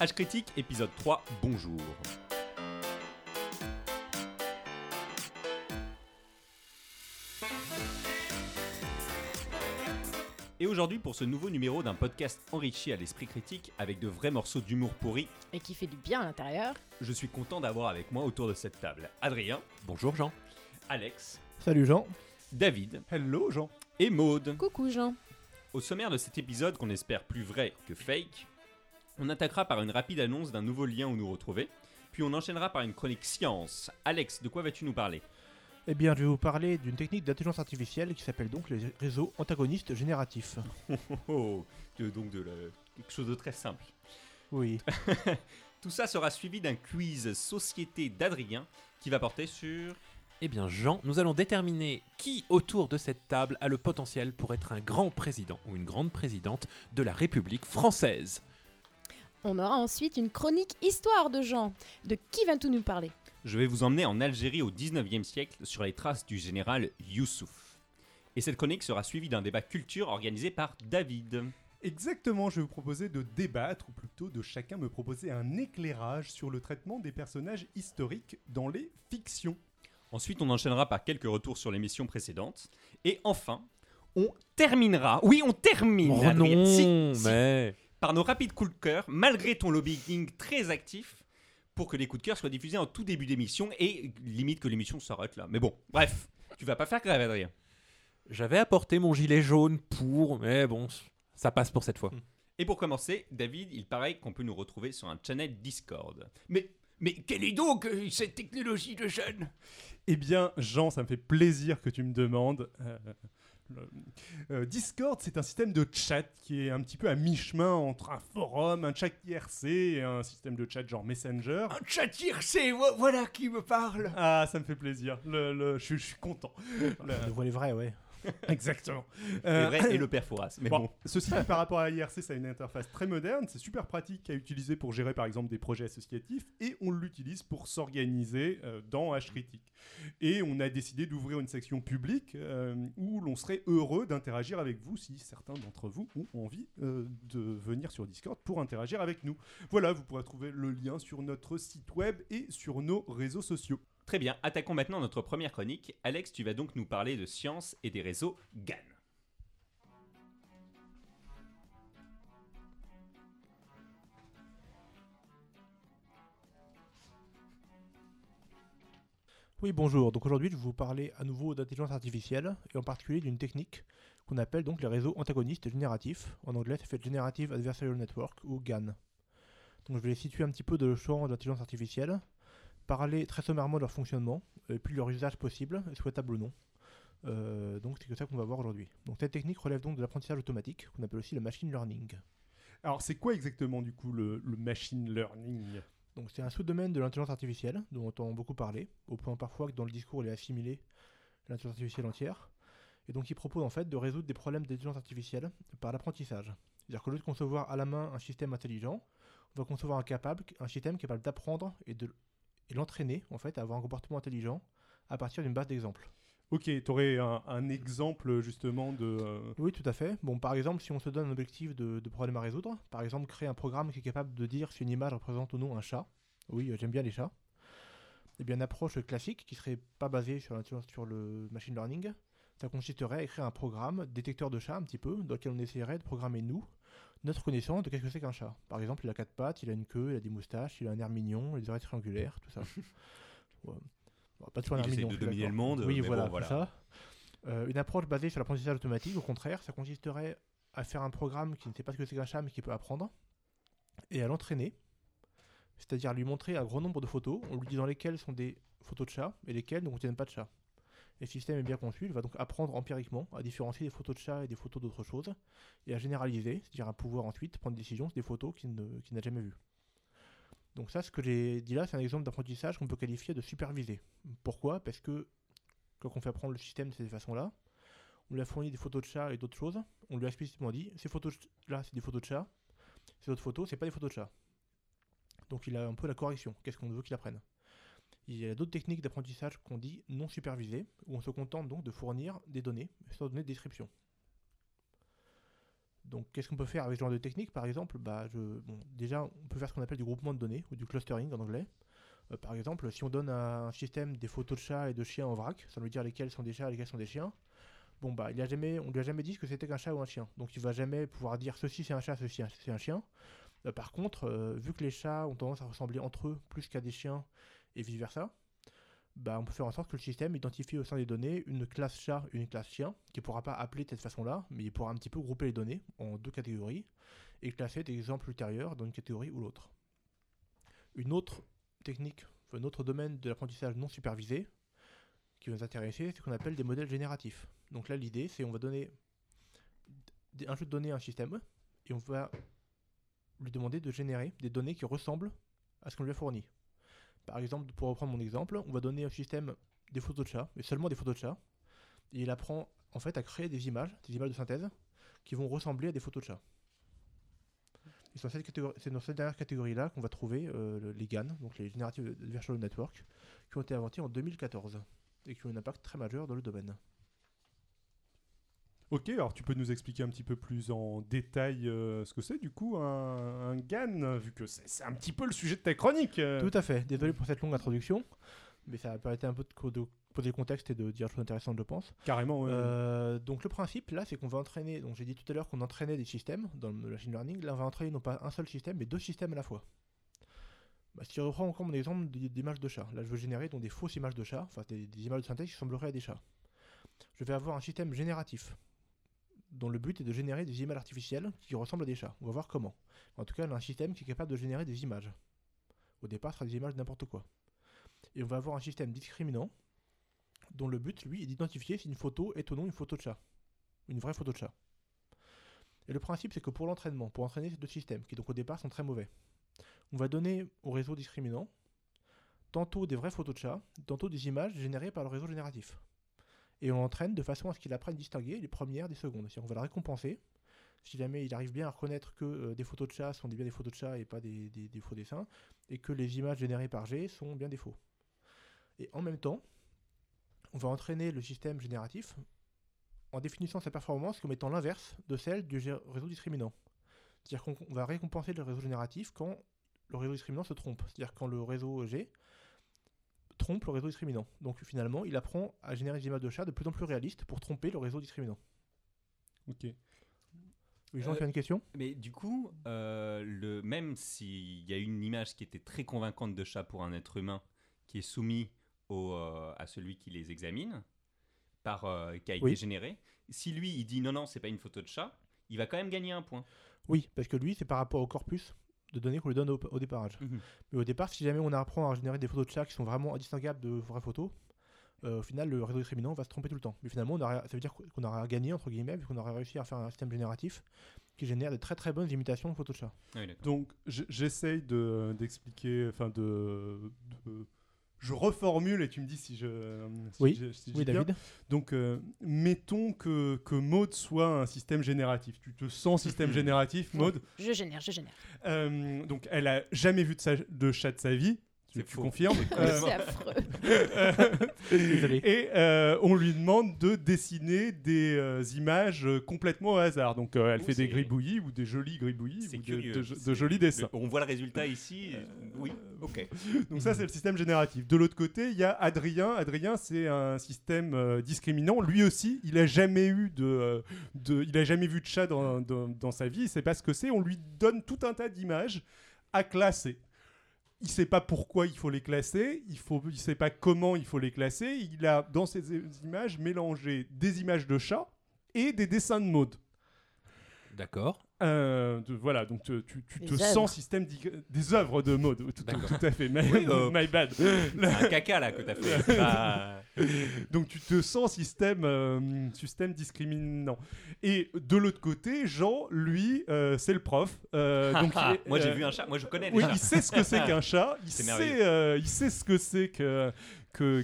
H critique épisode 3, bonjour. Et aujourd'hui, pour ce nouveau numéro d'un podcast enrichi à l'esprit critique avec de vrais morceaux d'humour pourri, Et qui fait du bien à l'intérieur. je suis content d'avoir avec moi autour de cette table Adrien, Bonjour Jean. Alex, Salut Jean. David Hello Jean. et Maude. Coucou Jean. Au sommaire de cet épisode qu'on espère plus vrai que fake, on attaquera par une rapide annonce d'un nouveau lien où nous retrouver, puis on enchaînera par une chronique science. Alex, de quoi vas-tu nous parler? Eh bien, je vais vous parler d'une technique d'intelligence artificielle qui s'appelle donc les réseaux antagonistes génératifs. Oh, de- donc de la- quelque chose de très simple. Oui. Tout ça sera suivi d'un quiz société d'Adrien qui va porter sur... Eh bien Jean, nous allons déterminer qui autour de cette table a le potentiel pour être un grand président ou une grande présidente de la République française. On aura ensuite une chronique histoire de Jean. De qui vas-tu nous parler? Je vais vous emmener en Algérie au 19e siècle sur les traces du général Youssouf. Et cette chronique sera suivie d'un débat culture organisé par David. Exactement, je vais vous proposer de débattre, ou plutôt de chacun me proposer un éclairage sur le traitement des personnages historiques dans les fictions. Ensuite, on enchaînera par quelques retours sur l'émission précédente. Et enfin, on terminera. Oui, on termine. Oh Adrien. non, Si, si. Par nos rapides coups de cœur, malgré ton lobbying très actif, pour que les coups de cœur soient diffusés en tout début d'émission et limite que l'émission s'arrête là. Mais bon, bref, tu vas pas faire grève, Adrien. J'avais apporté mon gilet jaune pour, mais bon, ça passe pour cette fois. Et pour commencer, David, il paraît qu'on peut nous retrouver sur un channel Discord. Mais, mais quelle est donc euh, cette technologie de jeune Eh bien, Jean, ça me fait plaisir que tu me demandes. Euh, le- euh, Discord, c'est un système de chat qui est un petit peu à mi-chemin entre un forum, un chat IRC et un système de chat genre Messenger. Un chat IRC, vo- voilà qui me parle Ah, ça me fait plaisir. Le, le- je, je suis content. Le- On voit les vrais, ouais. exactement. Euh, vrai et le père Fouras. Mais Bon, bon. Ceci par rapport à IRC, ça a une interface très moderne, c'est super pratique à utiliser pour gérer par exemple des projets associatifs et on l'utilise pour s'organiser euh, dans H-Critique. Et on a décidé d'ouvrir une section publique euh, où l'on serait heureux d'interagir avec vous si certains d'entre vous ont envie euh, de venir sur Discord pour interagir avec nous. Voilà, vous pourrez trouver le lien sur notre site web et sur nos réseaux sociaux. Très bien, attaquons maintenant notre première chronique. Alex, tu vas donc nous parler de science et des réseaux GAN. Oui, bonjour. Donc aujourd'hui, je vais vous parler à nouveau d'intelligence artificielle et en particulier d'une technique qu'on appelle donc les réseaux antagonistes génératifs. En anglais, ça fait Generative Adversarial Network ou GAN. Donc je vais situer un petit peu de le champ d'intelligence artificielle, parler très sommairement de leur fonctionnement et puis leur usage possible, souhaitable ou non. Euh, donc c'est que ça qu'on va voir aujourd'hui. Donc cette technique relève donc de l'apprentissage automatique, qu'on appelle aussi le machine learning. Alors c'est quoi exactement du coup le, le machine learning? Donc c'est un sous-domaine de l'intelligence artificielle dont on entend beaucoup parler, au point parfois que dans le discours il est assimilé à l'intelligence artificielle entière. Et donc il propose en fait de résoudre des problèmes d'intelligence artificielle par l'apprentissage. C'est-à-dire qu'au lieu de concevoir à la main un système intelligent, on va concevoir un, capable, un système capable d'apprendre et de et l'entraîner en fait à avoir un comportement intelligent à partir d'une base d'exemples. Ok, tu aurais un, un exemple justement de... euh, Oui, tout à fait. Bon, par exemple, si on se donne un objectif de, de problème à résoudre, par exemple, créer un programme qui est capable de dire si une image représente ou non un chat. Oui, euh, j'aime bien les chats. Eh bien, une approche classique qui serait pas basée sur le machine learning, ça consisterait à écrire un programme détecteur de chats un petit peu, dans lequel on essaierait de programmer nous notre connaissance de qu'est-ce que c'est qu'un chat. Par exemple, il a quatre pattes, il a une queue, il a des moustaches, il a un air mignon, les oreilles triangulaires, tout ça. Ouais. Bon, pas toujours un air mignon. de dominer le monde, Oui, mais voilà, bon, voilà. c'est ça. Euh, une approche basée sur l'apprentissage automatique, au contraire, ça consisterait à faire un programme qui ne sait pas ce que c'est qu'un chat, mais qui peut apprendre, et à l'entraîner, c'est-à-dire lui montrer un gros nombre de photos, en lui disant lesquelles sont des photos de chats et lesquelles ne contiennent pas de chat. Et le système est bien conçu, il va donc apprendre empiriquement à différencier des photos de chats et des photos d'autres choses, et à généraliser, c'est-à-dire à pouvoir ensuite prendre des décisions sur des photos qu'il n'a jamais vues. Donc ça, ce que j'ai dit là, c'est un exemple d'apprentissage qu'on peut qualifier de supervisé. Pourquoi? Parce que quand on fait apprendre le système de cette façon-là, on lui a fourni des photos de chats et d'autres choses, on lui a explicitement dit, ces photos-là, c'est des photos de chats, ces autres photos, c'est pas des photos de chats. Donc il a un peu la correction, qu'est-ce qu'on veut qu'il apprenne? Il y a d'autres techniques d'apprentissage qu'on dit non supervisées, où on se contente donc de fournir des données sans donner de description. Donc, qu'est-ce qu'on peut faire avec ce genre de technique? Par exemple, bah, je, bon, déjà, on peut faire ce qu'on appelle du groupement de données ou du clustering en anglais. Euh, par exemple, si on donne à un système des photos de chats et de chiens en vrac, ça veut dire lesquels sont des chats et lesquels sont des chiens. Bon, bah, il a jamais, on lui a jamais dit que c'était qu'un chat ou un chien. Donc, il va jamais pouvoir dire ceci c'est un chat, ceci c'est un chien. Euh, par contre, euh, vu que les chats ont tendance à ressembler entre eux plus qu'à des chiens et vice versa, bah, on peut faire en sorte que le système identifie au sein des données une classe chat et une classe chien, qui ne pourra pas appeler de cette façon-là, mais il pourra un petit peu grouper les données en deux catégories et classer des exemples ultérieurs dans une catégorie ou l'autre. Une autre technique, un autre domaine de l'apprentissage non supervisé qui va nous intéresser, c'est ce qu'on appelle des modèles génératifs. Donc là, l'idée, c'est on va donner un jeu de données à un système et on va lui demander de générer des données qui ressemblent à ce qu'on lui a fourni. Par exemple, pour reprendre mon exemple, on va donner au système des photos de chats, mais seulement des photos de chats, et il apprend en fait à créer des images, des images de synthèse, qui vont ressembler à des photos de chats. C'est dans cette, dernière catégorie-là qu'on va trouver euh, le- les GAN, donc les Generative Adversarial Network, qui ont été inventés en 2014 et qui ont un impact très majeur dans le domaine. Ok, alors tu peux nous expliquer un petit peu plus en détail euh, ce que c'est du coup un, un GAN, vu que c'est un petit peu le sujet de ta chronique. euh. Tout à fait. Désolé pour cette longue introduction, mais ça a permis un peu de, co- de poser le contexte et de dire des choses intéressantes, je pense. Carrément, ouais. Euh, donc le principe là, c'est qu'on va entraîner. Donc j'ai dit tout à l'heure qu'on entraînait des systèmes dans le machine learning. Là, on va entraîner non pas un seul système, mais deux systèmes à la fois. Bah, si je reprends encore mon exemple d- d'images de chat, là je veux générer donc des fausses images de chat, enfin des, des images de synthèse qui ressembleraient à des chats. Je vais avoir un système génératif dont le but est de générer des images artificielles qui ressemblent à des chats. On va voir comment. En tout cas, on a un système qui est capable de générer des images. Au départ, ce sera des images n'importe quoi. Et on va avoir un système discriminant dont le but, lui, est d'identifier si une photo est ou non une photo de chat. Une vraie photo de chat. Et le principe, c'est que pour l'entraînement, pour entraîner ces deux systèmes, qui donc au départ sont très mauvais, on va donner au réseau discriminant tantôt des vraies photos de chat, tantôt des images générées par le réseau génératif. Et on l'entraîne de façon à ce qu'il apprenne à distinguer les premières des secondes. Qu'on va le récompenser. Si jamais il arrive bien à reconnaître que euh, des photos de chat sont bien des photos de chat et pas des, des- faux dessins, et que les images générées par G sont bien des faux. Et en même temps, on va entraîner le système génératif en définissant sa performance comme étant l'inverse de celle du réseau discriminant. C'est-à-dire qu'on on va récompenser le réseau génératif quand le réseau discriminant se trompe. C'est-à-dire quand le réseau G trompe le réseau discriminant. Donc finalement, il apprend à générer des images de chat de plus en plus réalistes pour tromper le réseau discriminant. Ok. Oui, Jean, Euh, tu as une question? Mais du coup, euh, le, même s'il y a une image qui était très convaincante de chat pour un être humain, qui est soumis au, euh, à celui qui les examine, par, euh, qui a été Oui. généré, si lui il dit non, non, c'est pas une photo de chat, il va quand même gagner un point. Oui, parce que lui, c'est par rapport au corpus de données qu'on lui donne au, au déparrage. Mais au départ, si jamais on apprend à générer des photos de chat qui sont vraiment indistinguables de vraies photos, euh, au final, le réseau discriminant va se tromper tout le temps. Mais finalement, on aura- ça veut dire qu'on aura gagné, entre guillemets, puisqu'on aura réussi à faire un système génératif qui génère de très très bonnes imitations de photos de chat. Ah oui. Donc j'essaye de d'expliquer, enfin de, de- je reformule et tu me dis si je. si Oui. je- si je Oui, dis bien. David Donc, euh, mettons que, que Maud soit un système génératif. Tu te sens système génératif, Maud Je génère, je génère. Euh, Donc, elle a jamais vu de, sa- de chat de sa vie. Tu, C'est tu faux. confirmes Euh, C'est affreux. Désolé. Et euh, on lui demande de dessiner des euh, images complètement au hasard. Donc, euh, elle fait des gribouillis ou des jolis gribouillis C'est ou de, curieux. de- de c'est- jolis dessins. le- on voit le résultat ici. euh, oui, ok. Donc ça, c'est le système génératif. De l'autre côté, il y a Adrien. Adrien, c'est un système euh, discriminant. Lui aussi, il a jamais eu de, euh, de il a jamais vu de chat dans, dans, dans sa vie. Il sait pas ce que c'est. On lui donne tout un tas d'images à classer. Il sait pas pourquoi il faut les classer. Il il sait pas comment il faut les classer. Il a dans ces images mélangé des images de chats et des dessins de mode. D'accord. Euh, de- voilà, donc tu, tu- tu Des te œuvres. sens système di- des œuvres de mode. Tout, tout- D'accord. tout à fait. My, Oui, euh, my bad. C'est un caca là que t'as fait. c'est pas- Donc tu te sens système, euh, système discriminant. Et de l'autre côté, Jean, lui, euh, c'est le prof. Euh, donc il est- Moi j'ai euh, vu un chat. Moi je connais les Oui, chats. il sait ce que c'est qu'un chat. Il C'est sait, euh, il sait ce que c'est que euh,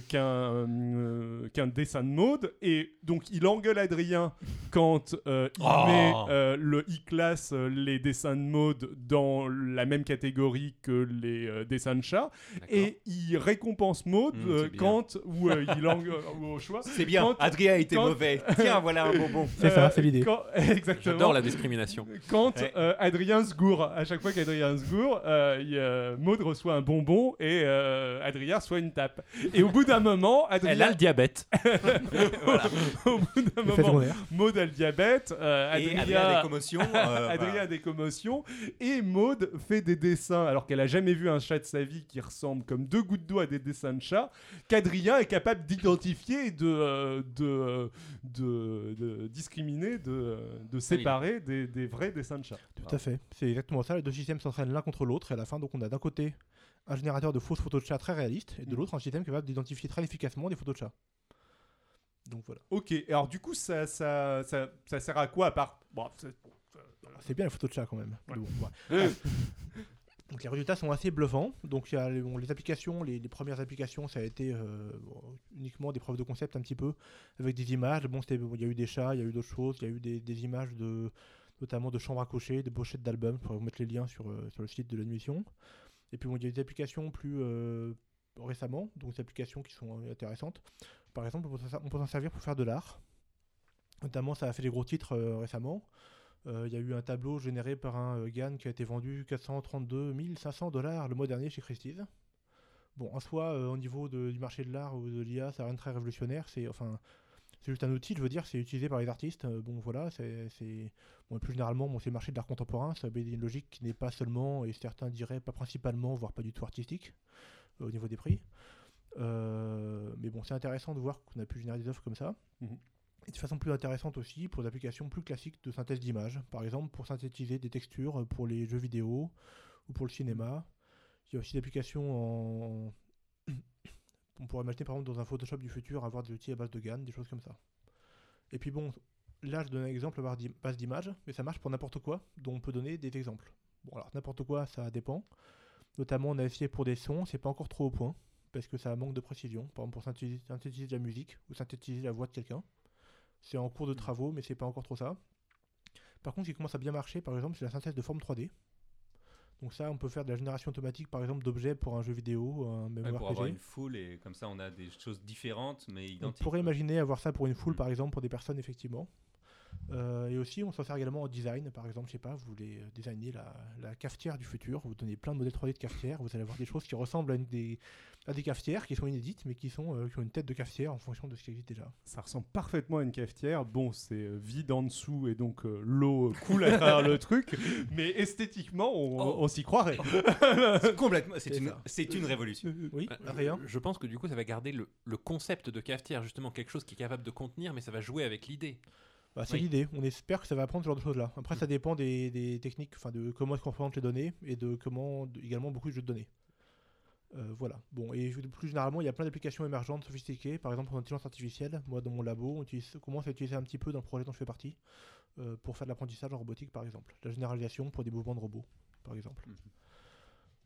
qu'un dessin de mode et donc il engueule Adrien quand euh, il Oh. met euh, le il classe les dessins de mode dans la même catégorie que les euh, dessins de chat et il récompense Maud Mmh, euh, c'est bien. quand ou euh, il engueule au choix C'est bien, Quand- Adrien était quand- mauvais. Tiens, voilà un bonbon. C'est ça, c'est l'idée. quand- exactement J'adore la discrimination. quand Ouais. euh, Adrien se gourre, à chaque fois qu'Adrien se gourre, euh, il, euh, Maud reçoit un bonbon et euh, Adrien reçoit une tape. Et au bout d'un moment, Elle a Adrien, le diabète. au bout d'un moment. Maud a le diabète, euh, Et Adrien, Adrien a des commotions. euh, Adrien a des commotions et Maud fait des dessins alors qu'elle a jamais vu un chat de sa vie qui ressemble comme deux gouttes d'eau à des dessins de chat qu'Adrien est capable d'identifier et de, euh, de, de, de discriminer, de, de séparer des, des vrais dessins de chat. Tout à fait. C'est exactement ça. Les deux systèmes s'entraînent l'un contre l'autre et à la fin, donc on a d'un côté un générateur de fausses photos de chat très réaliste et de Mm. l'autre un système capable d'identifier très efficacement des photos de chat. Donc voilà. Ok, alors du coup, ça, ça, ça, ça sert à quoi à part. Bon, c'est- bien les photos de chat quand même. Ouais. Mais bon, ouais. Donc les résultats sont assez bluffants. Donc il y a les, bon, les applications, les, les premières applications, ça a été euh, bon, uniquement des preuves de concept un petit peu avec des images. Bon, il y a eu des chats, il y a eu d'autres choses, il y a eu des, des images de notamment de chambres à coucher, de pochettes d'albums. Je pourrais vous mettre les liens sur, euh, sur le site de l'émission. Et puis il y a des applications plus euh, récemment, donc des applications qui sont intéressantes. Par exemple, on peut s'en- servir pour faire de l'art. Notamment, ça a fait des gros titres euh, récemment. Euh, Il y a eu un tableau généré par un GAN qui a été vendu 432 500 dollars le mois dernier chez Christie's. Bon, en soi, au niveau du marché de l'art ou de l'IA, ça n'a rien de très révolutionnaire. C'est enfin, c'est juste un outil, je veux dire, c'est utilisé par les artistes. Euh, bon, voilà, c'est bon, plus généralement, bon, c'est le marché de l'art contemporain. Ça à une logique qui n'est pas seulement, et certains diraient pas principalement, voire pas du tout artistique euh, au niveau des prix. Euh, mais bon, c'est intéressant de voir qu'on a pu générer des offres comme ça. Mhm. Et de façon plus intéressante aussi pour des applications plus classiques de synthèse d'images. Par exemple, pour synthétiser des textures pour les jeux vidéo ou pour le cinéma. Il y a aussi des applications en. On pourrait imaginer par exemple dans un Photoshop du futur avoir des outils à base de GAN, des choses comme ça. Et puis bon, là je donne un exemple à base d'im- base d'images, mais ça marche pour n'importe quoi, dont on peut donner des exemples. Bon alors n'importe quoi, ça dépend. Notamment on a essayé pour des sons, c'est pas encore trop au point, parce que ça manque de précision. Par exemple pour synthétiser, synthétiser de la musique ou synthétiser la voix de quelqu'un. C'est en cours de travaux, mais c'est pas encore trop ça. Par contre, ce qui commence à bien marcher, par exemple, c'est la synthèse de forme 3D. Donc ça, on peut faire de la génération automatique, par exemple, d'objets pour un jeu vidéo, un ouais, MMORPG. pour avoir une foule et comme ça on a des choses différentes mais On identiques. pourrait imaginer avoir ça pour une foule, Mm. par exemple, pour des personnes, effectivement. Euh, et aussi, on s'en sert également en design. Par exemple, je sais pas, vous voulez euh, designer la, la cafetière du futur, vous donnez plein de modèles 3D de cafetière, vous allez avoir des choses qui ressemblent à, une des, à des cafetières qui sont inédites, mais qui, sont, euh, qui ont une tête de cafetière en fonction de ce qui existe déjà. Ça ressemble parfaitement à une cafetière. Bon, c'est vide en dessous et donc euh, l'eau coule à travers le truc. Mais esthétiquement, on, Oh. on s'y croirait. C'est complètement, c'est une, une révolution. Oui, rien. Je pense que du coup, ça va garder le, le concept de cafetière, justement, quelque chose qui est capable de contenir, mais ça va jouer avec l'idée. Bah, c'est Oui. l'idée. On espère que ça va apprendre ce genre de choses-là. Après, ça dépend des, des techniques, enfin de comment est-ce qu'on représente les données et de comment de- également beaucoup de jeux de données. Euh, voilà. Bon, et plus généralement, il y a plein d'applications émergentes, sophistiquées. Par exemple, en intelligence artificielle, moi, dans mon labo, on, utilise, on commence à utiliser un petit peu dans le projet dont je fais partie euh, pour faire de l'apprentissage en robotique, par exemple. La généralisation pour des mouvements de robots, par exemple. Mhm.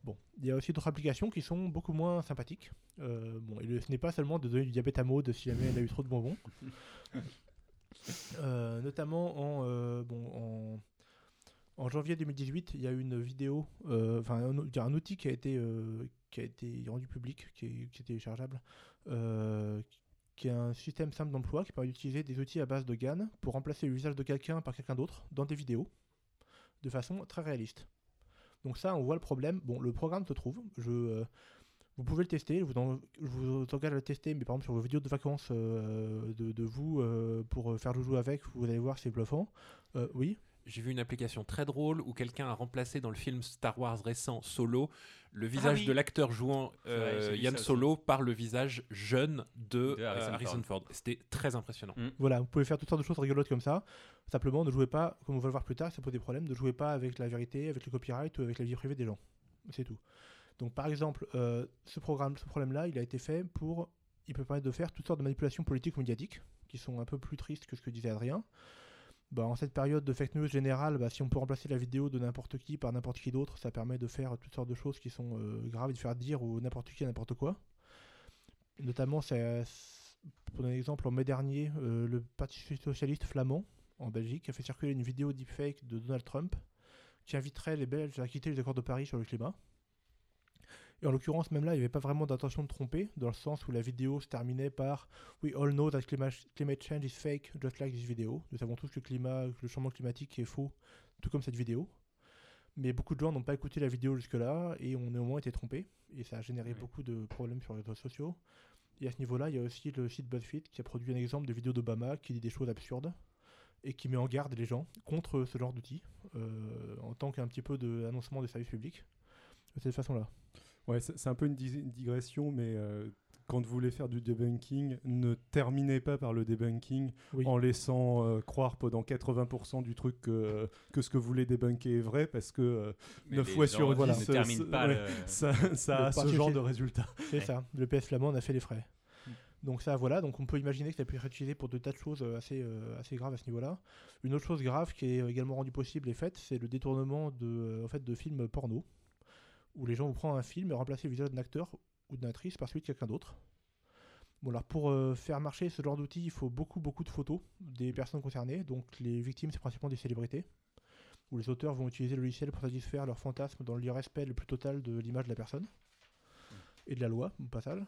Bon, il y a aussi d'autres applications qui sont beaucoup moins sympathiques. Euh, bon, et le- ce n'est pas seulement de donner du diabète à Maud si jamais elle a eu trop de bonbons. Euh, notamment en, euh, en, en janvier 2018, il y a une vidéo, euh, enfin un, outil qui a été, qui a rendu public, qui est, téléchargeable, qui est un système simple d'emploi qui permet d'utiliser des outils à base de GAN pour remplacer le visage de quelqu'un par quelqu'un d'autre dans des vidéos de façon très réaliste. Donc ça, on voit le problème. Bon, le programme se trouve. Je, vous pouvez le tester. Je vous, en- je vous engage à le tester, mais par exemple sur vos vidéos de vacances euh, de, de vous euh, pour euh, faire joujou avec, vous allez voir, c'est bluffant. Euh, oui. J'ai vu une application très drôle où quelqu'un a remplacé dans le film Star Wars récent Solo le visage oui. de l'acteur jouant vrai, euh, Yann. Solo par le visage jeune de, De Harrison Harrison Ford. C'était très impressionnant. Voilà, vous pouvez faire toutes sortes de choses rigolotes comme ça. Simplement, ne jouez pas, comme on va le voir plus tard, ça pose des problèmes, ne jouez pas avec la vérité, avec le copyright ou avec la vie privée des gens. C'est tout. Donc, par exemple, euh, ce programme, ce problème-là, il a été fait pour. Il peut permettre de faire toutes sortes de manipulations politiques ou médiatiques qui sont un peu plus tristes que ce que disait Adrien. Bah, en cette période de fake news générale, bah, si on peut remplacer la vidéo de n'importe qui par n'importe qui d'autre, ça permet de faire toutes sortes de choses qui sont euh, graves et de faire dire ou n'importe qui n'importe quoi. Notamment, c'est, pour un exemple, en mai dernier, euh, le Parti socialiste flamand en Belgique a fait circuler une vidéo deepfake de Donald Trump qui inviterait les Belges à quitter les accords de Paris sur le climat. Et en l'occurrence, même là, il n'y avait pas vraiment d'intention de tromper, dans le sens où la vidéo se terminait par We all know that climate, climate change is fake, just like this video. Nous savons tous que le, climat, que le changement climatique est faux, tout comme cette vidéo. Mais beaucoup de gens n'ont pas écouté la vidéo jusque-là et ont néanmoins été trompés. Et ça a généré beaucoup de problèmes sur les réseaux sociaux. Et à ce niveau-là, il y a aussi le site BuzzFeed qui a produit un exemple de vidéo d'Obama qui dit des choses absurdes et qui met en garde les gens contre ce genre d'outils euh, en tant qu'un petit peu d'annoncement des services publics de cette façon-là. Ouais, c'est un peu une digression, mais euh, quand vous voulez faire du debunking, ne terminez pas par le debunking Oui. en laissant euh, croire pendant 80% du truc que, que ce que vous voulez débunker est vrai, parce que euh, Mais Neuf les fois gens sur ne dix, terminent euh, pas ouais. le- ça, a ce genre de résultat. C'est Ouais. ça, le PS flamand a fait les frais. Mm. Donc ça, voilà, donc on peut imaginer que ça peut être utilisé pour de tas de choses euh, assez, euh, assez graves à ce niveau-là. Une autre chose grave qui est également rendue possible et faite, c'est le détournement de, euh, en fait, de films porno, où les gens vont prendre un film et remplacer le visage d'un acteur ou d'une actrice par celui de quelqu'un d'autre. Bon alors pour euh, faire marcher ce genre d'outil, il faut beaucoup beaucoup de photos des personnes concernées. Donc les victimes, c'est principalement des célébrités, où les auteurs vont utiliser le logiciel pour satisfaire leurs fantasmes dans le respect le plus total de l'image de la personne et de la loi au passage.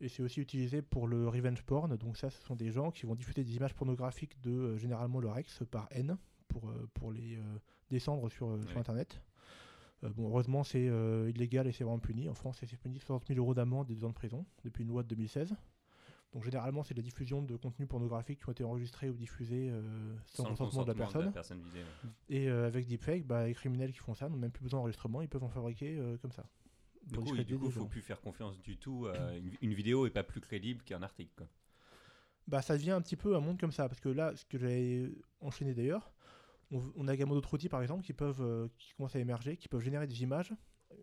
Et c'est aussi utilisé pour le revenge porn. Donc ça, ce sont des gens qui vont diffuser des images pornographiques de euh, généralement leur ex par haine pour, euh, pour les descendre sur, sur. Internet. Euh, bon, heureusement, c'est euh, illégal et c'est vraiment puni. En France, c'est puni 60 000 euros d'amende et deux ans de prison depuis une loi de 2016. Donc généralement, c'est de la diffusion de contenus pornographiques qui ont été enregistrés ou diffusés euh, sans, sans le consentement de la personne. personne visée. ouais. Et euh, avec deepfake, bah, les criminels qui font ça n'ont même plus besoin d'enregistrement, ils peuvent en fabriquer euh, comme ça. Du coup, coup, des faut plus faire confiance du tout. à une, une vidéo est pas plus crédible qu'un article. quoi. bah, ça devient un petit peu un monde comme ça. Parce que là, ce que j'avais enchaîné d'ailleurs, on, on a également d'autres outils par exemple qui peuvent, euh, qui commencent à émerger, qui peuvent générer des images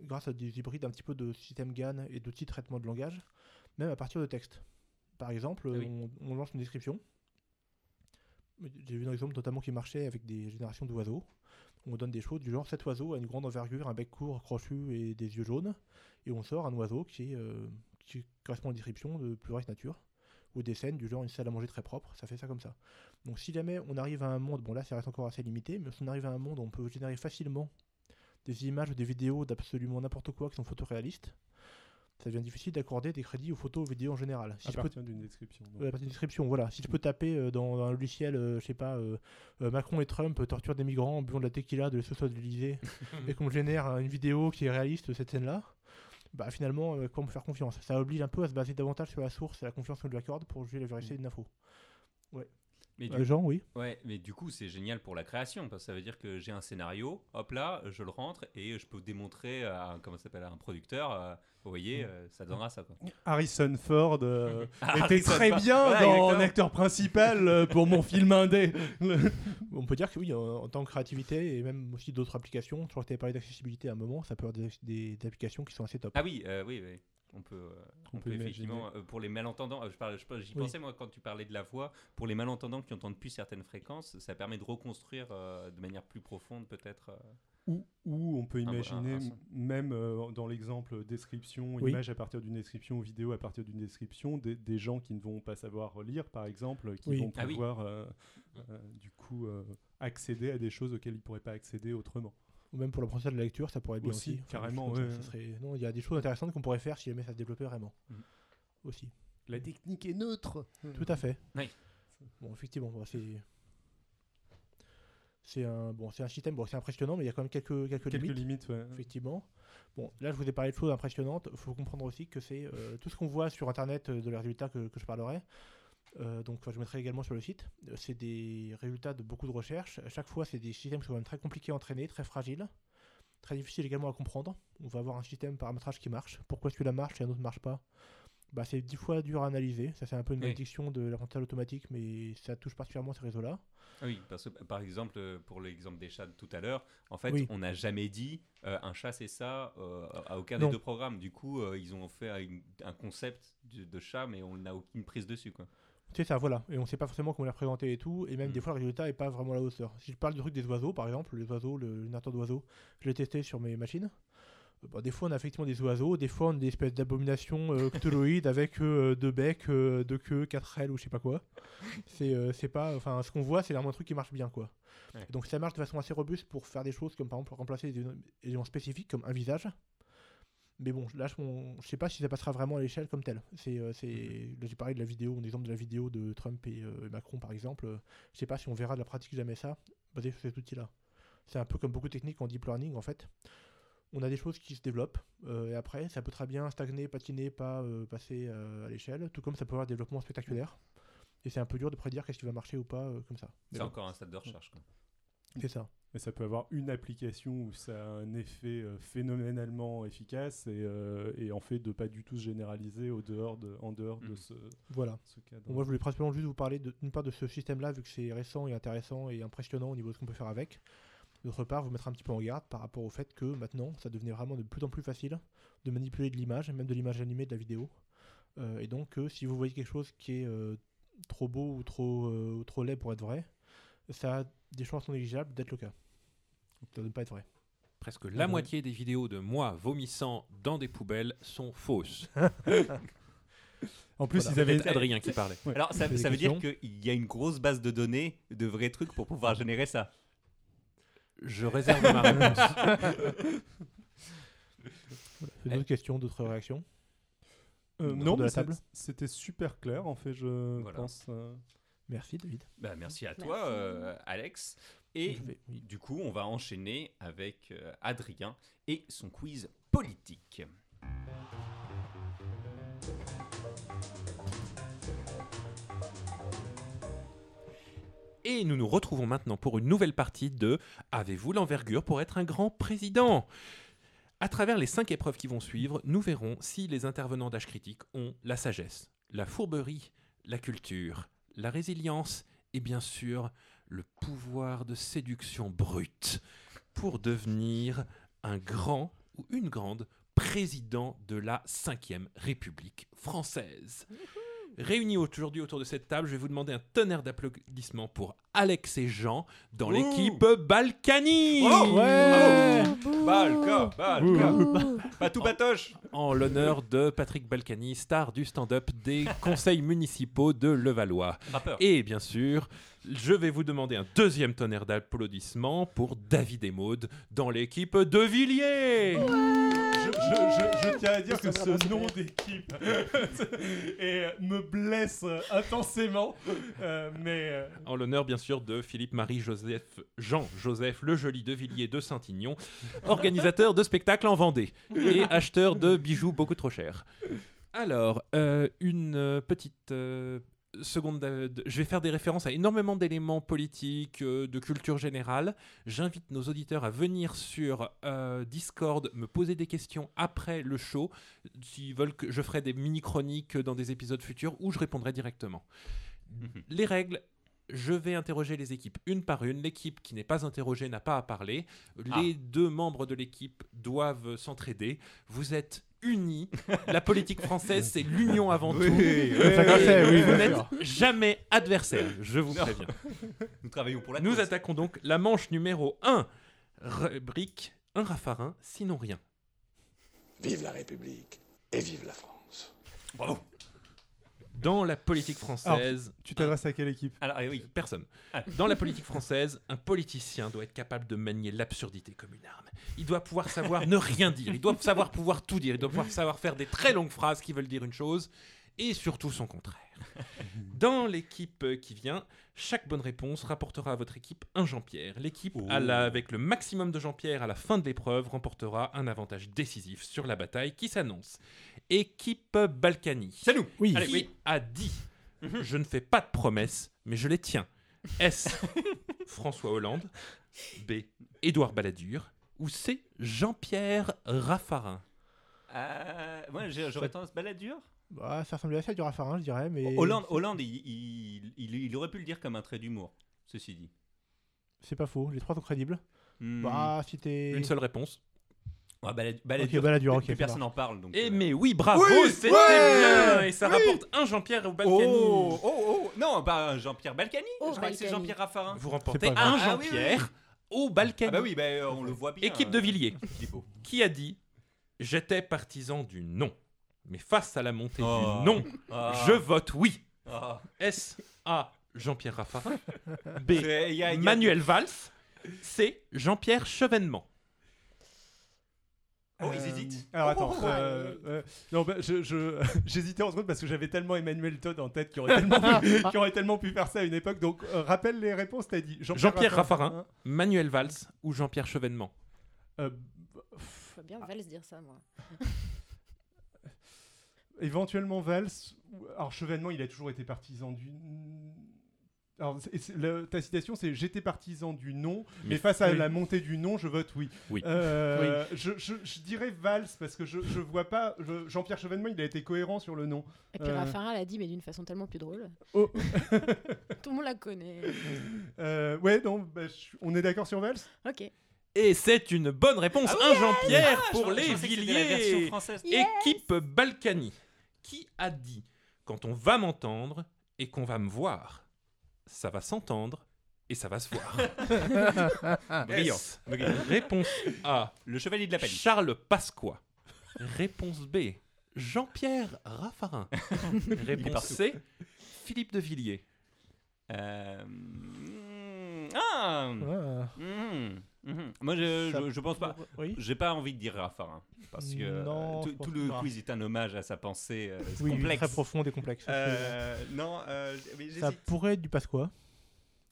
grâce à des hybrides un petit peu de système GAN et d'outils de traitement de langage, même à partir de texte. Par exemple, Ah oui. on, on lance une description. J'ai vu un exemple notamment qui marchait avec des générations d'oiseaux. On donne des choses du genre cet oiseau a une grande envergure, un bec court, crochu et des yeux jaunes. Et on sort un oiseau qui, est, euh, qui correspond à une description de plus vraie nature ou des scènes du genre une salle à manger très propre, ça fait ça comme ça. Donc si jamais on arrive à un monde, bon là ça reste encore assez limité, mais si on arrive à un monde où on peut générer facilement des images ou des vidéos d'absolument n'importe quoi qui sont photoréalistes, ça devient difficile d'accorder des crédits aux photos, aux vidéos en général. Si à peux d'une description. donc. Ouais, à partir d'une description, voilà. Si je peux taper euh, dans, un logiciel, euh, je sais pas, euh, euh, Macron et Trump torturent des migrants en buvant de la tequila de l'essoce de l'Elysée et qu'on génère une vidéo qui est réaliste de cette scène-là, bah finalement, euh, comment me faire confiance? Ça oblige un peu à se baser davantage sur la source et la confiance qu'on lui accorde pour juger la véracité d'une info. Mais du Euh, Jean, oui Ouais, mais du coup, c'est génial pour la création parce que ça veut dire que j'ai un scénario, hop là, je le rentre et je peux démontrer à un, comment ça s'appelle, à un producteur, euh, vous voyez, euh, ça donnera ça quoi. Harrison Ford euh, était Harrison très Ford. bien Ouais, dans exactement. acteur principal pour mon film indé. On peut dire que oui, en, en tant que créativité et même aussi d'autres applications, je crois que tu avais parlé d'accessibilité à un moment, ça peut avoir des, des- des applications qui sont assez top. Ah oui, euh, oui, oui. On peut, euh, on On peut peut effectivement, euh, pour les malentendants, euh, je parle, je, j'y Oui. pensais moi quand tu parlais de la voix, pour les malentendants qui entendent plus certaines fréquences, ça permet de reconstruire euh, de manière plus profonde peut-être. euh, Ou, ou on peut imaginer, même euh, dans l'exemple description, Oui. image à partir d'une description, vidéo à partir d'une description, des, des gens qui ne vont pas savoir lire, par exemple, qui Oui. vont Ah oui. pouvoir euh, euh, du coup euh, accéder à des choses auxquelles ils ne pourraient pas accéder autrement. Ou même pour l'apprentissage de la lecture, ça pourrait être bien Aussi, aussi. Enfin, carrément, comme ouais, ça, ça serait- Non, il y a des choses intéressantes qu'on pourrait faire si jamais ça se développait vraiment. Mhm. Aussi. La technique est neutre. Tout à fait. Oui. Bon, effectivement, bon, c'est. C'est un, bon, c'est un système, bon, c'est impressionnant, mais il y a quand même quelques, quelques, Quelques limites, limites, ouais. effectivement. Bon, là, je vous ai parlé de choses impressionnantes. Il faut comprendre aussi que c'est euh, tout ce qu'on voit sur Internet euh, de les résultats que, que je parlerai. Euh, donc, je mettrai également sur le site. euh, C'est des résultats de beaucoup de recherches. À chaque fois, c'est des systèmes qui sont très compliqués à entraîner, très fragiles, très difficiles également à comprendre. On va avoir un système paramétrage qui marche. Pourquoi celui-là marche et un autre ne marche pas? Bah, c'est dix fois dur à analyser. Ça, c'est un peu une Oui. malédiction de l'apprentissage automatique, mais ça touche particulièrement ces réseaux-là. Ah oui, parce que par exemple, euh, pour l'exemple des chats de tout à l'heure, en fait, Oui. on n'a jamais dit euh, un chat c'est ça euh, à aucun Non. des deux programmes. Du coup, ils ont fait un concept de, de chat, mais on n'a aucune prise dessus quoi. C'est ça, voilà. Et on sait pas forcément comment les représenter et tout. Et même Mm. des fois, le résultat est pas vraiment à la hauteur. Si je parle du truc des oiseaux, par exemple, les oiseaux, le générateur d'oiseaux, je l'ai testé sur mes machines. Euh, bon, des fois, on a effectivement des oiseaux, des fois, on a des espèces d'abominations euh, cthulhuïdes avec euh, deux becs, euh, deux queues, quatre ailes ou je sais pas quoi. C'est c'est pas. Enfin, ce qu'on voit, c'est vraiment un truc qui marche bien, quoi. Ouais. Donc, ça marche de façon assez robuste pour faire des choses comme par exemple remplacer des éléments spécifiques comme un visage. Mais bon, là, je, on- je sais pas si ça passera vraiment à l'échelle comme tel. C'est, c'est, là, j'ai parlé de la vidéo, un exemple de la vidéo de Trump et euh, Macron, par exemple. Je sais pas si on verra de la pratique jamais ça, basé sur cet outil-là. C'est un peu comme beaucoup de techniques en deep learning, en fait. On a des choses qui se développent, euh, et après, ça peut très bien stagner, patiner, pas euh, passer à l'échelle, tout comme ça peut avoir un développement spectaculaire. Et c'est un peu dur de prédire qu'est-ce qui va marcher ou pas comme ça. Mais C'est bon, encore un stade de recherche. quoi. C'est ça. Mais ça peut avoir une application où ça a un effet euh, phénoménalement efficace et, euh, et en fait de pas du tout se généraliser au dehors de, en dehors de Mhm. ce, Voilà. ce cadre. Bon, moi, je voulais principalement juste vous parler d'une part de ce système-là, vu que c'est récent et intéressant et impressionnant au niveau de ce qu'on peut faire avec. D'autre part, vous mettre un petit peu en garde par rapport au fait que maintenant, ça devenait vraiment de plus en plus facile de manipuler de l'image, même de l'image animée, de la vidéo. Euh, et donc, euh, si vous voyez quelque chose qui est euh, trop beau ou trop, euh, ou trop laid pour être vrai, ça a des chances non négligeables d'être le cas. Ça ne pas être vrai. Presque la bon moitié des vidéos de moi vomissant dans des poubelles sont fausses. En plus, Voilà. ils avaient Adrien qui parlait. Ouais. Alors, ça, Des ça veut dire questions qu'il y a une grosse base de données de vrais trucs pour pouvoir générer ça. Je réserve ma réponse. D'autres questions, d'autres réactions Euh, Autour non, de la mais c'est- table? c'était super clair en fait, je Voilà. pense. euh. Merci, David. Bah, merci à Merci. toi, euh, Alex. Et Je vais- oui. du coup, on va enchaîner avec euh, Adrien et son quiz politique. Et nous nous retrouvons maintenant pour une nouvelle partie de Avez-vous l'envergure pour être un grand président? À travers les cinq épreuves qui vont suivre, nous verrons si les intervenants d'âge critique ont la sagesse, la fourberie, la culture, la résilience et bien sûr le pouvoir de séduction brute pour devenir un grand ou une grande président de la 5ème République française. Réunis aujourd'hui autour de cette table, je vais vous demander un tonnerre d'applaudissements pour Alex et Jean dans l'équipe Balkany. Oh Ouais. Balka, Balka, Patou Patoche En l'honneur de Patrick Balkany, star du stand-up des conseils municipaux de Levallois. Rappeur. Et bien sûr, je vais vous demander un deuxième tonnerre d'applaudissements pour David et Maud dans l'équipe de Villiers. Je, je- je- je tiens à dire que ce nom d'équipe et, me blesse euh, intensément, euh, mais euh, En l'honneur, bien sûr, de Philippe-Marie-Joseph Jean-Joseph Le Joli de Villiers de Saint-Ignon, organisateur de spectacles en Vendée et acheteur de bijoux beaucoup trop chers. Alors, euh, une euh, petite euh, seconde. je vais faire des références à énormément d'éléments politiques, de culture générale. J'invite nos auditeurs à venir sur Discord, me poser des questions après le show. S'ils veulent que je ferai des mini-chroniques dans des épisodes futurs où je répondrai directement. Les règles. Je vais interroger les équipes une par une. L'équipe qui n'est pas interrogée n'a pas à parler. Les deux membres de l'équipe doivent s'entraider. Vous êtes unis. La politique française, c'est l'union avant Oui, tout. oui, oui, vous n'êtes jamais adversaire, je vous Non. préviens. Nous travaillons pour la Nous cause. attaquons donc la manche numéro 1. Rubrique un raffarin, sinon rien. Vive la République et vive la France. Bravo. Dans la politique française, tu t'adresses à quelle équipe Alors, eh oui. personne. Ah. Dans la politique française, un politicien doit être capable de manier l'absurdité comme une arme. Il doit pouvoir savoir ne rien dire. Il doit savoir pouvoir tout dire. Il doit pouvoir savoir faire des très longues phrases qui veulent dire une chose et surtout son contraire. Dans l'équipe euh, qui vient, chaque bonne réponse rapportera à votre équipe un Jean-Pierre. L'équipe Oh. avec le maximum de Jean-Pierre à la fin de l'épreuve remportera un avantage décisif sur la bataille qui s'annonce. Équipe Balkany. C'est nous. Oui. Qui oui. a dit Je ne fais pas de promesses, mais je les tiens S. François Hollande B. Édouard Balladur ou C. Jean-Pierre Raffarin Euh, moi, j'ai- j'aurais tendance baladure. Bah, ça ressemblait assez à du raffarin, je dirais, mais. Hollande, Hollande il, il, il- il aurait pu le dire comme un trait d'humour, ceci dit. C'est pas faux, les trois sont crédibles. Hmm. Bah, si t'es. Une seule réponse. Ouais, balad- baladure, Ok, baladure, plus- ok, plus ça personne n'en parle. Donc, Eh euh, mais oui, bravo, Oui, c'était ouais, bien Et ça rapporte un Jean-Pierre au Balkany Oh, oh, oh, non, bah Jean-Pierre Balkany. Oh, je crois que c'est Balkany. Jean-Pierre Raffarin. Vous remportez pas un. Ah, oui, Jean-Pierre au Balkany. Ah bah oui, bah, on le voit bien. Équipe de euh, Villiers. Qui a dit J'étais partisan du non. Mais face à la montée Oh. du non, Ah. je vote oui. Ah. S. A. Jean-Pierre Raffarin. B. Y a- y a- Manuel Valls. C. Jean-Pierre Chevènement. Oh, ils Euh, hésitent. Alors attends, Oh, euh, euh, non, bah, je, je- j'hésitais en seconde parce que j'avais tellement Emmanuel Todd en tête qui aurait tellement, pu, qui aurait tellement pu faire ça à une époque. Donc euh, rappelle les réponses, t'as dit Jean-Pierre Raffarin, Manuel Valls ou Jean-Pierre Chevènement. Euh, Je vois bien Val se dire ça, moi. éventuellement Valls. Alors Chevènement, il a toujours été partisan du. Alors, c'est- c'est- le- ta citation, c'est J'étais partisan du non, mais, Mais- face à oui. la montée du non, je vote oui. Oui. Euh, Je, je- je dirais Valls parce que je, je vois pas. je- Jean-Pierre Chevènement, il a été cohérent sur le non. Et puis Euh. Raffarin l'a dit, mais d'une façon tellement plus drôle. Oh. Tout le monde la connaît. Euh, ouais, non, bah, on est d'accord sur Valls? Ok. Et c'est une bonne réponse. Ah un Jean-Pierre Ah, pour les Villiers. française. Équipe Balkany. Qui a dit Quand on va m'entendre et qu'on va me voir, ça va s'entendre et ça va se voir. Brillante. Réponse A. Le chevalier de la palique. Charles Pasqua. Réponse B. Jean-Pierre Raffarin. Réponse. C. Philippe de Villiers. Euh, mm, Ah Ah. mhm, mhm. Moi, je, Ça je, je pense pas. Oui. J'ai pas envie de dire Raffarin. Parce que Non, euh, tout, le pas. quiz est un hommage à sa pensée euh, Oui, oui, complexe. très profonde et complexe. Euh, non, euh, mais Ça pourrait être du Pasqua.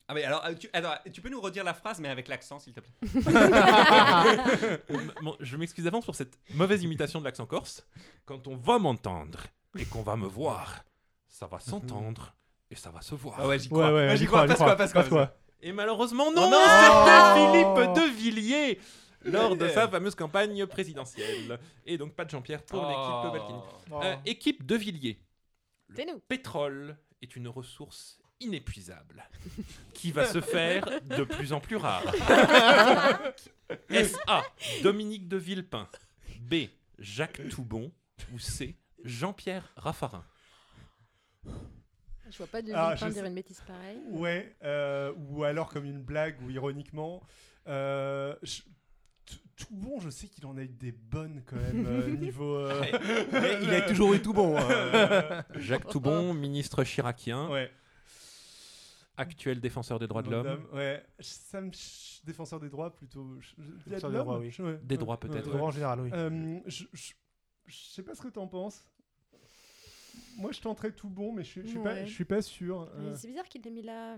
Ah, mais alors, tu, alors, tu peux nous redire la phrase, mais avec l'accent, s'il te plaît bon, je m'excuse d'avance pour cette mauvaise imitation de l'accent corse. Quand on va m'entendre et qu'on va me voir, ça va s'entendre et ça va se voir. Ah ouais, j'y Ouais, crois. ouais, Ah, j'y crois, j'y passe crois, quoi, passe quoi, passe quoi. Et malheureusement, non, Oh non c'était Oh Philippe de Villiers lors de sa fameuse campagne présidentielle. Et donc pas de Jean-Pierre pour Oh. l'équipe Balkany. Oh. Euh, équipe de Villiers. Nous. Pétrole est une ressource inépuisable qui va se faire de plus en plus rare. S.A. Dominique de Villepin. B. Jacques Toubon. Ou C. Jean-Pierre Raffarin. Je vois pas de Ah, je dire une bêtise pareille. Ouais, euh, ou alors comme une blague ou ironiquement. Euh, je- tout bon, je sais qu'il en a eu des bonnes quand même euh, niveau. euh, il a toujours eu tout bon. hein. euh, Jacques Toubon, ministre chiracien, ouais. actuel défenseur des droits de l'homme. Ouais, ça me défenseur des droits plutôt. Défenseur des droits, oui. Des droits, peut-être. ouais, ouais. En général, oui. Euh, je, je, je sais pas ce que t'en penses. Moi, je tenterais tout bon, mais je, suis- je suis pas, je suis pas sûr. Euh. C'est bizarre qu'il l'ait mis là.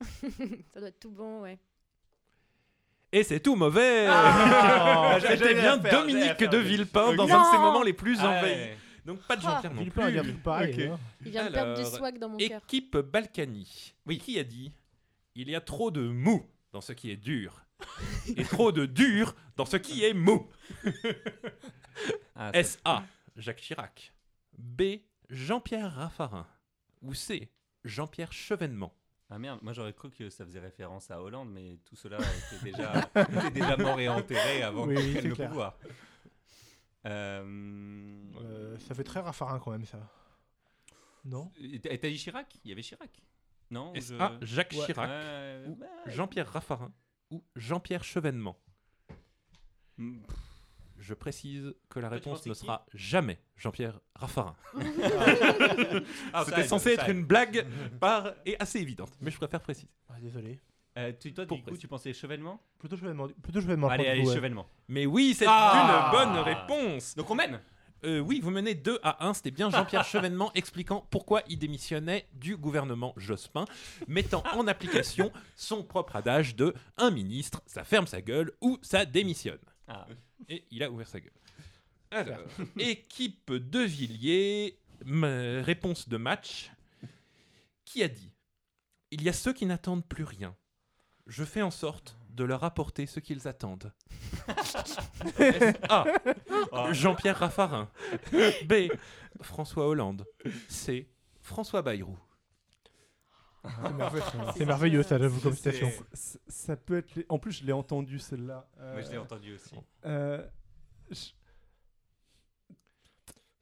ça doit être tout bon, ouais. Et c'est tout mauvais Ah, C'était j'allais bien Dominique de Villepin dans un de ses Non moments les plus Ah envahis. Donc pas de Ah, Jean-Pierre non Villepin a dit un plus. pareil. Hein. Il vient de perdre du swag dans mon cœur. Équipe Balkany. Oui. Qui a dit Il y a trop de mou dans ce qui est dur. Et trop de dur dans ce qui est mou. Ah, S.A. Jacques Chirac. B. Jean-Pierre Raffarin. Ou C. Jean-Pierre Chevènement. Ah merde, moi j'aurais cru que ça faisait référence à Hollande, mais tout cela était déjà, était déjà mort et enterré avant Oui, qu'il prenne le clair. pouvoir. Euh, Euh, ça fait très raffarin quand même, ça. Non et T'as dit Chirac? Il y avait Chirac Non je- S.A. Jacques Ouais, Chirac. ouais, ou bah, Jean-Pierre Raffarin. Ou Jean-Pierre Chevènement. mm, Je précise que la réponse ne sera jamais Jean-Pierre Raffarin. ah, ça C'était censé ça être une blague par... et assez évidente, mais je préfère préciser. Ah, Désolé. Euh, tu, toi, Pour du coup, préciser. tu pensais chevènement? Plutôt je vais demander. Plutôt demander. Allez, allez, ouais. chevènement. Mais oui, c'est Ah une bonne réponse. Donc on mène? Euh, oui, vous menez 2 à 1. C'était bien Jean-Pierre Chevènement expliquant pourquoi il démissionnait du gouvernement Jospin, mettant en application son propre adage de un ministre, ça ferme sa gueule ou ça démissionne. Ah. Et il a ouvert sa gueule. Alors, équipe de Villiers, réponse de match. Qui a dit Il y a ceux qui n'attendent plus rien. Je fais en sorte de leur apporter ce qu'ils attendent. A. Ah. Jean-Pierre Raffarin. B. François Hollande. C. François Bayrou. C'est merveilleux, c'est merveilleux, ça, j'avoue, comme citation. Ça peut être. les- En plus, je l'ai entendu celle-là. Euh, Moi je l'ai entendu aussi. euh, je-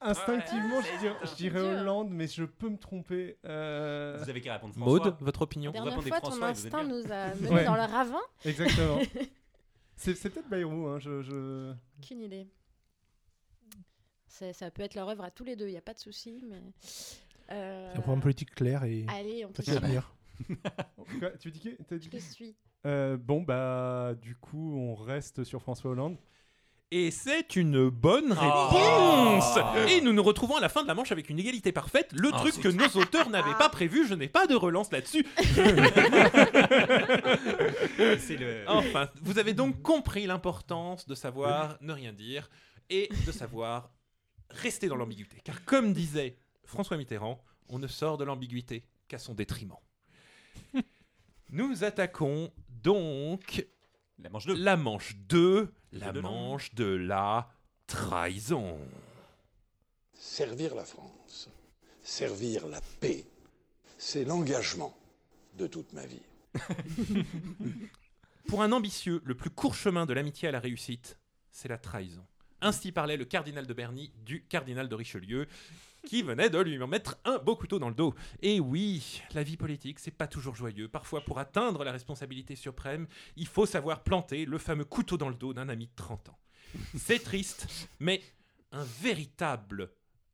Instinctivement, je dirais, je dirais dur. Hollande, mais je peux me tromper. euh, Vous avez qu'à répondre François. Maud, votre opinion La Vous dernière répondez fois, ton instinct nous a menés Ouais. dans le ravin. Exactement. C'est peut-être Bayrou, hein, je... je- Aucune idée. Ça peut être leur œuvre à tous les deux, il n'y a pas de souci, mais. Euh, C'est un programme politique clair et Allez, on suit. tenir. Quoi, tu dis qui Je te suis. Euh, Bon, bah, du coup, on reste sur François Hollande. Et c'est une bonne Ah. réponse Et nous nous retrouvons à la fin de la manche avec une égalité parfaite, le Ah, truc que nos auteurs n'avaient pas prévu, je n'ai pas de relance là-dessus. Le. Enfin, vous avez donc compris l'importance de savoir ne rien dire et de savoir rester dans l'ambiguïté. Car comme disait François Mitterrand, on ne sort de l'ambiguïté qu'à son détriment. Nous attaquons donc La manche 2. la manche 2, la de manche de la trahison. Servir la France, servir la paix, c'est l'engagement de toute ma vie. Pour un ambitieux, le plus court chemin de l'amitié à la réussite, c'est la trahison. Ainsi parlait le cardinal de Berny du cardinal de Richelieu, qui venait de lui mettre un beau couteau dans le dos. Et oui, la vie politique, c'est pas toujours joyeux. Parfois, pour atteindre la responsabilité suprême, il faut savoir planter le fameux couteau dans le dos d'un ami de 30 ans. C'est triste, mais un véritable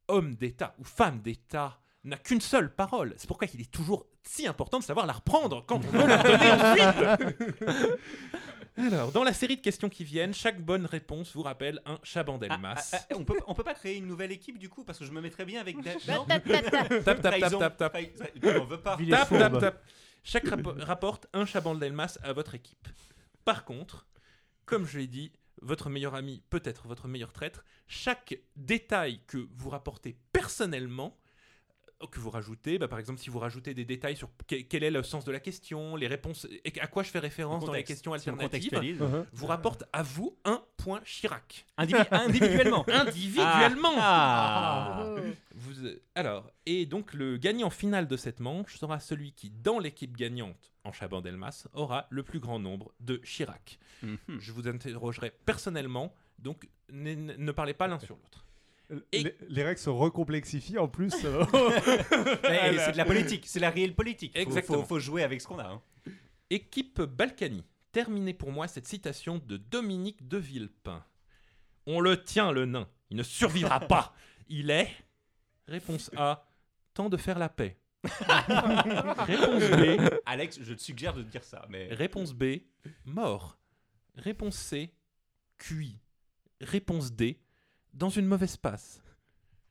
homme d'État ou femme d'État n'a qu'une seule parole. C'est pourquoi il est toujours si important de savoir la reprendre quand on veut la donner ensuite. Alors, dans la série de questions qui viennent, chaque bonne réponse vous rappelle un Chabandelmas. Ah, ah, ah, on, peut, on peut pas créer une nouvelle équipe du coup parce que je me mettrais bien avec. Da- Non. Tap, tap, tap, tap, tap. Tu n'en veux pas. Tap, tap, tap. Chaque rapo- rapporte un Chabandelmas à votre équipe. Par contre, comme je l'ai dit, votre meilleur ami peut être votre meilleur traître. Chaque détail que vous rapportez personnellement, que vous rajoutez, bah, par exemple si vous rajoutez des détails sur que- quel est le sens de la question, les réponses, et à quoi je fais référence dans les questions alternatives, contextualise. vous rapporte à vous un point Chirac. Indivi- individuellement. Individuellement Ah. Oh. Vous, alors, et donc le gagnant final de cette manche sera celui qui, dans l'équipe gagnante en Chabandelmas, aura le plus grand nombre de Chirac. Mhm. Je vous interrogerai personnellement, donc ne parlez pas l'un sur l'autre. Et- Les, les règles se recomplexifient en plus. euh, C'est de la politique, c'est la réelle politique. Faut- Exactement. Faut, faut jouer avec ce qu'on a. hein. Équipe Balkany, terminez pour moi cette citation de Dominique de Villepin. On le tient, le nain. Il ne survivra pas. Il est. Réponse A. Temps de faire la paix. Réponse B. Alex, je te suggère de dire ça. Mais Réponse B, mort. Réponse C, cuit. Réponse D, dans une mauvaise passe.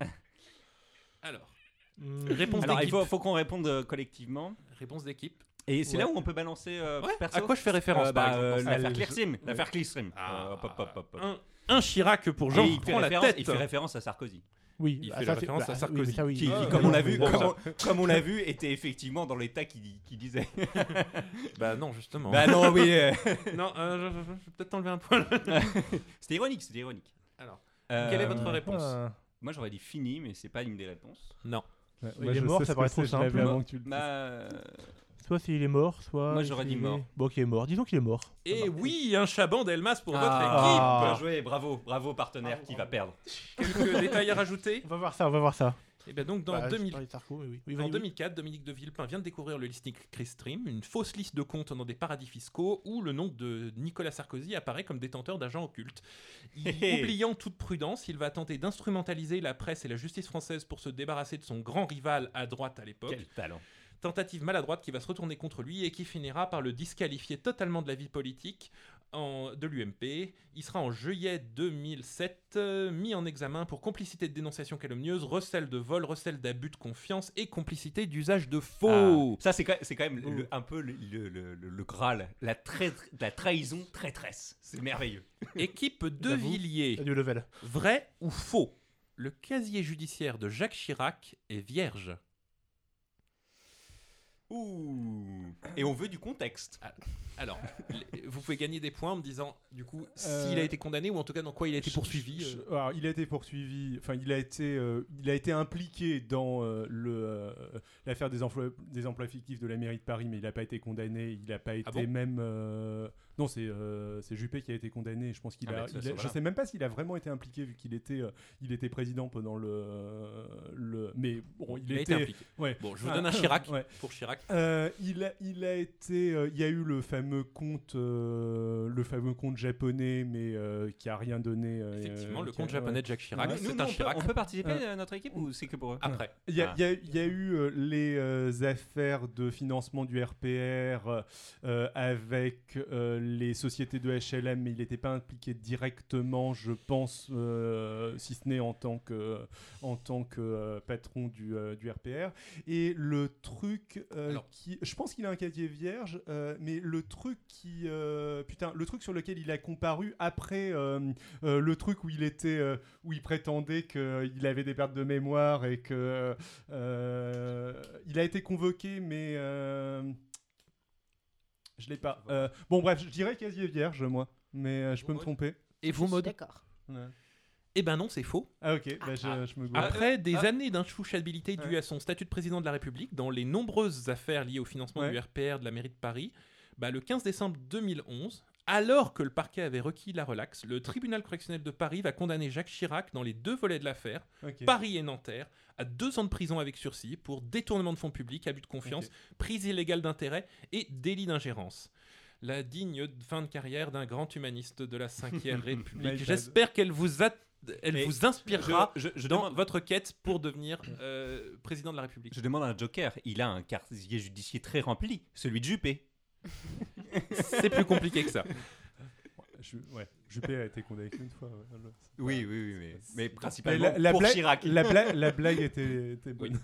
Alors, Hmm. réponse alors il faut, faut qu'on réponde euh, collectivement. Réponse d'équipe. Et c'est Ouais. là où on peut balancer euh, Ouais, perso. à quoi je fais référence Euh, par bah, euh, exemple L'affaire Clearstream. L'affaire Clearstream. Ah, Euh, hop, hop, hop, hop, hop. un, un Chirac pour Jean Et il fait, prend la référence, tête. il fait référence à Sarkozy. Oui, Il ah, fait ça, la c'est- référence bah, à oui, Sarkozy. mais ça, oui. Qui, Ah, comme oui, on l'a oui, vu, bon, comme, ça. on, comme on l'a vu, était effectivement dans l'état qui, qui disait. Bah non, justement. bah non, oui. euh, non, euh, je, je- je vais peut-être t'enlever un point. C'était ironique, c'était ironique. Euh, quelle est votre réponse? Ah. Moi j'aurais dit fini, mais c'est pas une des réponses. Non. ouais, Il moi, est mort, ça paraît trop simple. avant que tu le dises. Bah, Soit s'il est mort, soit. Moi, j'aurais dit mort. Bon, qui est mort. Disons qu'il est mort. Et oui, un Chaban d'Elmas pour votre ah, Ah. Bien joué, bravo, bravo partenaire qui va perdre. équipe. Quelques détails à rajouter? On va voir ça, on va voir ça. Et bien donc dans Bah, je 2000 parlais de Sarko, mais oui. Oui, En vas-y, oui. 2004, Dominique de Villepin vient de découvrir le listing Clearstream, une fausse liste de comptes dans des paradis fiscaux où le nom de Nicolas Sarkozy apparaît comme détenteur d'agents occultes. Il- oubliant toute prudence, il va tenter d'instrumentaliser la presse et la justice française pour se débarrasser de son grand rival à droite à l'époque. Quel talent. Tentative maladroite qui va se retourner contre lui et qui finira par le disqualifier totalement de la vie politique en- de l'UMP. Il sera en juillet 2007 euh, mis en examen pour complicité de dénonciation calomnieuse, recel de vol, recel d'abus de confiance et complicité d'usage de faux. Ah, ça c'est quand, c'est quand même le- un peu le, le- le- le- le Graal, la, traître- la trahison traîtresse. C'est merveilleux. Équipe de. Villiers, Du level. vrai ou faux? Le casier judiciaire de Jacques Chirac est vierge. Ouh. Et on veut du contexte. Alors, les- vous pouvez gagner des points en me disant, du coup, Euh, s'il a été condamné ou en tout cas dans quoi il a été Je- poursuivi. je- euh, alors, il a été poursuivi, enfin, il a été, euh, il a été impliqué dans euh, le, euh, l'affaire des emplois, des emplois fictifs de la mairie de Paris, mais il n'a pas été condamné. Il n'a pas été Ah bon même. euh, non, c'est euh, c'est Juppé qui a été condamné. Je pense qu'il Ah, a. mais ça, il ça, a- voilà. Je sais même pas s'il a vraiment été impliqué vu qu'il était, euh, il était président pendant le, le. Mais bon, il, Il a était. été impliqué. ouais. Bon, je vous Ah, donne un Chirac ouais. pour Chirac. Euh, il, a, il a été, euh, il y a eu le fameux compte, euh, le fameux compte japonais, mais euh, qui a rien donné. euh, Effectivement, euh, le a- compte japonais ouais. de Jacques Chirac, Ouais. Nous, on, peut, Chirac. on peut participer à notre équipe ou c'est que pour eux Après. Il y, a, Ah. il y a- il y a eu euh, les euh, affaires de financement du RPR euh, avec euh, les sociétés de HLM, mais il n'était pas impliqué directement, je pense, euh, si ce n'est en tant que, en tant que euh, patron du, euh, du RPR. Et le truc euh, Alors. qui. Je pense qu'il a un casier vierge, euh, mais le truc qui. euh, putain, le truc sur lequel il a comparu après euh, euh, le truc où il était. euh, où il prétendait qu'il avait des pertes de mémoire et que. euh, il a été convoqué, mais. euh, je l'ai pas. Euh, bon, bref, je dirais casier vierge, moi. Mais euh, je peux me tromper. Et modes D'accord. Ouais. Eh ben non, c'est faux. Ah, ok, bah, je, Ah. je me. Après des ah. années d'inchouchabilité dues Ouais. à son statut de président de la République dans les nombreuses affaires liées au financement Ouais. du RPR de la mairie de Paris, bah, le 15 décembre 2011, alors que le parquet avait requis la relaxe, le tribunal correctionnel de Paris va condamner Jacques Chirac dans les deux volets de l'affaire, Ok. Paris et Nanterre, à deux ans de prison avec sursis pour détournement de fonds publics, abus de confiance, prise illégale d'intérêt et délit d'ingérence. La digne fin de carrière d'un grand humaniste de la 5ème My République. J'espère qu'elle vous, a- elle vous inspirera Je, je dans demande, votre quête pour devenir euh, président de la République. je demande à un Joker. Il a un casier judiciaire très rempli, celui de Juppé. C'est plus compliqué que ça. Je, ouais, Juppé a été condamné qu'une fois. ouais, alors, c'est Oui, oui, oui, mais, principalement la, la pour blague, Chirac. La, bla- la blague était, était bonne.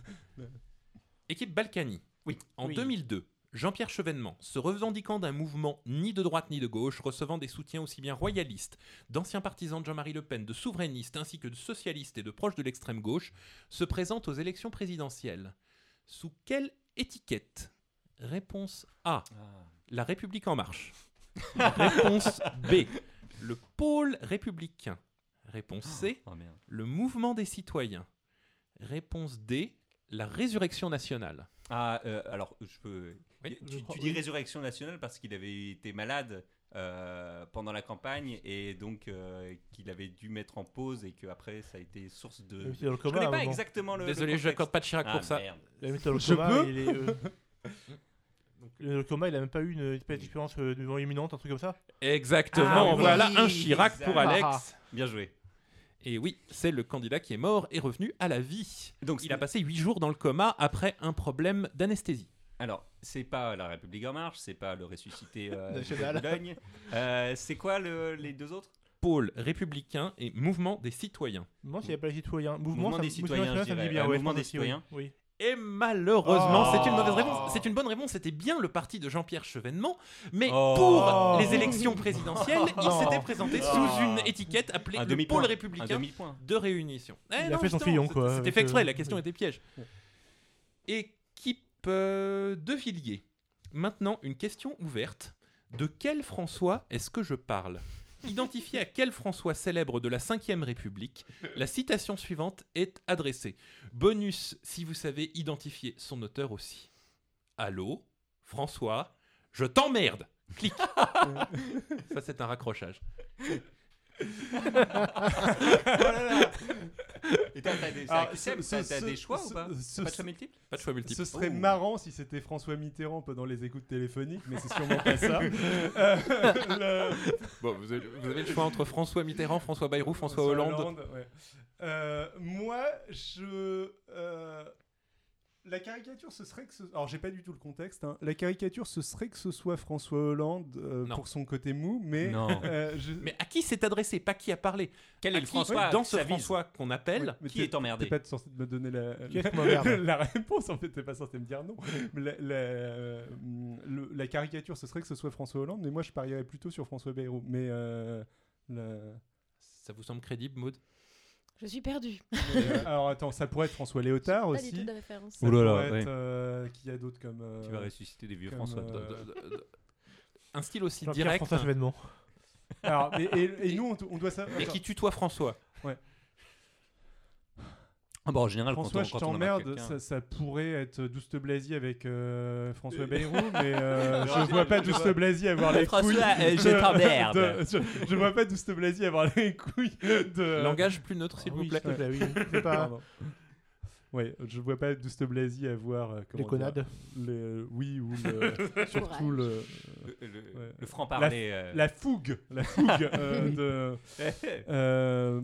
Équipe Balkany. Oui. En Oui. 2002, Jean-Pierre Chevènement, se revendiquant d'un mouvement ni de droite ni de gauche, recevant des soutiens aussi bien royalistes, d'anciens partisans de Jean-Marie Le Pen, de souverainistes ainsi que de socialistes et de proches de l'extrême gauche, se présente aux élections présidentielles. Sous quelle étiquette? Réponse A. Ah. La République en marche. Réponse B. Le pôle républicain. Réponse C. Oh. Le mouvement des citoyens. Réponse D. La résurrection nationale. Ah, euh, alors, je peux. Oui, tu, dis résurrection nationale parce qu'il avait été malade euh, pendant la campagne et donc euh, qu'il avait dû mettre en pause et qu'après ça a été source de. Le Je coma connais pas exactement le. Désolé, le je n'accorde pas de Chirac Ah, pour ça. Je coma. peux il est, euh, Le le coma, il a même pas eu une, expérience de mort imminente, un truc comme ça? Exactement, Ah oui, voilà un Chirac exact. pour Alex. Ah, Bien joué. Et oui, c'est le candidat qui est mort et revenu à la vie. Donc, Il a passé 8 jours dans le coma après un problème d'anesthésie. Alors, c'est pas la République en marche, c'est pas le ressuscité euh, de National. Boulogne. Euh, c'est quoi le- les deux autres? Pôle républicain et mouvement des citoyens. Non, s'il n'y a pas les citoyens. Mouvement, Mouvement ça- des citoyens, ça me dit bien. Euh, ouais, mouvement des citoyens. Oui. Et malheureusement, Oh. c'est une mauvaise réponse. C'est une bonne réponse. C'était bien le parti de Jean-Pierre Chevènement, mais Oh. pour les élections présidentielles, il Non. s'était présenté sous Oh. une étiquette appelée Un le pôle républicain de réunion. Eh Il a fait son c'était- quoi, C'était fait exprès, euh, la question oui. était piège. Équipe euh, de Villiers. Maintenant, une question ouverte. De quel François est-ce que je parle Identifié à quel François célèbre de la Ve République, la citation suivante est adressée. Bonus si vous savez identifier son auteur aussi. Allô François Je t'emmerde Clique Ça, c'est un raccrochage. Et toi, t'as des, c'est Alors, acceptable, ce- t'as- ce- t'as des choix ce- ou pas ce- Pas de choix multiples Pas de choix multiple. Ce serait Oh. marrant si c'était François Mitterrand pendant les écoutes téléphoniques, mais c'est sûrement pas ça. Euh, le- Bon, vous avez, vous avez le choix entre François Mitterrand, François Bayrou, François Hollande. ouais. Euh, moi, je. euh, la caricature, ce serait que ce. Alors, j'ai pas du tout le contexte. hein. La caricature, ce serait que ce soit François Hollande euh, pour son côté mou, mais. Non. euh, je- Mais à qui s'est adressé? Pas qui a parlé? Quel À est le qui, François? Dans ce François qu'on appelle. Qui est emmerdé? T'es pas censé me donner la, réponse, en fait, t'es pas censé me dire non. Mais la, la, euh, le- la caricature, ce serait que ce soit François Hollande, mais moi je parierais plutôt sur François Bayrou. Mais euh, la- Ça vous semble crédible, Maud? Je suis perdue. euh, alors attends, ça pourrait être François Léotard Pas du aussi. tout de référence. Ça Oh là là, pourrait ouais. être, euh, qui y a d'autres comme. euh, Tu vas ressusciter des vieux comme, François. euh, De- de- de- de- Un style aussi direct François Chevènement. Alors, mais- et, et nous, on, on doit savoir. et qui tutoie François. Ah bon, en général, François, quand je on, t'emmerde, ça, ça pourrait être Douste Blazy avec euh, François Bayrou, mais euh, je vois pas Douste Blazy avoir les François, couilles. euh, je de- t'emmerde. de- Je, je vois pas Douste Blazy avoir les couilles de. Langage plus neutre, s'il Ah vous oui, plaît. s'il te plaît, oui. Pas. Ouais, je vois pas Douste Blazy avoir. euh, les connades. les, euh, oui, ou le, surtout le, Le, le- Ouais. le franc-parler. euh. la fougue. La fougue euh, de.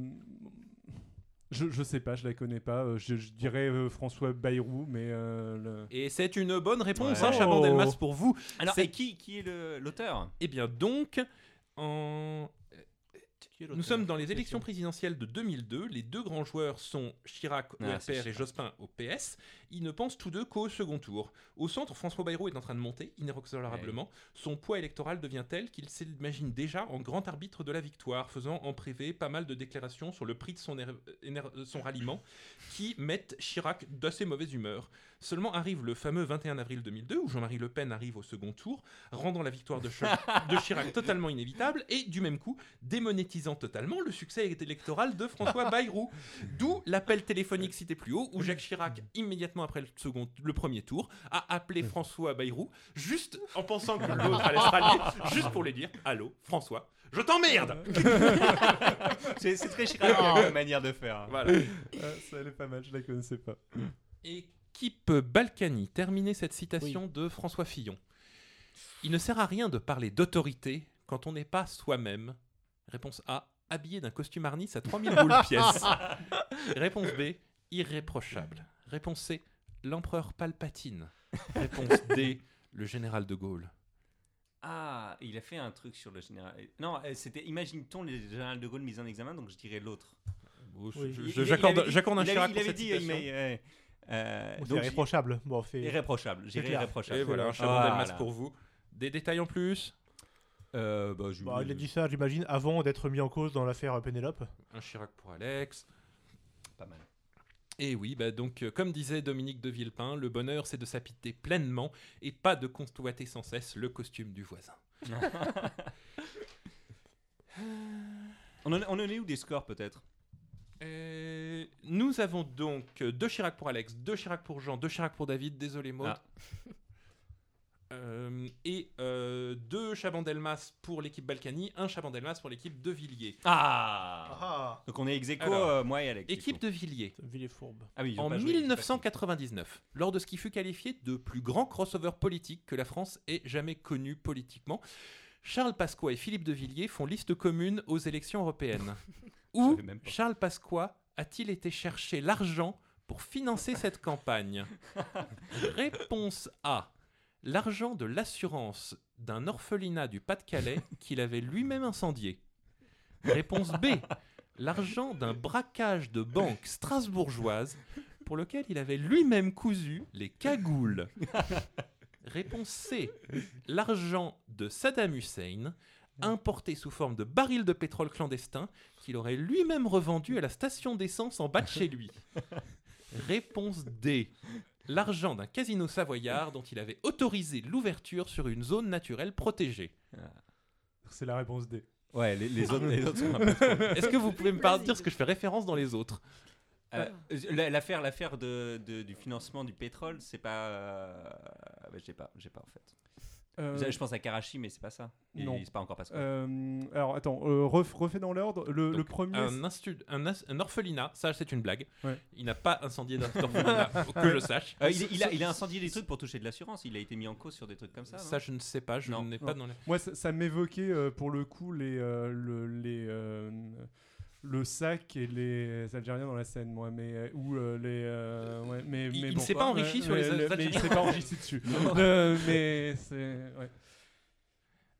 Je, je sais pas, je la connais pas. euh, Je, je dirais euh, François Bayrou, mais euh, le- Et c'est une bonne réponse, Ouais. hein, Chaban Oh. Delmas, pour vous. Alors, C'est- et qui, qui est le- l'auteur? Eh bien, donc, en... nous sommes dans les élections présidentielles de 2002. Les deux grands joueurs sont Chirac au Ah, RPR et. Jospin au PS. Ils ne pensent tous deux qu'au second tour. Au centre, François Bayrou est en train de monter, inexorablement. Son poids électoral devient tel qu'il s'imagine déjà en grand arbitre de la victoire, faisant en privé pas mal de déclarations sur le prix de son, ralliement, qui mettent Chirac d'assez mauvaise humeur. Seulement arrive le fameux 21 avril 2002, où Jean-Marie Le Pen arrive au second tour, rendant la victoire de, de Chirac totalement inévitable, et du même coup, démonétisant totalement le succès électoral de François Bayrou. D'où l'appel téléphonique cité plus haut, où Jacques Chirac, immédiatement après le, second, le premier tour, a appelé François Bayrou, juste en pensant que l'autre allait se rallier, juste pour lui dire Allô, François, je t'emmerde C'est c'est très Chirac comme manière de faire. Voilà. Ah, ça elle est pas mal, je la connaissais pas. Équipe Balkany, terminer cette citation de François Fillon. Il ne sert à rien de parler d'autorité quand on n'est pas soi-même. Réponse A, habillé d'un costume Arnis à 3000 boules pièce. Réponse B, irréprochable. Réponse C, l'empereur Palpatine. Réponse D, le général de Gaulle. Ah, il a fait un truc sur le général. Non, euh, c'était imagine-t-on le général de Gaulle mis en examen, donc je dirais l'autre. Bon, Oui. J'accorde il avait dit- j'accorde un il avait- Chirac il pour avait cette dit, citation. mais, euh, euh, Bon, donc, irréprochable. Bon, irréprochable. J'irai irréprochable. Et voilà, un chapeau Voilà. d'Elmas pour vous. Des détails en plus Euh, bah, je- Bah, il a dit ça, j'imagine, avant d'être mis en cause dans l'affaire Pénélope. Un Chirac pour Alex. Pas mal. Et oui, bah donc, euh, comme disait Dominique de Villepin, le bonheur c'est de s'habiter pleinement et pas de convoiter sans cesse le costume du voisin. On en, on en est où des scores peut-être? Euh, nous avons donc euh, deux Chirac pour Alex, deux Chirac pour Jean, deux Chirac pour David, désolé Maud. Ah. Euh, et euh, deux Chabandelmas pour l'équipe Balkany, un Chabandelmas pour l'équipe de Villiers. Ah, Ah Donc on est ex aequo, Alors, euh, moi et Alex. Équipe de Villiers. Ville fourbe. Ah oui, En pas joué, j'ai pas 1999, lors de ce qui fut qualifié de plus grand crossover politique que la France ait jamais connu politiquement, Charles Pasqua et Philippe de Villiers font liste commune aux élections européennes. Où. Charles Pasqua a-t-il été chercher l'argent pour financer cette campagne? Réponse A. L'argent de l'assurance d'un orphelinat du Pas-de-Calais qu'il avait lui-même incendié. Réponse B. L'argent d'un braquage de banque strasbourgeoise pour lequel il avait lui-même cousu les cagoules. Réponse C. L'argent de Saddam Hussein, importé sous forme de barils de pétrole clandestin, qu'il aurait lui-même revendu à la station d'essence en bas de chez lui. Réponse D. L'argent d'un casino savoyard dont il avait autorisé l'ouverture sur une zone naturelle protégée. C'est la réponse D. Ouais, les, les autres, les autres sont un peu trop- Est-ce que vous pouvez me par- dire ce que je fais référence dans les autres? Euh, la- l'affaire, l'affaire de, de- du financement du pétrole, c'est pas. euh, bah, j'ai pas, j'ai pas en fait. Euh, Je pense à Karachi, mais c'est pas ça. Et non. C'est pas encore passé. euh, alors attends, euh, ref- refais dans l'ordre. Le, premier. un, instu- un as- un orphelinat, ça c'est une blague. Ouais. Il n'a pas incendié d'orphelinat, que je sache. Euh, il, il a, il a incendié des trucs pour toucher de l'assurance. Il a été mis en cause sur des trucs comme ça. Ça, je ne sais pas, je Non. n'ai Non. pas dans les... Moi, ça, ça m'évoquait euh, pour le coup les, euh, le, les, euh, le sac et les Algériens dans la scène, moi, mais euh, ou euh, les. euh, ouais, mais, Il- mais il bon, s'est pas enrichi ouais, sur les Algériens. Mais il s'est pas enrichi dessus. Euh, mais c'est. Ouais.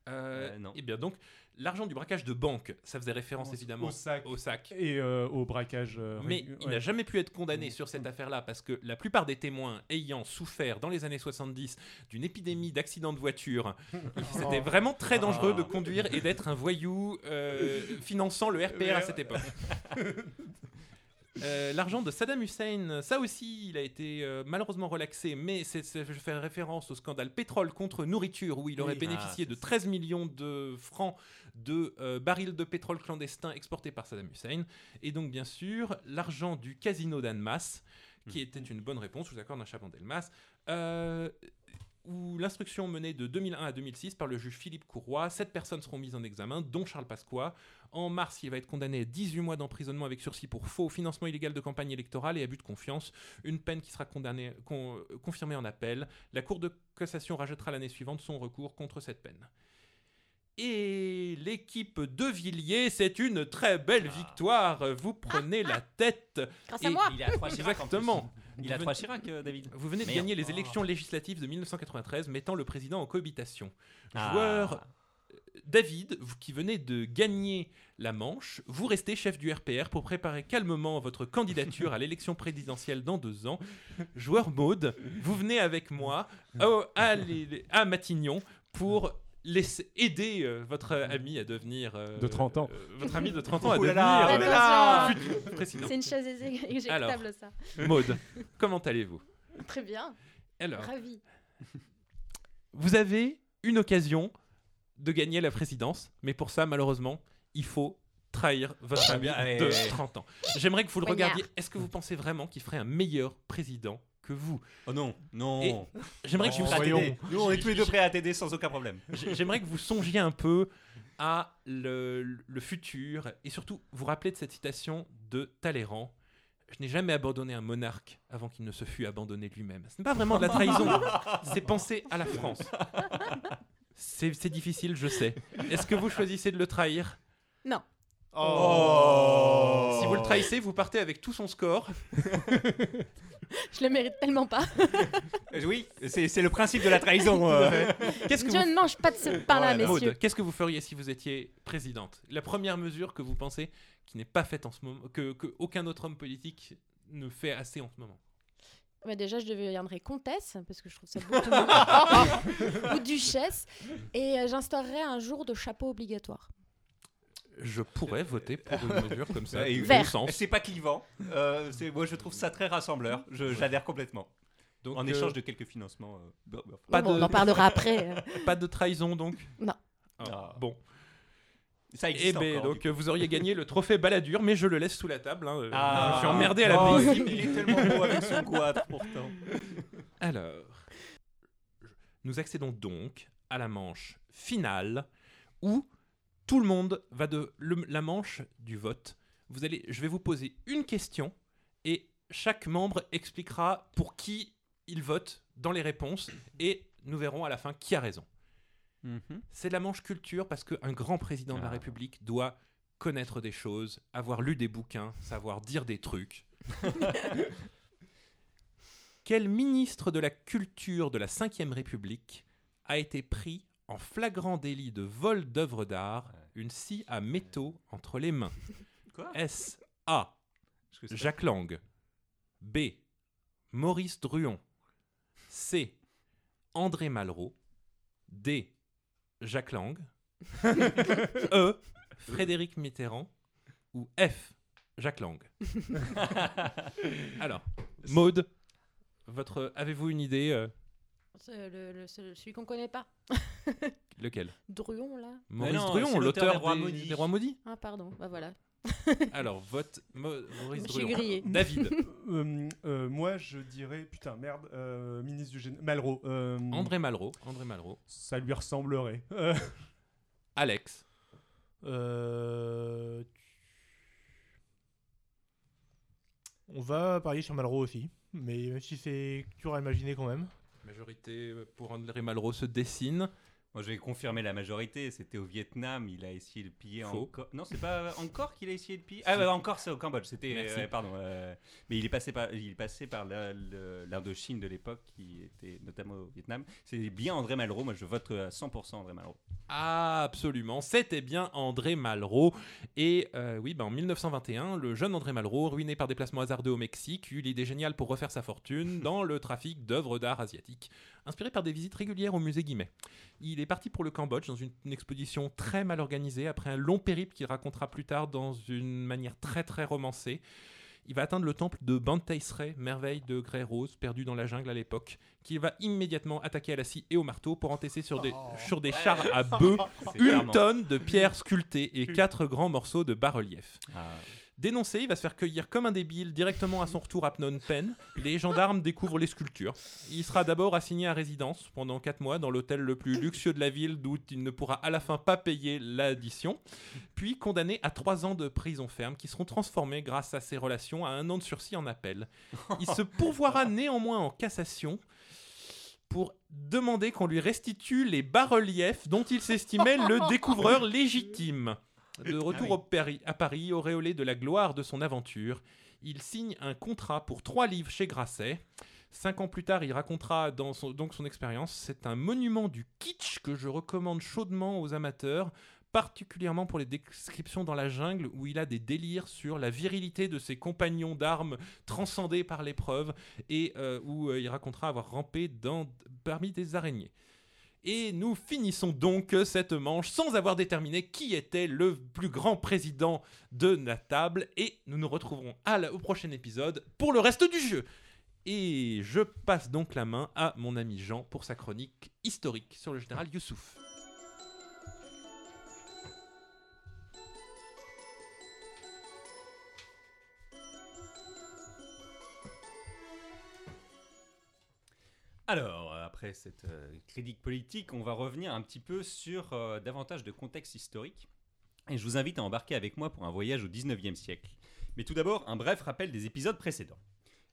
Euh, Euh, non. Eh bien donc, l'argent du braquage de banque, ça faisait référence évidemment Au sac. au sac. Et euh, au braquage. euh, Mais il n'a jamais pu être condamné Mm. sur cette affaire-là parce que la plupart des témoins ayant souffert dans les années 70 d'une épidémie d'accidents de voiture, c'était vraiment très dangereux de conduire et d'être un voyou euh, finançant le RPR à cette époque. Euh, L'argent de Saddam Hussein, ça aussi, il a été euh, malheureusement relaxé, mais c'est, c'est- je fais référence au scandale pétrole contre nourriture, où il aurait Oui. bénéficié Ah, de c'est 13 millions de francs de euh, barils de pétrole clandestins exportés par Saddam Hussein. Et donc, bien sûr, l'argent du casino d'Annemasse, qui était une bonne réponse, je vous accorde un chapeau d'Elmas, euh, où l'instruction menée de 2001 à 2006 par le juge Philippe Courroy, sept personnes seront mises en examen, dont Charles Pasqua. En mars, il va être condamné à 18 mois d'emprisonnement avec sursis pour faux, financement illégal de campagne électorale et abus de confiance, une peine qui sera condamnée, con- confirmée en appel. La Cour de cassation rajoutera l'année suivante son recours contre cette peine. Et l'équipe de Villiers, c'est une très belle victoire. Vous prenez la tête. Grâce Et à moi. Il a. Exactement. Il a Vous trois Chirac, euh, David. Vous venez de Merde. gagner les élections législatives de 1993, mettant le président en cohabitation. Ah. Joueur David, vous qui venez de gagner la Manche, vous restez chef du RPR pour préparer calmement votre candidature à l'élection présidentielle dans deux ans. Joueur Maude, vous venez avec moi à Matignon pour laisser, aider euh, votre ami à devenir... euh, De 30 ans. euh, votre ami de 30 ans à Oh devenir... là. C'est une chaise éjec- éjectable, ça. Maude, comment allez-vous? Très bien. Alors, Ravi. vous avez une occasion de gagner la présidence, mais pour ça, malheureusement, il faut trahir votre ami bien, allez, de allez. 30 ans. J'aimerais que vous le regardiez. Est-ce que vous pensez vraiment qu'il ferait un meilleur président que vous Oh non, non. Et J'aimerais que vous t'aider. Nous, on est tous les deux prêts à t'aider sans aucun problème. J'ai- J'aimerais que vous songiez un peu à le, le futur et surtout vous rappelez de cette citation de Talleyrand. Je n'ai jamais abandonné un monarque avant qu'il ne se fût abandonné lui-même. Ce n'est pas vraiment de la trahison, c'est penser à la France. C'est c'est difficile, je sais. Est-ce que vous choisissez de le trahir? Non. Oh. Si vous le trahissez, vous partez avec tout son score. Je le mérite tellement pas. Euh, Oui, c'est c'est le principe de la trahison. euh. Qu'est-ce que Je vous ne mange pas de ce pain-là, Voilà. messieurs. Qu'est-ce que vous feriez si vous étiez présidente? La première mesure que vous pensez qui n'est pas faite en ce moment, que, que aucun autre homme politique ne fait assez en ce moment? Bah, déjà, je deviendrai comtesse, parce que je trouve ça beaucoup mieux. Ou duchesse. Et euh, j'instaurerai un jour de chapeau obligatoire. Je pourrais voter pour une mesure comme ça. Et- de Vert. bon sens. C'est pas clivant. Euh, moi, je trouve ça très rassembleur. Je- J'adhère complètement. Donc, En euh, échange de quelques financements. euh. Pas Bon, de- On en parlera après. euh. pas de trahison donc? Non. Ah, Ah. Bon. Ça Et existe ben encore. donc euh, vous auriez gagné le trophée baladure, mais je le laisse sous la table. hein. Euh, Ah. Je suis emmerdé à la Oh, prise. il est tellement beau avec son goitre pourtant. Alors, nous accédons donc à la manche finale où tout le monde va de le- la manche du vote. Vous allez, je vais vous poser une question et chaque membre expliquera pour qui il vote dans les réponses et nous verrons à la fin qui a raison. C'est la manche culture parce qu'un grand président de la Ah. République doit connaître des choses, avoir lu des bouquins, savoir dire des trucs. Quel ministre de la Culture de la Ve République a été pris en flagrant délit de vol d'œuvres d'art, une scie à métaux entre les mains Quoi? S. A. Jacques Lang. B. Maurice Druon. C. André Malraux. D. Jacques Lang. e. Frédéric Mitterrand. Ou F. Jacques Lang. Alors, Maude, votre, avez-vous une idée euh, le- le- c'est celui qu'on connaît pas. Lequel? Druon, là. Maurice non, Druon, l'auteur des Rois des, Maudits. des Rois Maudits? Ah, pardon. Bah voilà. Alors, vote Mo- Maurice Druon. David. Euh, euh, moi, je dirais, putain, merde, euh, ministre du Génie. Malraux. euh, André Malraux. André Malraux. Ça lui ressemblerait. Alex. Euh, On va parier sur Malraux aussi, mais même si c'est dur à imaginer quand même. Majorité pour André Malraux se dessine. Moi, je vais confirmer la majorité. C'était au Vietnam. Il a essayé de piller encore. Non, c'est pas encore qu'il a essayé de piller? Ah, ouais, encore, c'est au Cambodge. C'était. Euh, pardon. euh, mais il est passé par, il est passé par l'Indochine de l'époque, qui était notamment au Vietnam. C'est bien André Malraux. Moi, je vote à 100% André Malraux. Ah, absolument. C'était bien André Malraux. Et euh, oui, ben, en 1921, le jeune André Malraux, ruiné par des placements hasardeux au Mexique, eut l'idée géniale pour refaire sa fortune dans le trafic d'œuvres d'art asiatiques, inspiré par des visites régulières au musée Guimet. Il est parti pour le Cambodge dans une, une expédition très mal organisée, après un long périple qu'il racontera plus tard dans une manière très très romancée. Il va atteindre le temple de Banteisre, merveille de grès rose, perdu dans la jungle à l'époque, qu'il va immédiatement attaquer à la scie et au marteau pour entasser sur des, sur des chars à bœufs une clairement- tonne de pierres sculptées et quatre grands morceaux de bas-relief. Ah. Dénoncé, il va se faire cueillir comme un débile directement à son retour à Phnom Penh. Les gendarmes découvrent les sculptures. Il sera d'abord assigné à résidence pendant 4 mois dans l'hôtel le plus luxueux de la ville d'où il ne pourra à la fin pas payer l'addition. Puis condamné à 3 ans de prison ferme qui seront transformés grâce à ses relations à un an de sursis en appel. Il se pourvoira néanmoins en cassation pour demander qu'on lui restitue les bas-reliefs dont il s'estimait le découvreur légitime. De retour oui. au Paris- à Paris, auréolé de la gloire de son aventure, il signe un contrat pour trois livres chez Grasset. Cinq ans plus tard, il racontera dans son- donc son expérience. C'est un monument du kitsch que je recommande chaudement aux amateurs, particulièrement pour les descriptions dans la jungle où il a des délires sur la virilité de ses compagnons d'armes transcendés par l'épreuve et euh, où euh, il racontera avoir rampé dans, parmi des araignées. Et nous finissons donc cette manche sans avoir déterminé qui était le plus grand président de la table. Et nous nous retrouverons au prochain épisode pour le reste du jeu. Et je passe donc la main à mon ami Jean pour sa chronique historique sur le général Youssouf. Alors, cette euh, critique politique, on va revenir un petit peu sur euh, davantage de contexte historique. Et je vous invite à embarquer avec moi pour un voyage au 19e siècle. Mais tout d'abord, un bref rappel des épisodes précédents.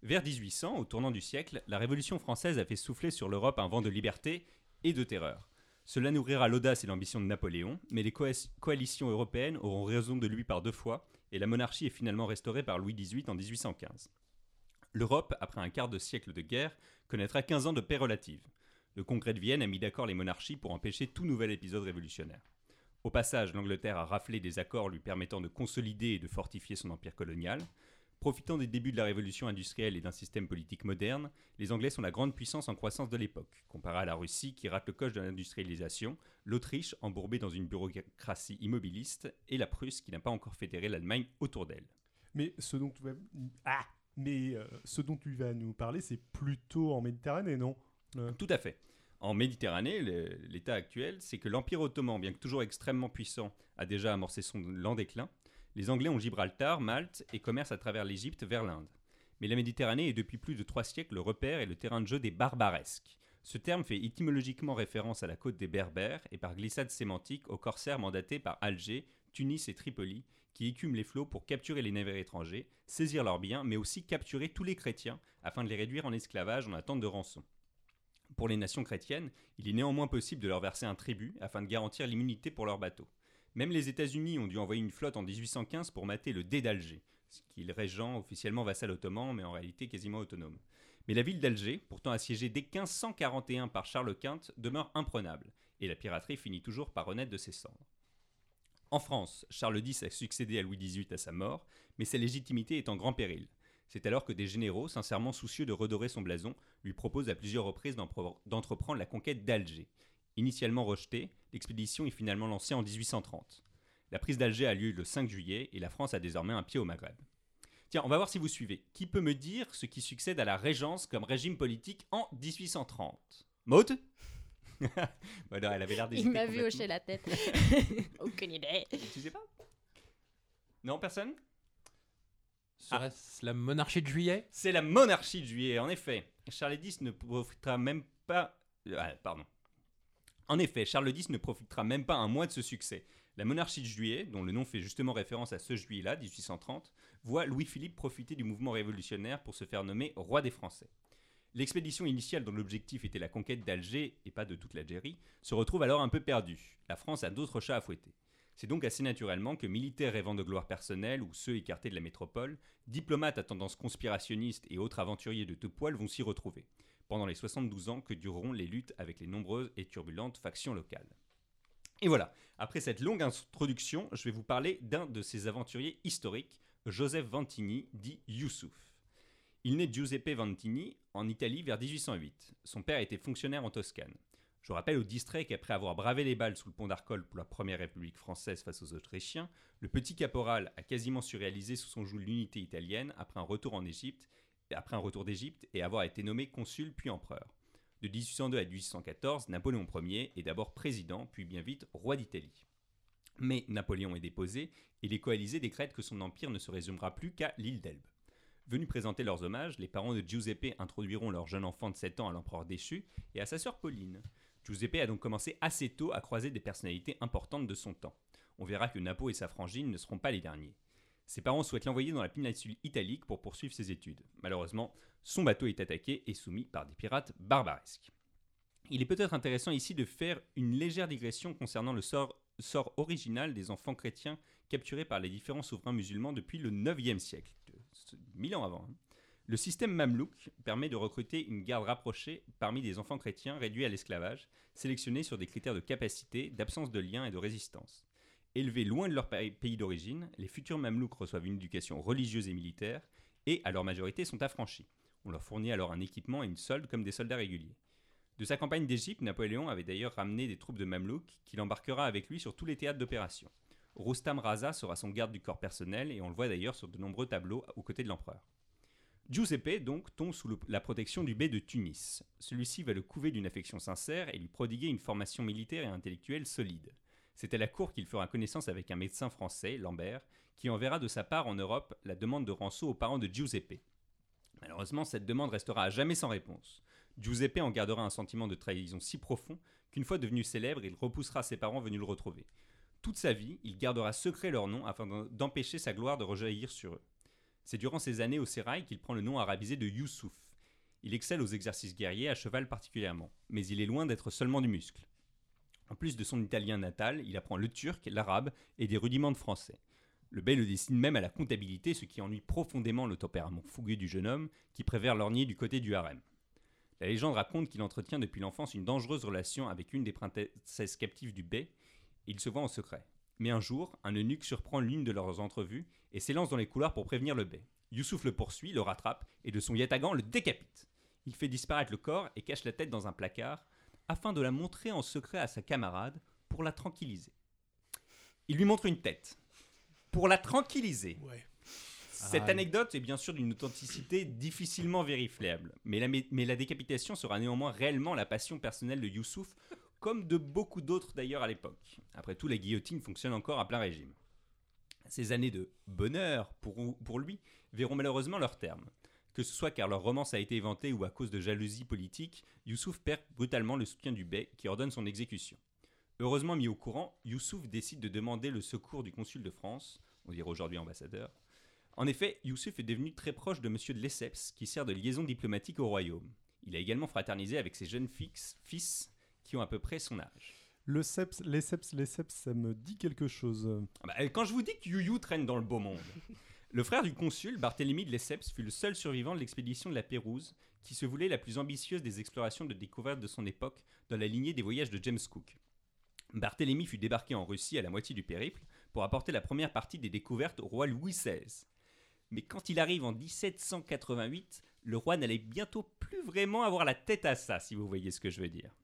Vers 1800, au tournant du siècle, la Révolution française a fait souffler sur l'Europe un vent de liberté et de terreur. Cela nourrira l'audace et l'ambition de Napoléon, mais les coa- coalitions européennes auront raison de lui par deux fois, et la monarchie est finalement restaurée par Louis XVIII en 1815. L'Europe, après un quart de siècle de guerre, connaîtra 15 ans de paix relative. Le Congrès de Vienne a mis d'accord les monarchies pour empêcher tout nouvel épisode révolutionnaire. Au passage, l'Angleterre a raflé des accords lui permettant de consolider et de fortifier son empire colonial. Profitant des débuts de la révolution industrielle et d'un système politique moderne, les Anglais sont la grande puissance en croissance de l'époque, comparée à la Russie qui rate le coche de l'industrialisation, l'Autriche embourbée dans une bureaucratie immobiliste et la Prusse qui n'a pas encore fédéré l'Allemagne autour d'elle. Mais ce dont tu vas, ah, euh, ce dont tu vas nous parler, c'est plutôt en Méditerranée, non? Tout à fait. En Méditerranée, l'état actuel, c'est que l'Empire ottoman, bien que toujours extrêmement puissant, a déjà amorcé son lent déclin. Les Anglais ont Gibraltar, Malte et commercent à travers l'Égypte vers l'Inde. Mais la Méditerranée est depuis plus de trois siècles le repère et le terrain de jeu des barbaresques. Ce terme fait étymologiquement référence à la côte des Berbères et par glissade sémantique aux corsaires mandatés par Alger, Tunis et Tripoli, qui écument les flots pour capturer les navires étrangers, saisir leurs biens, mais aussi capturer tous les chrétiens afin de les réduire en esclavage en attente de rançon. Pour les nations chrétiennes, il est néanmoins possible de leur verser un tribut afin de garantir l'immunité pour leurs bateaux. Même les États-Unis ont dû envoyer une flotte en 1815 pour mater le dé d'Alger, ce qui régent officiellement vassal ottoman, mais en réalité quasiment autonome. Mais la ville d'Alger, pourtant assiégée dès 1541 par Charles Quint, demeure imprenable, et la piraterie finit toujours par renaître de ses cendres. En France, Charles X a succédé à Louis XVIII à sa mort, mais sa légitimité est en grand péril. C'est alors que des généraux, sincèrement soucieux de redorer son blason, lui proposent à plusieurs reprises d'entreprendre la conquête d'Alger. Initialement rejetée, l'expédition est finalement lancée en 1830. La prise d'Alger a lieu le 5 juillet et la France a désormais un pied au Maghreb. Tiens, on va voir si vous suivez. Qui peut me dire ce qui succède à la Régence comme régime politique en 1830 Maud? Voilà, elle avait l'air Il m'a vu hocher la tête. Aucune idée. Tu sais pas? Non, personne? Serait-ce la monarchie de juillet? C'est la monarchie de juillet, en effet. Charles X ne profitera même pas. Ah, pardon. En effet, Charles X ne profitera même pas un mois de ce succès. La monarchie de juillet, dont le nom fait justement référence à ce juillet-là, 1830, voit Louis-Philippe profiter du mouvement révolutionnaire pour se faire nommer roi des Français. L'expédition initiale dont l'objectif était la conquête d'Alger et pas de toute l'Algérie se retrouve alors un peu perdue. La France a d'autres chats à fouetter. C'est donc assez naturellement que militaires rêvant de gloire personnelle ou ceux écartés de la métropole, diplomates à tendance conspirationniste et autres aventuriers de tout poil vont s'y retrouver, pendant les 72 ans que dureront les luttes avec les nombreuses et turbulentes factions locales. Et voilà, après cette longue introduction, je vais vous parler d'un de ces aventuriers historiques, Joseph Vantini, dit Youssouf. Il naît Giuseppe Vantini en Italie vers 1808. Son père était fonctionnaire en Toscane. Je rappelle au distrait qu'après avoir bravé les balles sous le pont d'Arcole pour la première République française face aux Autrichiens, le petit caporal a quasiment surréalisé sous son joug l'unité italienne après un retour après un retour d'Égypte et avoir été nommé consul puis empereur. De 1802 à 1814, Napoléon Ier est d'abord président, puis bien vite roi d'Italie. Mais Napoléon est déposé et les coalisés décrètent que son empire ne se résumera plus qu'à l'île d'Elbe. Venus présenter leurs hommages, les parents de Giuseppe introduiront leur jeune enfant de 7 ans à l'empereur déchu et à sa sœur Pauline. Giuseppe a donc commencé assez tôt à croiser des personnalités importantes de son temps. On verra que Napo et sa frangine ne seront pas les derniers. Ses parents souhaitent l'envoyer dans la péninsule italique pour poursuivre ses études. Malheureusement, son bateau est attaqué et soumis par des pirates barbaresques. Il est peut-être intéressant ici de faire une légère digression concernant le sort, original des enfants chrétiens capturés par les différents souverains musulmans depuis le 9e siècle, mille ans avant. hein. Le système mamelouk permet de recruter une garde rapprochée parmi des enfants chrétiens réduits à l'esclavage, sélectionnés sur des critères de capacité, d'absence de lien et de résistance. Élevés loin de leur pa- pays d'origine, les futurs mamelouks reçoivent une éducation religieuse et militaire et, à leur majorité, sont affranchis. On leur fournit alors un équipement et une solde comme des soldats réguliers. De sa campagne d'Égypte, Napoléon avait d'ailleurs ramené des troupes de mamelouks qu'il embarquera avec lui sur tous les théâtres d'opération. Rustam Raza sera son garde du corps personnel et on le voit d'ailleurs sur de nombreux tableaux aux côtés de l'empereur. Giuseppe donc tombe sous la protection du bey de Tunis. Celui-ci va le couver d'une affection sincère et lui prodiguer une formation militaire et intellectuelle solide. C'est à la cour qu'il fera connaissance avec un médecin français, Lambert, qui enverra de sa part en Europe la demande de rançon aux parents de Giuseppe. Malheureusement, cette demande restera à jamais sans réponse. Giuseppe en gardera un sentiment de trahison si profond qu'une fois devenu célèbre, il repoussera ses parents venus le retrouver. Toute sa vie, il gardera secret leur nom afin d'empêcher sa gloire de rejaillir sur eux. C'est durant ces années au sérail qu'il prend le nom arabisé de Youssouf. Il excelle aux exercices guerriers, à cheval particulièrement, mais il est loin d'être seulement du muscle. En plus de son italien natal, il apprend le turc, l'arabe et des rudiments de français. Le bey le destine même à la comptabilité, ce qui ennuie profondément le tempérament fougueux du jeune homme, qui préfère lorgner du côté du harem. La légende raconte qu'il entretient depuis l'enfance une dangereuse relation avec une des princesses captives du bey, et il se voit en secret. Mais un jour, un eunuque surprend l'une de leurs entrevues et s'élance dans les couloirs pour prévenir le bey. Youssouf le poursuit, le rattrape et de son yatagan le décapite. Il fait disparaître le corps et cache la tête dans un placard afin de la montrer en secret à sa camarade pour la tranquilliser. Il lui montre une tête pour la tranquilliser. Ouais. Cette Ah, anecdote est bien sûr d'une authenticité difficilement vérifiable, mais la, mais la décapitation sera néanmoins réellement la passion personnelle de Youssouf, comme de beaucoup d'autres d'ailleurs à l'époque. Après tout, la guillotine fonctionne encore à plein régime. Ces années de bonheur pour, lui verront malheureusement leur terme. Que ce soit car leur romance a été éventée ou à cause de jalousie politique, Youssouf perd brutalement le soutien du bey qui ordonne son exécution. Heureusement mis au courant, Youssouf décide de demander le secours du consul de France, on dirait aujourd'hui ambassadeur. En effet, Youssouf est devenu très proche de Monsieur de Lesseps, qui sert de liaison diplomatique au royaume. Il a également fraternisé avec ses jeunes fils qui ont à peu près son âge. Le seps, les seps, les seps, ça me dit quelque chose. Ah bah, quand je vous dis que Youyou traîne dans le beau monde. Le frère du consul, Barthélemy de Lesseps, fut le seul survivant de l'expédition de la Pérouse, qui se voulait la plus ambitieuse des explorations de découverte de son époque, dans la lignée des voyages de James Cook. Barthélemy fut débarqué en Russie à la moitié du périple pour apporter la première partie des découvertes au roi Louis XVI. Mais quand il arrive en 1788, le roi n'allait bientôt plus vraiment avoir la tête à ça, si vous voyez ce que je veux dire.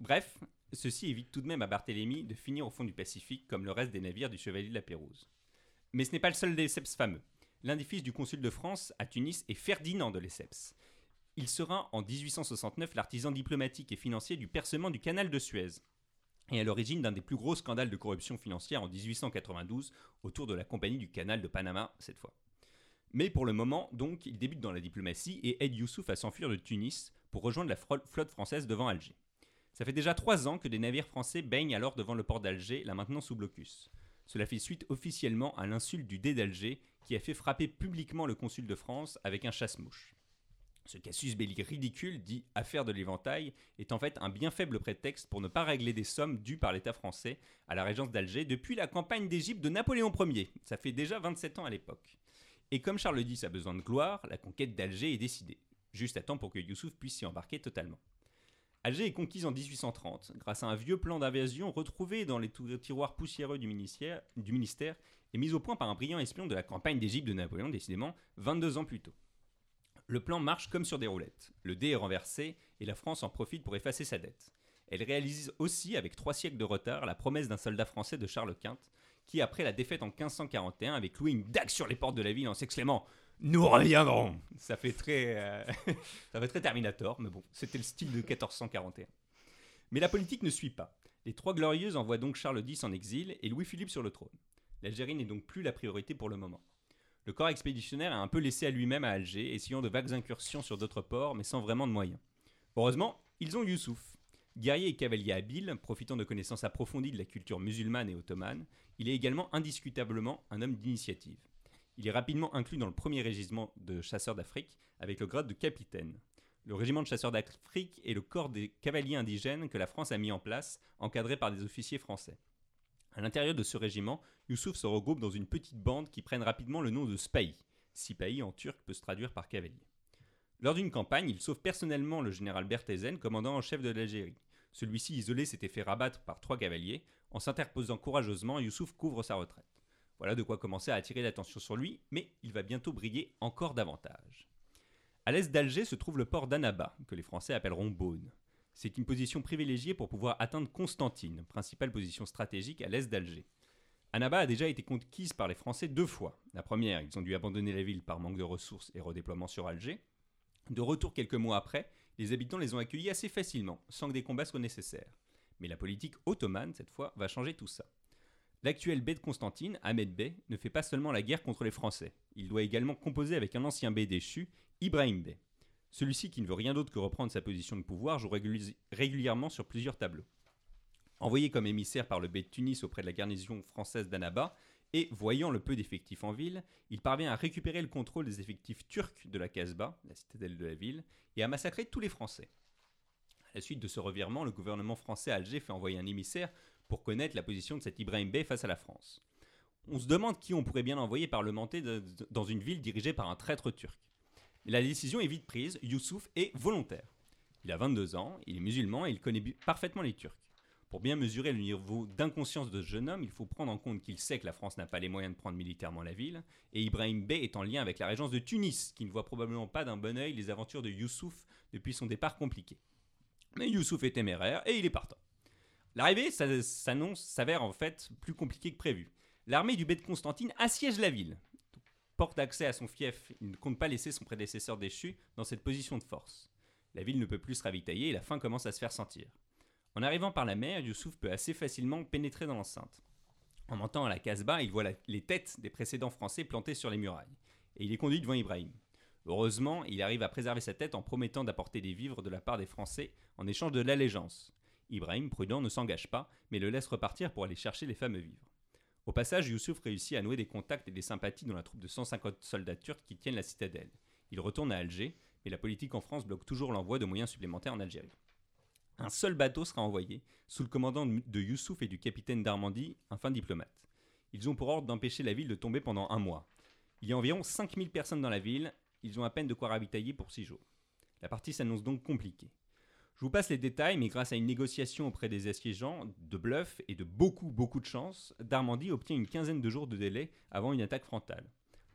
Bref, ceci évite tout de même à Barthélemy de finir au fond du Pacifique comme le reste des navires du Chevalier de la Pérouse. Mais ce n'est pas le seul Lesseps fameux. L'un des fils du consul de France à Tunis est Ferdinand de Lesseps. Il sera en 1869 l'artisan diplomatique et financier du percement du canal de Suez et à l'origine d'un des plus gros scandales de corruption financière en 1892 autour de la compagnie du canal de Panama cette fois. Mais pour le moment, donc, il débute dans la diplomatie et aide Youssouf à s'enfuir de Tunis pour rejoindre la flotte française devant Alger. Ça fait déjà trois ans que des navires français baignent alors devant le port d'Alger, là maintenant sous blocus. Cela fait suite officiellement à l'insulte du dé d'Alger qui a fait frapper publiquement le consul de France avec un chasse-mouche. Ce casus belli ridicule, dit affaire de l'éventail, est en fait un bien faible prétexte pour ne pas régler des sommes dues par l'État français à la régence d'Alger depuis la campagne d'Égypte de Napoléon Ier. Ça fait déjà 27 ans à l'époque. Et comme Charles X a besoin de gloire, la conquête d'Alger est décidée, juste à temps pour que Youssouf puisse s'y embarquer totalement. Alger est conquise en 1830 grâce à un vieux plan d'invasion retrouvé dans les tiroirs poussiéreux du ministère, du ministère et mis au point par un brillant espion de la campagne d'Égypte de Napoléon, décidément 22 ans plus tôt. Le plan marche comme sur des roulettes. Le dé est renversé et la France en profite pour effacer sa dette. elle réalise aussi, avec trois siècles de retard, la promesse d'un soldat français de Charles Quint, qui, après la défaite en 1541, avait cloué une dague sur les portes de la ville en s'exclamant Nous reviendrons Ça fait très, euh, ça fait très Terminator, mais bon, c'était le style de 1441. Mais la politique ne suit pas. Les Trois Glorieuses envoient donc Charles X en exil et Louis-Philippe sur le trône. L'Algérie n'est donc plus la priorité pour le moment. Le corps expéditionnaire est un peu laissé à lui-même à Alger, essayant de vagues incursions sur d'autres ports, mais sans vraiment de moyens. Heureusement, ils ont Youssouf. Guerrier et cavalier habile, profitant de connaissances approfondies de la culture musulmane et ottomane, il est également indiscutablement un homme d'initiative. Il est rapidement inclus dans le premier régiment de chasseurs d'Afrique, avec le grade de capitaine. Le régiment de chasseurs d'Afrique est le corps des cavaliers indigènes que la France a mis en place, encadré par des officiers français. À l'intérieur de ce régiment, Youssouf se regroupe dans une petite bande qui prenne rapidement le nom de Spahi. Sipahi en turc peut se traduire par cavalier. Lors d'une campagne, il sauve personnellement le général Berthezen, commandant en chef de l'Algérie. Celui-ci, isolé, s'était fait rabattre par trois cavaliers. En s'interposant courageusement, Youssouf couvre sa retraite. Voilà de quoi commencer à attirer l'attention sur lui, mais il va bientôt briller encore davantage. À l'est d'Alger se trouve le port d'Annaba, que les Français appelleront Beaune. C'est une position privilégiée pour pouvoir atteindre Constantine, principale position stratégique à l'est d'Alger. Annaba a déjà été conquise par les Français deux fois. La première, ils ont dû abandonner la ville par manque de ressources et redéploiement sur Alger. De retour quelques mois après, les habitants les ont accueillis assez facilement, sans que des combats soient nécessaires. Mais la politique ottomane, cette fois, va changer tout ça. L'actuel bey de Constantine, Ahmed Bey, ne fait pas seulement la guerre contre les Français. Il doit également composer avec un ancien bey déchu, Ibrahim Bey. Celui-ci, qui ne veut rien d'autre que reprendre sa position de pouvoir, joue réguli- régulièrement sur plusieurs tableaux. Envoyé comme émissaire par le bey de Tunis auprès de la garnison française d'Annaba, et voyant le peu d'effectifs en ville, il parvient à récupérer le contrôle des effectifs turcs de la Casbah, la citadelle de la ville, et à massacrer tous les Français. À la suite de ce revirement, le gouvernement français à Alger fait envoyer un émissaire pour connaître la position de cet Ibrahim Bey face à la France. On se demande qui on pourrait bien envoyer parlementer dans une ville dirigée par un traître turc. La décision est vite prise, Youssouf est volontaire. Il a 22 ans, il est musulman et il connaît parfaitement les Turcs. Pour bien mesurer le niveau d'inconscience de ce jeune homme, il faut prendre en compte qu'il sait que la France n'a pas les moyens de prendre militairement la ville, et Ibrahim Bey est en lien avec la régence de Tunis, qui ne voit probablement pas d'un bon œil les aventures de Youssouf depuis son départ compliqué. Mais Youssouf est téméraire et il est partant. L'arrivée s'annonce, s'avère en fait plus compliquée que prévu. L'armée du bey de Constantine assiège la ville. Porte d'accès à son fief, il ne compte pas laisser son prédécesseur déchu dans cette position de force. La ville ne peut plus se ravitailler et la faim commence à se faire sentir. En arrivant par la mer, Youssouf peut assez facilement pénétrer dans l'enceinte. En montant à la Casbah, il voit les têtes des précédents Français plantées sur les murailles. Et il est conduit devant Ibrahim. Heureusement, il arrive à préserver sa tête en promettant d'apporter des vivres de la part des Français en échange de l'allégeance. Ibrahim, prudent, ne s'engage pas, mais le laisse repartir pour aller chercher les fameux vivres. Au passage, Youssouf réussit à nouer des contacts et des sympathies dans la troupe de 150 soldats turcs qui tiennent la citadelle. Il retourne à Alger, mais la politique en France bloque toujours l'envoi de moyens supplémentaires en Algérie. Un seul bateau sera envoyé, sous le commandant de Youssouf et du capitaine d'Armandie, un fin diplomate. Ils ont pour ordre d'empêcher la ville de tomber pendant un mois. Il y a environ 5000 personnes dans la ville, ils ont à peine de quoi ravitailler pour 6 jours. La partie s'annonce donc compliquée. Je vous passe les détails, mais grâce à une négociation auprès des assiégeants, de bluff et de beaucoup, beaucoup de chance, Darmandie obtient une quinzaine de jours de délai avant une attaque frontale.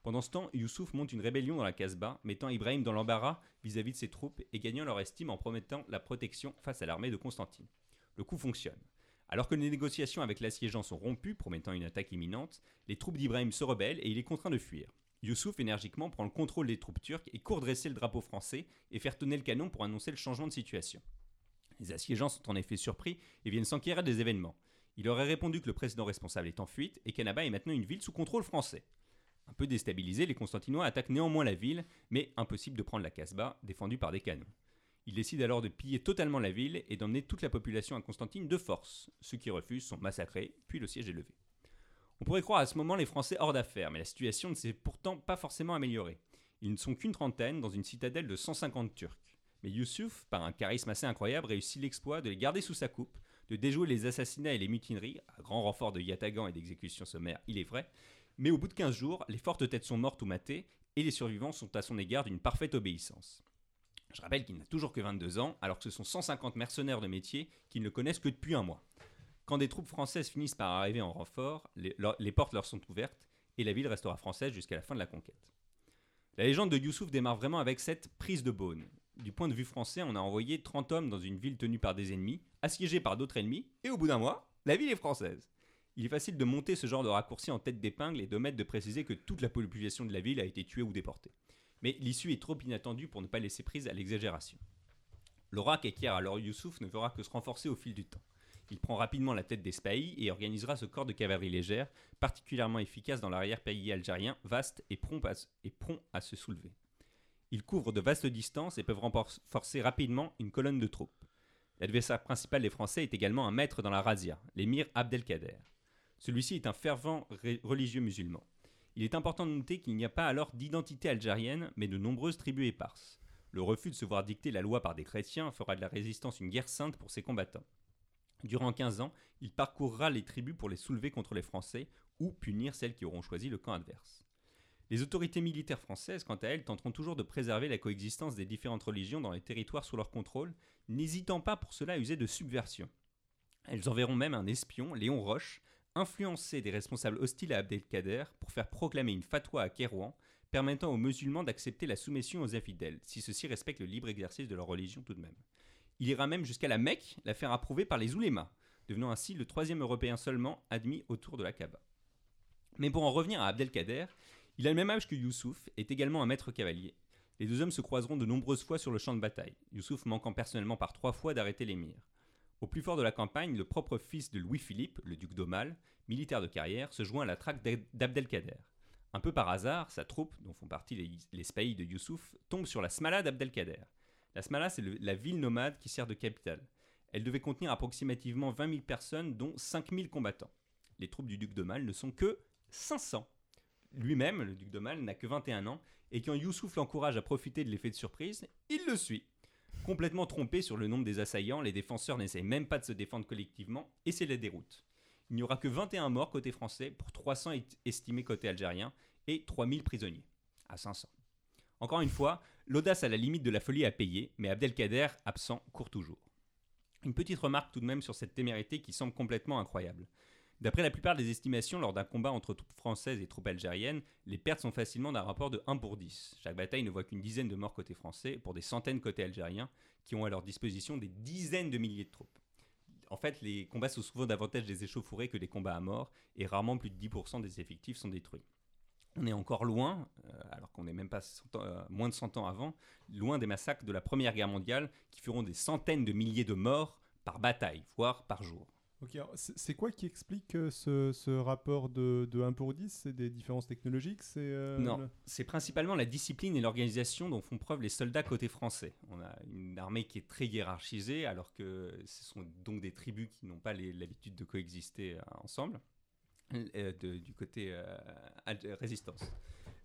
Pendant ce temps, Youssouf monte une rébellion dans la Casbah, mettant Ibrahim dans l'embarras vis-à-vis de ses troupes et gagnant leur estime en promettant la protection face à l'armée de Constantine. Le coup fonctionne. Alors que les négociations avec l'assiégeant sont rompues, promettant une attaque imminente, les troupes d'Ibrahim se rebellent et il est contraint de fuir. Youssouf énergiquement prend le contrôle des troupes turques et court dresser le drapeau français et faire tonner le canon pour annoncer le changement de situation. Les assiégeants sont en effet surpris et viennent s'enquérir des événements. Il aurait répondu que le président responsable est en fuite et qu'Annaba est maintenant une ville sous contrôle français. Un peu déstabilisés, les Constantinois attaquent néanmoins la ville, mais impossible de prendre la Casbah, défendue par des canons. Ils décident alors de piller totalement la ville et d'emmener toute la population à Constantine de force. Ceux qui refusent sont massacrés, puis le siège est levé. On pourrait croire à ce moment les Français hors d'affaires, mais la situation ne s'est pourtant pas forcément améliorée. Ils ne sont qu'une trentaine dans une citadelle de 150 Turcs. Mais Youssouf, par un charisme assez incroyable, réussit l'exploit de les garder sous sa coupe, de déjouer les assassinats et les mutineries, à grand renfort de yatagans et d'exécutions sommaires, il est vrai, mais au bout de 15 jours, les fortes têtes sont mortes ou matées, et les survivants sont à son égard d'une parfaite obéissance. Je rappelle qu'il n'a toujours que 22 ans, alors que ce sont 150 mercenaires de métier qui ne le connaissent que depuis un mois. Quand des troupes françaises finissent par arriver en renfort, les, portes leur sont ouvertes, et la ville restera française jusqu'à la fin de la conquête. La légende de Youssouf démarre vraiment avec cette prise de Beaune. Du point de vue français, on a envoyé 30 hommes dans une ville tenue par des ennemis, assiégée par d'autres ennemis, et au bout d'un mois, la ville est française. Il est facile de monter ce genre de raccourci en tête d'épingle et d'omettre de préciser que toute la population de la ville a été tuée ou déportée. Mais l'issue est trop inattendue pour ne pas laisser prise à l'exagération. L'aura qu'acquiert alors Youssouf ne fera que se renforcer au fil du temps. Il prend rapidement la tête des spahis et organisera ce corps de cavalerie légère, particulièrement efficace dans l'arrière-pays algérien, vaste et prompt, à, et prompt à se soulever. Ils couvrent de vastes distances et peuvent renforcer rapidement une colonne de troupes. L'adversaire principal des Français est également un maître dans la razzia, l'émir Abdelkader. Celui-ci est un fervent religieux musulman. Il est important de noter qu'il n'y a pas alors d'identité algérienne, mais de nombreuses tribus éparses. Le refus de se voir dicter la loi par des chrétiens fera de la résistance une guerre sainte pour ses combattants. Durant 15 ans, il parcourra les tribus pour les soulever contre les Français ou punir celles qui auront choisi le camp adverse. Les autorités militaires françaises, quant à elles, tenteront toujours de préserver la coexistence des différentes religions dans les territoires sous leur contrôle, n'hésitant pas pour cela à user de subversion. Elles enverront même un espion, Léon Roche, influencer des responsables hostiles à Abdelkader pour faire proclamer une fatwa à Kérouan permettant aux musulmans d'accepter la soumission aux infidèles, si ceux-ci respectent le libre exercice de leur religion tout de même. Il ira même jusqu'à la Mecque, la faire approuver par les oulémas, devenant ainsi le troisième Européen seulement admis autour de la Kaaba. Mais pour en revenir à Abdelkader, il a le même âge que Youssouf, est également un maître cavalier. Les deux hommes se croiseront de nombreuses fois sur le champ de bataille, Youssouf manquant personnellement par trois fois d'arrêter l'émir. Au plus fort de la campagne, le propre fils de Louis-Philippe, le duc d'Aumale, militaire de carrière, se joint à la traque d'Abdelkader. Un peu par hasard, sa troupe, dont font partie les, les spahis de Youssouf, tombe sur la Smala d'Abdelkader. La Smala, c'est la ville nomade qui sert de capitale. Elle devait contenir approximativement 20 000 personnes, dont 5 000 combattants. Les troupes du duc d'Aumale ne sont que 500. Lui-même, le duc d'Aumale, n'a que 21 ans, et quand Youssouf l'encourage à profiter de l'effet de surprise, il le suit. Complètement trompé sur le nombre des assaillants, les défenseurs n'essayent même pas de se défendre collectivement, et c'est la déroute. Il n'y aura que 21 morts côté français pour 300 estimés côté algérien, et 3000 prisonniers, à 500. Encore une fois, l'audace à la limite de la folie à payer, mais Abdelkader, absent, court toujours. Une petite remarque tout de même sur cette témérité qui semble complètement incroyable. D'après la plupart des estimations, lors d'un combat entre troupes françaises et troupes algériennes, les pertes sont facilement d'un rapport de 1 pour 10. Chaque bataille ne voit qu'une dizaine de morts côté français pour des centaines côté algérien, qui ont à leur disposition des dizaines de milliers de troupes. En fait, les combats sont souvent davantage des échauffourées que des combats à mort, et rarement plus de 10% des effectifs sont détruits. On est encore loin, euh, alors qu'on n'est même pas euh, moins de 100 ans avant, loin des massacres de la Première Guerre mondiale qui feront des centaines de milliers de morts par bataille, voire par jour. C'est quoi qui explique euh, ce, rapport de, 1 pour 10 C'est des différences technologiques? Euh, Non, c'est principalement la discipline et l'organisation dont font preuve les soldats côté français. On a une armée qui est très hiérarchisée, alors que ce sont donc des tribus qui n'ont pas l'habitude de coexister euh, ensemble, du côté résistance.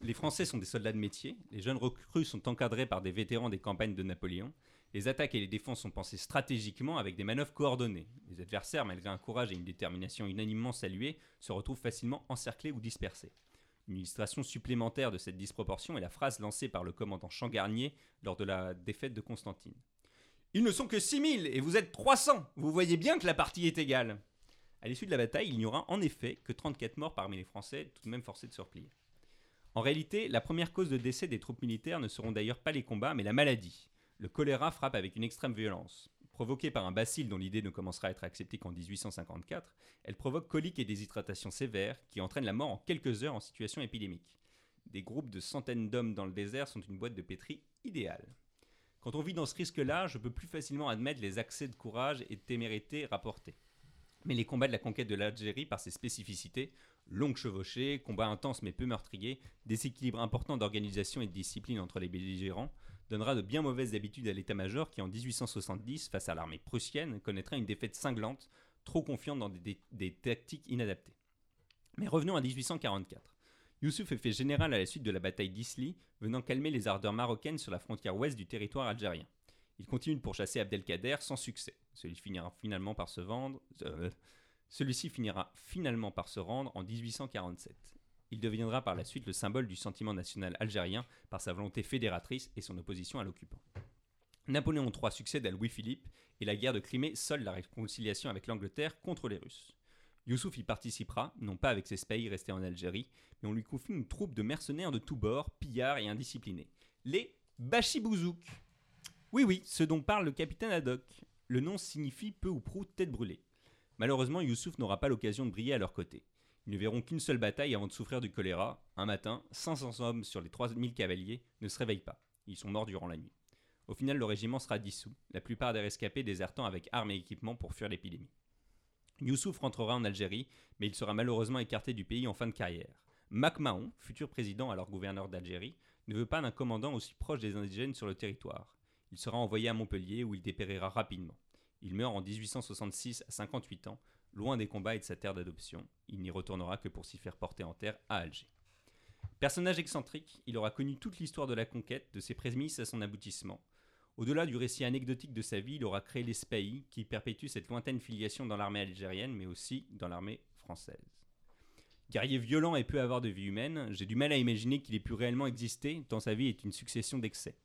Les Français sont des soldats de métier, les jeunes recrues sont encadrés par des vétérans des campagnes de Napoléon, les attaques et les défenses sont pensées stratégiquement avec des manœuvres coordonnées. Les adversaires, malgré un courage et une détermination unanimement salués, se retrouvent facilement encerclés ou dispersés. Une illustration supplémentaire de cette disproportion est la phrase lancée par le commandant Changarnier lors de la défaite de Constantine. Ils ne sont que 6000 et vous êtes 300 Vous voyez bien que la partie est égale À l'issue de la bataille, il n'y aura en effet que 34 morts parmi les Français, tout de même forcés de se replier. En réalité, la première cause de décès des troupes militaires ne seront d'ailleurs pas les combats, mais la maladie le choléra frappe avec une extrême violence. Provoquée par un bacille dont l'idée ne commencera à être acceptée qu'en 1854, elle provoque coliques et déshydratation sévères qui entraînent la mort en quelques heures en situation épidémique. Des groupes de centaines d'hommes dans le désert sont une boîte de pétri idéale. Quand on vit dans ce risque-là, je peux plus facilement admettre les accès de courage et de témérité rapportés. Mais les combats de la conquête de l'Algérie, par ses spécificités, longues chevauchées, combats intenses mais peu meurtriers, déséquilibre important d'organisation et de discipline entre les belligérants, donnera de bien mauvaises habitudes à l'état-major qui, en 1870, face à l'armée prussienne, connaîtra une défaite cinglante, trop confiante dans des, tactiques inadaptées. Mais revenons à 1844. Youssouf est fait général à la suite de la bataille d'Isli, venant calmer les ardeurs marocaines sur la frontière ouest du territoire algérien. Il continue de pourchasser Abdelkader sans succès. Celui finira finalement par se vendre. Euh, celui-ci finira finalement par se rendre en 1847. Il deviendra par la suite le symbole du sentiment national algérien par sa volonté fédératrice et son opposition à l'occupant. Napoléon III succède à Louis-Philippe et la guerre de Crimée solde la réconciliation avec l'Angleterre contre les Russes. Youssouf y participera, non pas avec ses spahis restés en Algérie, mais on lui confie une troupe de mercenaires de tous bords, pillards et indisciplinés. Les Bachibouzouk. Oui, oui, ce dont parle le capitaine Haddock. Le nom signifie peu ou prou tête brûlée. Malheureusement, Youssouf n'aura pas l'occasion de briller à leur côté. Ils ne verront qu'une seule bataille avant de souffrir du choléra. Un matin, 500 hommes sur les 3000 cavaliers ne se réveillent pas. Ils sont morts durant la nuit. Au final, le régiment sera dissous, la plupart des rescapés désertant avec armes et équipements pour fuir l'épidémie. Youssouf rentrera en Algérie, mais il sera malheureusement écarté du pays en fin de carrière. Mac Mahon, futur président alors gouverneur d'Algérie, ne veut pas d'un commandant aussi proche des indigènes sur le territoire. Il sera envoyé à Montpellier où il dépérira rapidement. Il meurt en 1866 à 58 ans, loin des combats et de sa terre d'adoption. Il n'y retournera que pour s'y faire porter en terre à Alger. Personnage excentrique, il aura connu toute l'histoire de la conquête, de ses prémices à son aboutissement. Au-delà du récit anecdotique de sa vie, il aura créé l'ESPAI, qui perpétue cette lointaine filiation dans l'armée algérienne, mais aussi dans l'armée française. Guerrier violent et peu avoir de vie humaine, j'ai du mal à imaginer qu'il ait pu réellement exister, tant sa vie est une succession d'excès.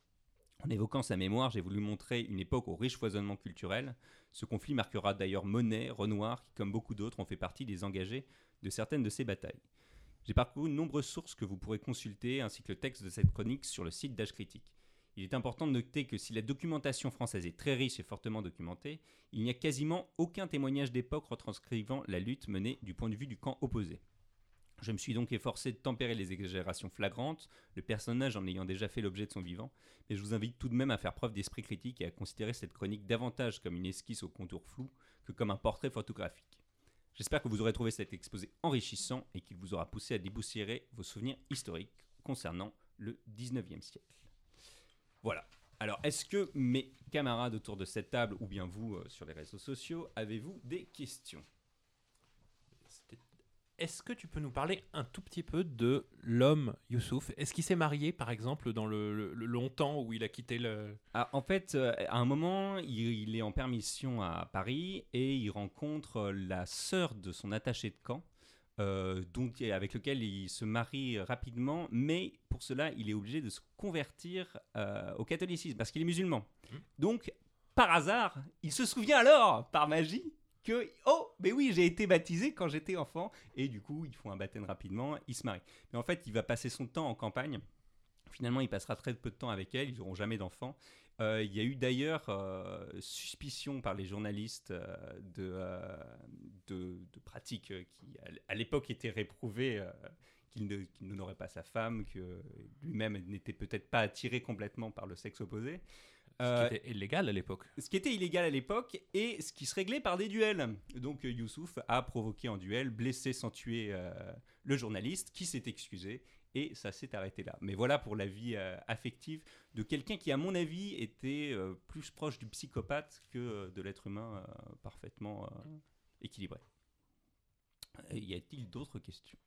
En évoquant sa mémoire, j'ai voulu montrer une époque au riche foisonnement culturel. Ce conflit marquera d'ailleurs Monet, Renoir, qui, comme beaucoup d'autres, ont fait partie des engagés de certaines de ces batailles. J'ai parcouru de nombreuses sources que vous pourrez consulter, ainsi que le texte de cette chronique sur le site d'Âge Critique. Il est important de noter que si la documentation française est très riche et fortement documentée, il n'y a quasiment aucun témoignage d'époque retranscrivant la lutte menée du point de vue du camp opposé. Je me suis donc efforcé de tempérer les exagérations flagrantes, le personnage en ayant déjà fait l'objet de son vivant, mais je vous invite tout de même à faire preuve d'esprit critique et à considérer cette chronique davantage comme une esquisse au contour flou que comme un portrait photographique. J'espère que vous aurez trouvé cet exposé enrichissant et qu'il vous aura poussé à déboussiérer vos souvenirs historiques concernant le 19e siècle. Voilà. Alors, est-ce que mes camarades autour de cette table, ou bien vous euh, sur les réseaux sociaux, avez-vous des questions? Est-ce que tu peux nous parler un tout petit peu de l'homme Youssouf? Est-ce qu'il s'est marié, par exemple, dans le, le- le longtemps où il a quitté le... Ah, en fait, euh, à un moment, il, il est en permission à Paris et il rencontre la sœur de son attaché de camp, euh, dont, avec lequel il se marie rapidement, mais pour cela, il est obligé de se convertir euh, au catholicisme parce qu'il est musulman. Mhm. Donc, par hasard, il se souvient alors, par magie, que oh, mais oui, j'ai été baptisé quand j'étais enfant, et du coup, ils font un baptême rapidement, ils se marient. Mais en fait, il va passer son temps en campagne. Finalement, il passera très peu de temps avec elle, ils n'auront jamais d'enfants. Euh, il y a eu d'ailleurs euh, suspicion par les journalistes euh, de, pratiques qui, à l'époque, étaient réprouvées, qu'il n'honorait pas sa femme, que lui-même n'était peut-être pas attiré complètement par le sexe opposé. Ce Euh, qui était illégal à l'époque. ce qui était illégal à l'époque et ce qui se réglait par des duels. Donc euh, Youssouf a provoqué en duel, blessé sans tuer euh, le journaliste qui s'est excusé et ça s'est arrêté là. Mais voilà pour la vie euh, affective de quelqu'un qui, à mon avis, était euh, plus proche du psychopathe que euh, de l'être humain euh, parfaitement euh, équilibré. Euh, Y a-t-il d'autres questions?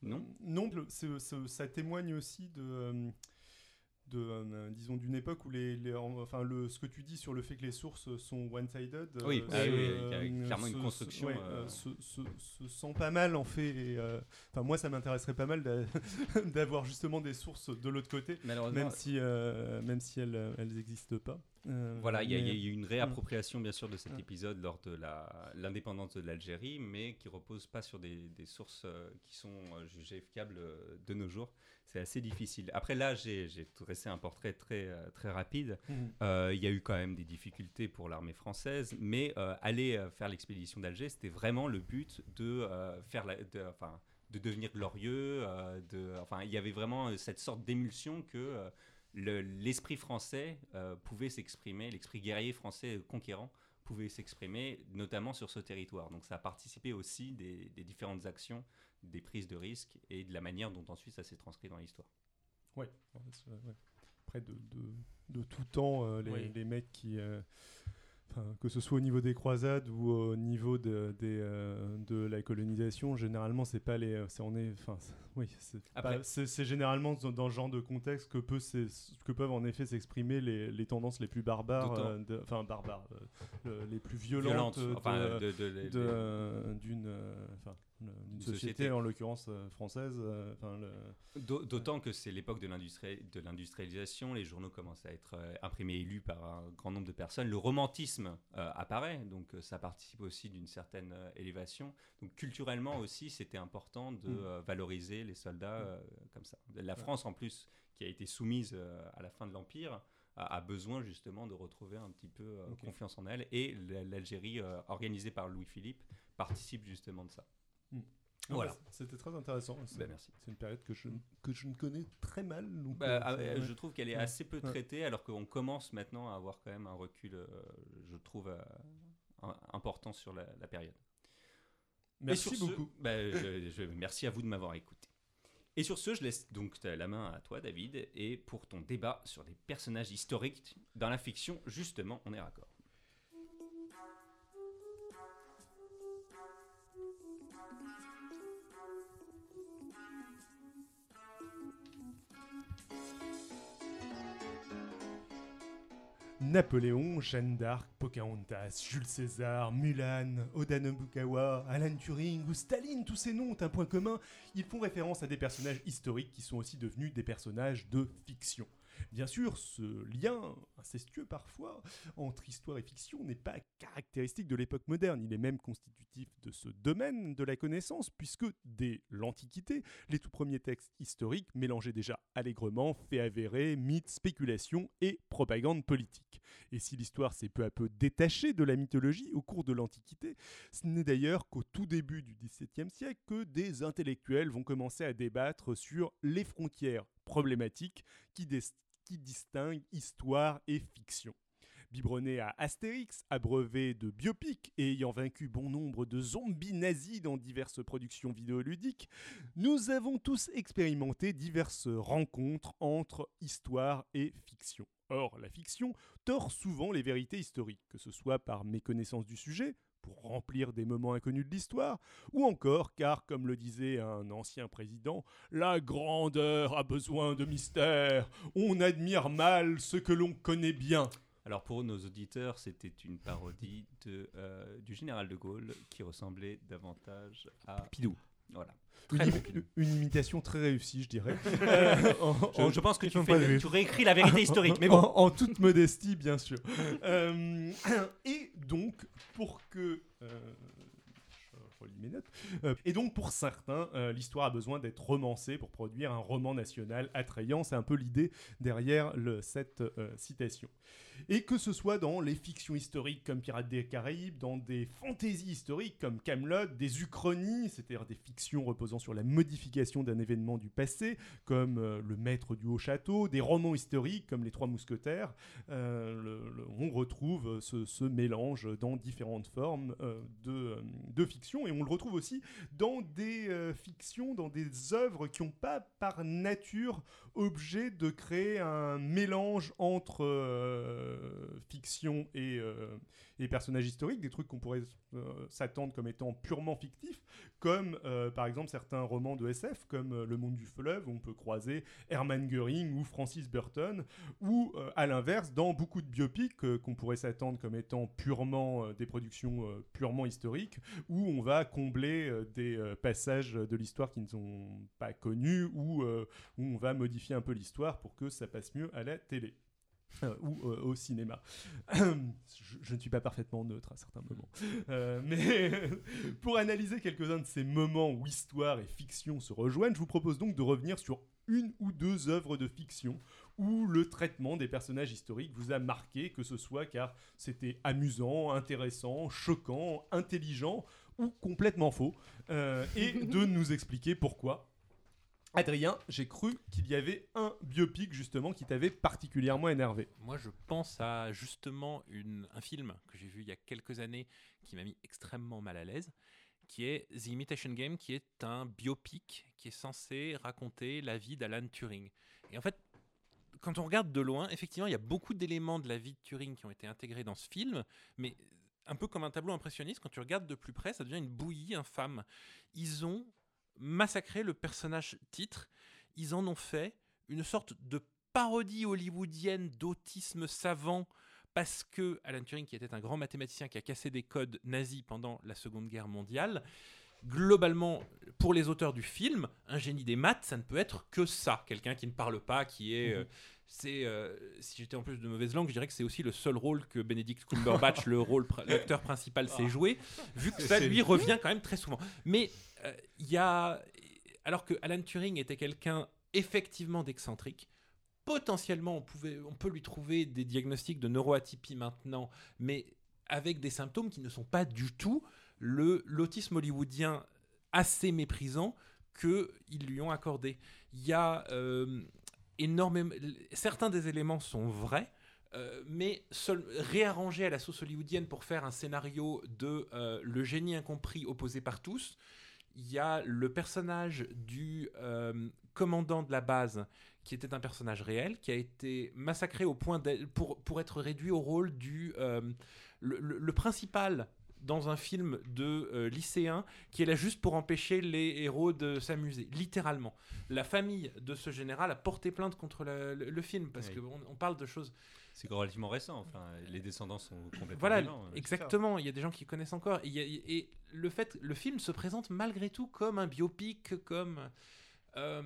Non? Non, c'est- ça témoigne aussi de, euh, de euh, disons, d'une époque où les, les- en- enfin, le, ce que tu dis sur le fait que les sources sont one-sided. Oui, euh, ah il y a clairement une se- construction, ouais, euh, se, se- se sent pas mal en fait. euh, Enfin, moi, ça m'intéresserait pas mal d'a- d'avoir justement des sources de l'autre côté, Malheureusement, même si, même si elles, elles n'existent pas. Euh, Voilà, il y, y a une réappropriation bien sûr de cet épisode lors de la- l'indépendance de l'Algérie, mais qui repose pas sur des, des sources euh, qui sont euh, jugées fiables de nos jours. C'est assez difficile. Après là, j'ai dressé un portrait très, très rapide. Euh, Il y a eu quand même des difficultés pour l'armée française, mais aller faire l'expédition d'Alger, c'était vraiment le but de faire la, de, enfin, de devenir glorieux. de, enfin, il y avait vraiment cette sorte d'émulsion que le- l'esprit français euh, pouvait s'exprimer, l'esprit guerrier français euh, conquérant pouvait s'exprimer, notamment sur ce territoire. Donc ça a participé aussi des, des différentes actions, des prises de risques et de la manière dont ensuite ça s'est transcrit dans l'histoire. Ouais, ouais. Après, de, de, de tout temps, euh, les, Oui. les mecs qui. euh, que ce soit au niveau des croisades ou au niveau de, des, euh, de la colonisation, généralement, c'est pas les. C'est on est. Enfin, oui, c'est généralement dans, ce genre de contexte que, peut que peuvent en effet s'exprimer les, les tendances les plus barbares. Euh, Enfin, barbares. euh, le- les plus violentes. de- de- d'une enfin, d'une société, société. en l'occurrence euh, française euh, le- D'autant que c'est l'époque de l'industri- de l'industrialisation, les journaux commencent à être euh, imprimés et lus par un grand nombre de personnes, le romantisme euh, apparaît, donc ça participe aussi d'une certaine élévation. Donc culturellement aussi, c'était important de Mm. valoriser les soldats euh, comme ça. La France, en plus, qui a été soumise à la fin de l'Empire, a, besoin justement de retrouver un petit peu euh, confiance en elle. Et l'Algérie, euh, organisée par Louis-Philippe, participe justement de ça. Ah, Voilà. C'était très intéressant. C'est Ben, merci. c'est une période que je, que je ne connais très mal. donc, Bah, euh, ah. Je trouve qu'elle est Ouais. assez peu Ouais. traitée, alors qu'on commence maintenant à avoir quand même un recul, euh, je trouve, euh, important sur la, la période. Merci ce- beaucoup. bah, je- je- merci à vous de m'avoir écouté. Et sur ce, je laisse donc la main à toi, David, et pour ton débat sur des personnages historiques dans la fiction, justement, on est raccord. Napoléon, Jeanne d'Arc, Pocahontas, Jules César, Mulan, Oda Nobukawa, Alan Turing ou Staline, tous ces noms ont un point commun. Ils font référence à des personnages historiques qui sont aussi devenus des personnages de fiction. Bien sûr, ce lien incestueux parfois entre histoire et fiction n'est pas caractéristique de l'époque moderne, il est même constitutif de ce domaine de la connaissance, puisque dès l'Antiquité, les tout premiers textes historiques mélangeaient déjà allègrement faits avérés, mythes, spéculations et propagande politique. Et si l'histoire s'est peu à peu détachée de la mythologie au cours de l'Antiquité, ce n'est d'ailleurs qu'au tout début du XVIIe siècle que des intellectuels vont commencer à débattre sur les frontières problématiques qui, qui distinguent histoire et fiction. Biberonné à Astérix, abreuvé de biopics et ayant vaincu bon nombre de zombies nazis dans diverses productions vidéoludiques, nous avons tous expérimenté diverses rencontres entre histoire et fiction. Or, la fiction tord souvent les vérités historiques, que ce soit par méconnaissance du sujet, pour remplir des moments inconnus de l'histoire, ou encore car, comme le disait un ancien président, la grandeur a besoin de mystère, on admire mal ce que l'on connaît bien. Alors pour nos auditeurs, c'était une parodie de, euh, du général de Gaulle qui ressemblait davantage à... Pidou. Voilà. Une, bon imitation très réussie, je dirais. Euh, en- Je, en- je pense que tu, fais- tu réécris la vérité historique, mais bon. En, en toute modestie, bien sûr. Euh, et donc, pour que. euh, je relis mes notes. Euh, et donc, pour certains, euh, l'histoire a besoin d'être romancée pour produire un roman national attrayant. C'est un peu l'idée derrière le- cette euh, citation. Et que ce soit dans les fictions historiques comme Pirates des Caraïbes, dans des fantaisies historiques comme Camelot, des uchronies, c'est-à-dire des fictions reposant sur la modification d'un événement du passé, comme euh, Le Maître du Haut Château, des romans historiques comme Les Trois Mousquetaires, euh, on retrouve ce, ce mélange dans différentes formes euh, de, euh, fiction. Et on le retrouve aussi dans des euh, fictions, dans des œuvres qui n'ont pas par nature objet de créer un mélange entre euh, fiction et, euh, et personnages historiques, des trucs qu'on pourrait euh, s'attendre comme étant purement fictifs, comme euh, par exemple certains romans de SF, comme euh, Le Monde du Fleuve, où on peut croiser Hermann Göring ou Francis Burton, ou euh, à l'inverse, dans beaucoup de biopics euh, qu'on pourrait s'attendre comme étant purement euh, des productions euh, purement historiques, où on va combler euh, des euh, passages de l'histoire qui ne sont pas connus, ou euh, où on va modifier un peu l'histoire pour que ça passe mieux à la télé. Euh, ou euh, au cinéma. je, je ne suis pas parfaitement neutre à certains moments. Euh, mais pour analyser quelques-uns de ces moments où histoire et fiction se rejoignent, je vous propose donc de revenir sur une ou deux œuvres de fiction où le traitement des personnages historiques vous a marqué, que ce soit car c'était amusant, intéressant, choquant, intelligent ou complètement faux, euh, et de nous expliquer pourquoi. Adrien, j'ai cru qu'il y avait un biopic justement qui t'avait particulièrement énervé. Moi, je pense à justement un film que j'ai vu il y a quelques années qui m'a mis extrêmement mal à l'aise, qui est The Imitation Game, qui est un biopic qui est censé raconter la vie d'Alan Turing. Et en fait, quand on regarde de loin, effectivement, il y a beaucoup d'éléments de la vie de Turing qui ont été intégrés dans ce film, mais un peu comme un tableau impressionniste, quand tu regardes de plus près, ça devient une bouillie infâme. Ils ont massacré le personnage titre, ils en ont fait une sorte de parodie hollywoodienne d'autisme savant parce que Alan Turing, qui était un grand mathématicien qui a cassé des codes nazis pendant la Seconde Guerre mondiale, globalement, pour les auteurs du film, un génie des maths, ça ne peut être que ça. Quelqu'un qui ne parle pas, qui est... euh, c'est, euh, si j'étais en plus de mauvaise langue, je dirais que c'est aussi le seul rôle que Benedict Cumberbatch, le rôle, l'acteur principal, sait jouer, vu que ça lui revient quand même très souvent. Mais il y a, alors que Alan Turing était quelqu'un effectivement d'excentrique, potentiellement, on, pouvait, on peut lui trouver des diagnostics de neuroatypie maintenant, mais avec des symptômes qui ne sont pas du tout le l'autisme hollywoodien assez méprisant qu'ils lui ont accordé. Il y a euh, énormément... Certains des éléments sont vrais, euh, mais seul, réarrangés à la sauce hollywoodienne pour faire un scénario de euh, le génie incompris opposé par tous. Il y a le personnage du euh, commandant de la base qui était un personnage réel, qui a été massacré au point pour, pour être réduit au rôle du... euh, le, le- le principal dans un film de euh, lycéen qui est là juste pour empêcher les héros de s'amuser, littéralement. La famille de ce général a porté plainte contre le film parce Oui. qu'on on parle de choses C'est relativement récent. Enfin, les descendants sont complètement voilà, vivants, euh, exactement. Il y a des gens qui connaissent encore. Et, il y a- et le fait, le film se présente malgré tout comme un biopic, comme euh,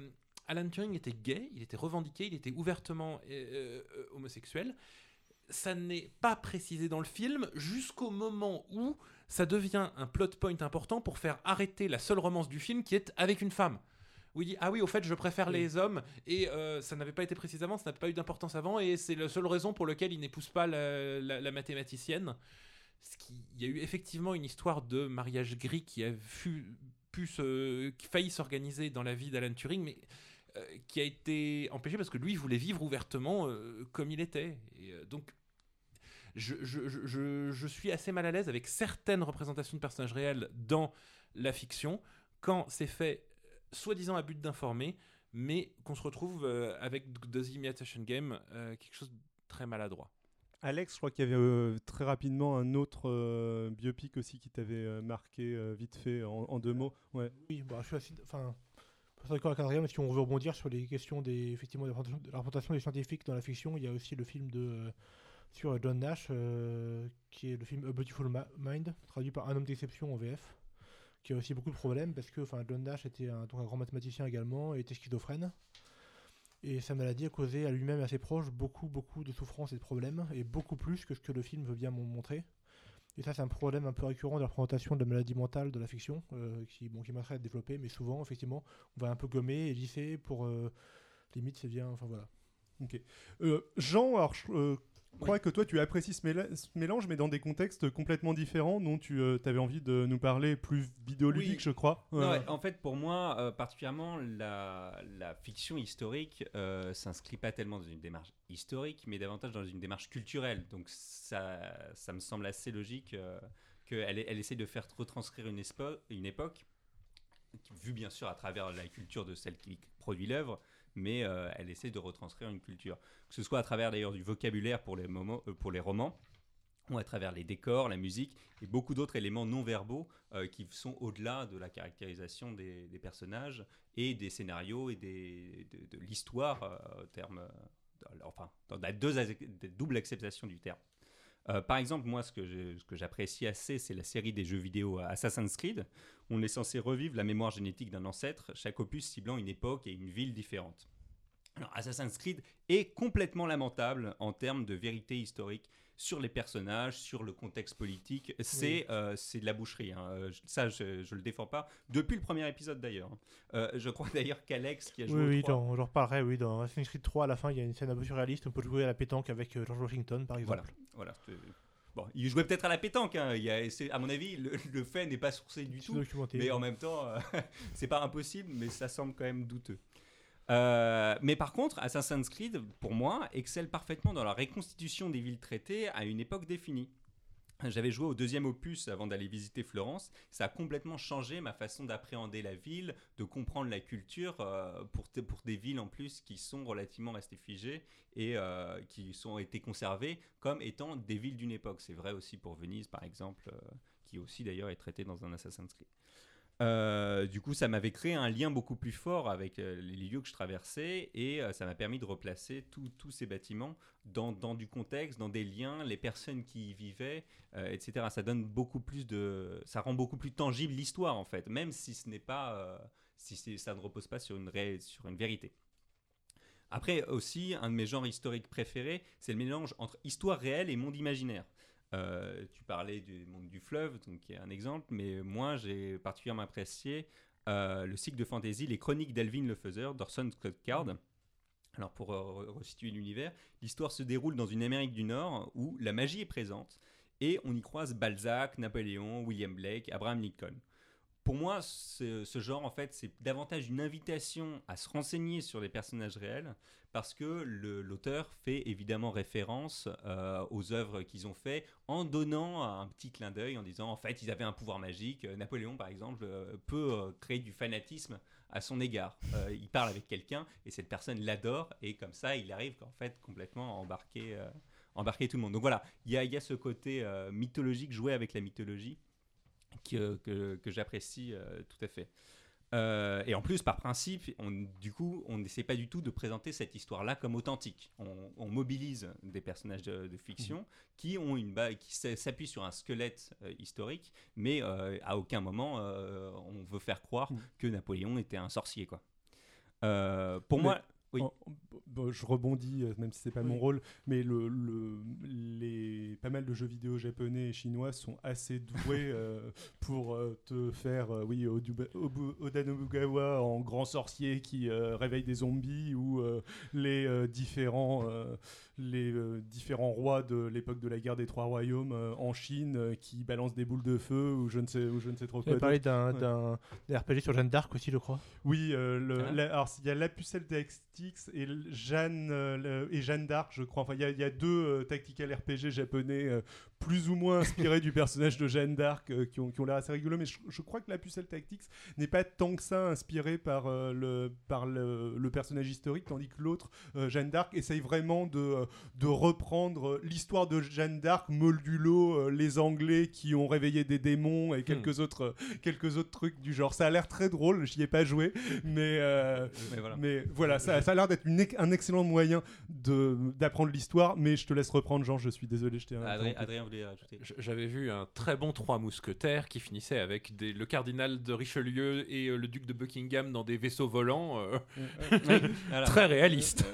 Alan Turing était gay, il était revendiqué, il était ouvertement euh, euh, homosexuel. Ça n'est pas précisé dans le film jusqu'au moment où ça devient un plot point important pour faire arrêter la seule romance du film qui est avec une femme. Où il dit Ah oui, au fait, je préfère Oui. les hommes, et euh, ça n'avait pas été précisé avant, ça n'a pas eu d'importance avant, et c'est la seule raison pour laquelle il n'épouse pas la, la- la mathématicienne. Ce qui, il y a eu effectivement une histoire de mariage gris qui a fu- pu se, qui failli s'organiser dans la vie d'Alan Turing, mais euh, qui a été empêché parce que lui il voulait vivre ouvertement euh, comme il était. Et, donc, je, je- je- je- je suis assez mal à l'aise avec certaines représentations de personnages réels dans la fiction quand c'est fait soi-disant à but d'informer, mais qu'on se retrouve euh, avec The Imitation Game, euh, quelque chose de très maladroit. Alex, je crois qu'il y avait euh, très rapidement un autre euh, biopic aussi qui t'avait euh, marqué euh, vite fait en, en deux mots. Ouais. Oui, bah, je suis assez. Enfin, suis d'accord avec Adrien, mais si on veut rebondir sur les questions des, effectivement, de la représentation- des scientifiques dans la fiction, il y a aussi le film de, euh, sur John Nash, euh, qui est le film A Beautiful Ma- Mind, traduit par Un homme d'exception en VF, qui a aussi beaucoup de problèmes parce que enfin, John Nash était un, donc un grand mathématicien également et était schizophrène. Et sa maladie a causé à lui-même et à ses proches beaucoup, beaucoup de souffrances et de problèmes, et beaucoup plus que ce que le film veut bien mon- montrer. Et ça, c'est un problème un peu récurrent de la représentation de la maladie mentale de la fiction, euh, qui, bon, qui m'intéresserait à développer, mais souvent, effectivement, on va un peu gommer et lisser pour. euh, limite, c'est bien. Enfin voilà. Euh, Jean, alors je euh, crois que toi tu apprécies ce, méla- ce mélange, mais dans des contextes complètement différents dont tu avais envie de nous parler plus vidéoludique, Oui. je crois. Non, Euh, ouais, en fait, pour moi, euh, particulièrement, la, la fiction historique euh, s'inscrit pas tellement dans une démarche historique, mais davantage dans une démarche culturelle. Donc, ça, ça me semble assez logique euh, qu'elle elle essaie de faire retranscrire une, une époque, vue bien sûr à travers la culture de celle qui produit l'œuvre, mais euh, elle essaie de retranscrire une culture. Que ce soit à travers d'ailleurs du vocabulaire pour les, euh, romans, ou à travers les décors, la musique et beaucoup d'autres éléments non verbaux euh, qui sont au-delà de la caractérisation des, personnages et des scénarios et de, l'histoire au terme, enfin, dans la double acceptation du terme. Euh, par exemple, moi, ce que j'apprécie assez, c'est la série des jeux vidéo Assassin's Creed. On est censé revivre la mémoire génétique d'un ancêtre, chaque opus ciblant une époque et une ville différente. Alors, Assassin's Creed est complètement lamentable en termes de vérité historique sur les personnages, sur le contexte politique. C'est euh, c'est de la boucherie. hein. Euh, je- Ça, je ne le défends pas. Depuis le premier épisode, d'ailleurs. Euh, je crois d'ailleurs qu'Alex, qui a joué Oui, oui, 3, dans- j'en reparlerai. Oui, dans Assassin's Creed 3, à la fin, il y a une scène un peu surréaliste. On peut jouer à la pétanque avec euh, George Washington, par exemple. Voilà. C'est- Bon, il jouait peut-être à la pétanque. hein. Il y a- à mon avis, le, le fait n'est pas sourcé du tout. documenté. Mais en même temps, euh, c'est pas impossible, mais ça semble quand même douteux. Euh, mais par contre, Assassin's Creed, pour moi, excelle parfaitement dans la reconstitution des villes traitées à une époque définie. J'avais joué au deuxième opus avant d'aller visiter Florence. Ça a complètement changé ma façon d'appréhender la ville, de comprendre la culture euh, pour, des villes en plus qui sont relativement restées figées et euh, qui sont été conservées comme étant des villes d'une époque. C'est vrai aussi pour Venise, par exemple, euh, qui aussi d'ailleurs est traitée dans un Assassin's Creed. Euh, du coup, ça m'avait créé un lien beaucoup plus fort avec euh, les lieux que je traversais et euh, ça m'a permis de replacer tous ces bâtiments dans, du contexte, dans des liens, les personnes qui y vivaient, etc. Ça donne beaucoup plus de, ça rend beaucoup plus tangible l'histoire en fait, même si ce n'est pas, si ça ne repose pas sur une, sur une vérité. Après aussi, un de mes genres historiques préférés, c'est le mélange entre histoire réelle et monde imaginaire. Euh, tu parlais du monde du fleuve, donc qui est un exemple, mais moi j'ai particulièrement apprécié euh, le cycle de fantasy Les Chroniques d'Alvin le Faiseur d'Orson Scott Card. Alors pour euh, re- resituer l'univers, l'histoire se déroule dans une Amérique du Nord où la magie est présente et on y croise Balzac, Napoléon, William Blake, Abraham Lincoln. Pour moi, ce, genre, en fait, c'est davantage une invitation à se renseigner sur les personnages réels parce que l'auteur fait évidemment référence euh, aux œuvres qu'ils ont fait en donnant un petit clin d'œil en disant en fait ils avaient un pouvoir magique. Euh, Napoléon par exemple euh, peut créer du fanatisme à son égard. Il parle avec quelqu'un et cette personne l'adore et comme ça il arrive en fait complètement à embarquer, embarquer tout le monde. Donc voilà, il y a, y a ce côté mythologique, jouer avec la mythologie que, que, que j'apprécie euh, tout à fait. Euh, et en plus, par principe, on, du coup, on n'essaie pas du tout de présenter cette histoire-là comme authentique. On, on mobilise des personnages de, de fiction qui ont une qui s'appuient sur un squelette euh, historique, mais euh, à aucun moment on veut faire croire Mhm. que Napoléon était un sorcier, quoi. Pour Mais- moi, Oui. En- bon, je rebondis, euh, même si c'est pas mon rôle, mais le, le- les, pas mal de jeux vidéo japonais et chinois sont assez doués euh, pour euh, te faire, euh, oui, Oduba- Obu- Oda Nobugawa en grand sorcier qui réveille des zombies ou les différents, les euh, différents rois de l'époque de la guerre des trois royaumes euh, en Chine euh, qui balancent des boules de feu ou je ne sais, ou je ne sais trop Tu quoi. avais parlé d'un Ouais. d'un- d'un RPG sur Jeanne d'Arc aussi, je crois. Oui, euh, le- Ah. la- alors il y a la pucelle Tactics et Jeanne euh, le- et Jeanne d'Arc, je crois. Enfin, il y, a- il y a deux euh, tactical RPG japonais euh, plus ou moins inspirés du personnage de Jeanne d'Arc euh, qui ont, qui ont l'air assez rigolos. Mais je, je crois que la pucelle Tactics n'est pas tant que ça inspiré par euh, le par le, le personnage historique, tandis que l'autre euh, Jeanne d'Arc essaye vraiment de de reprendre l'histoire de Jeanne d'Arc, modulo euh, les Anglais qui ont réveillé des démons et quelques autres quelques autres trucs du genre. Ça a l'air très drôle. J'y ai pas joué, mais mais voilà. mais voilà, ça, ça a l'air d'être un excellent moyen d'apprendre l'histoire, mais je te laisse reprendre, Jean, je suis désolé, je t'ai Adrien, J'avais vu un très bon Trois Mousquetaires qui finissait avec des- le cardinal de Richelieu et euh, le duc de Buckingham dans des vaisseaux volants. euh, très réaliste.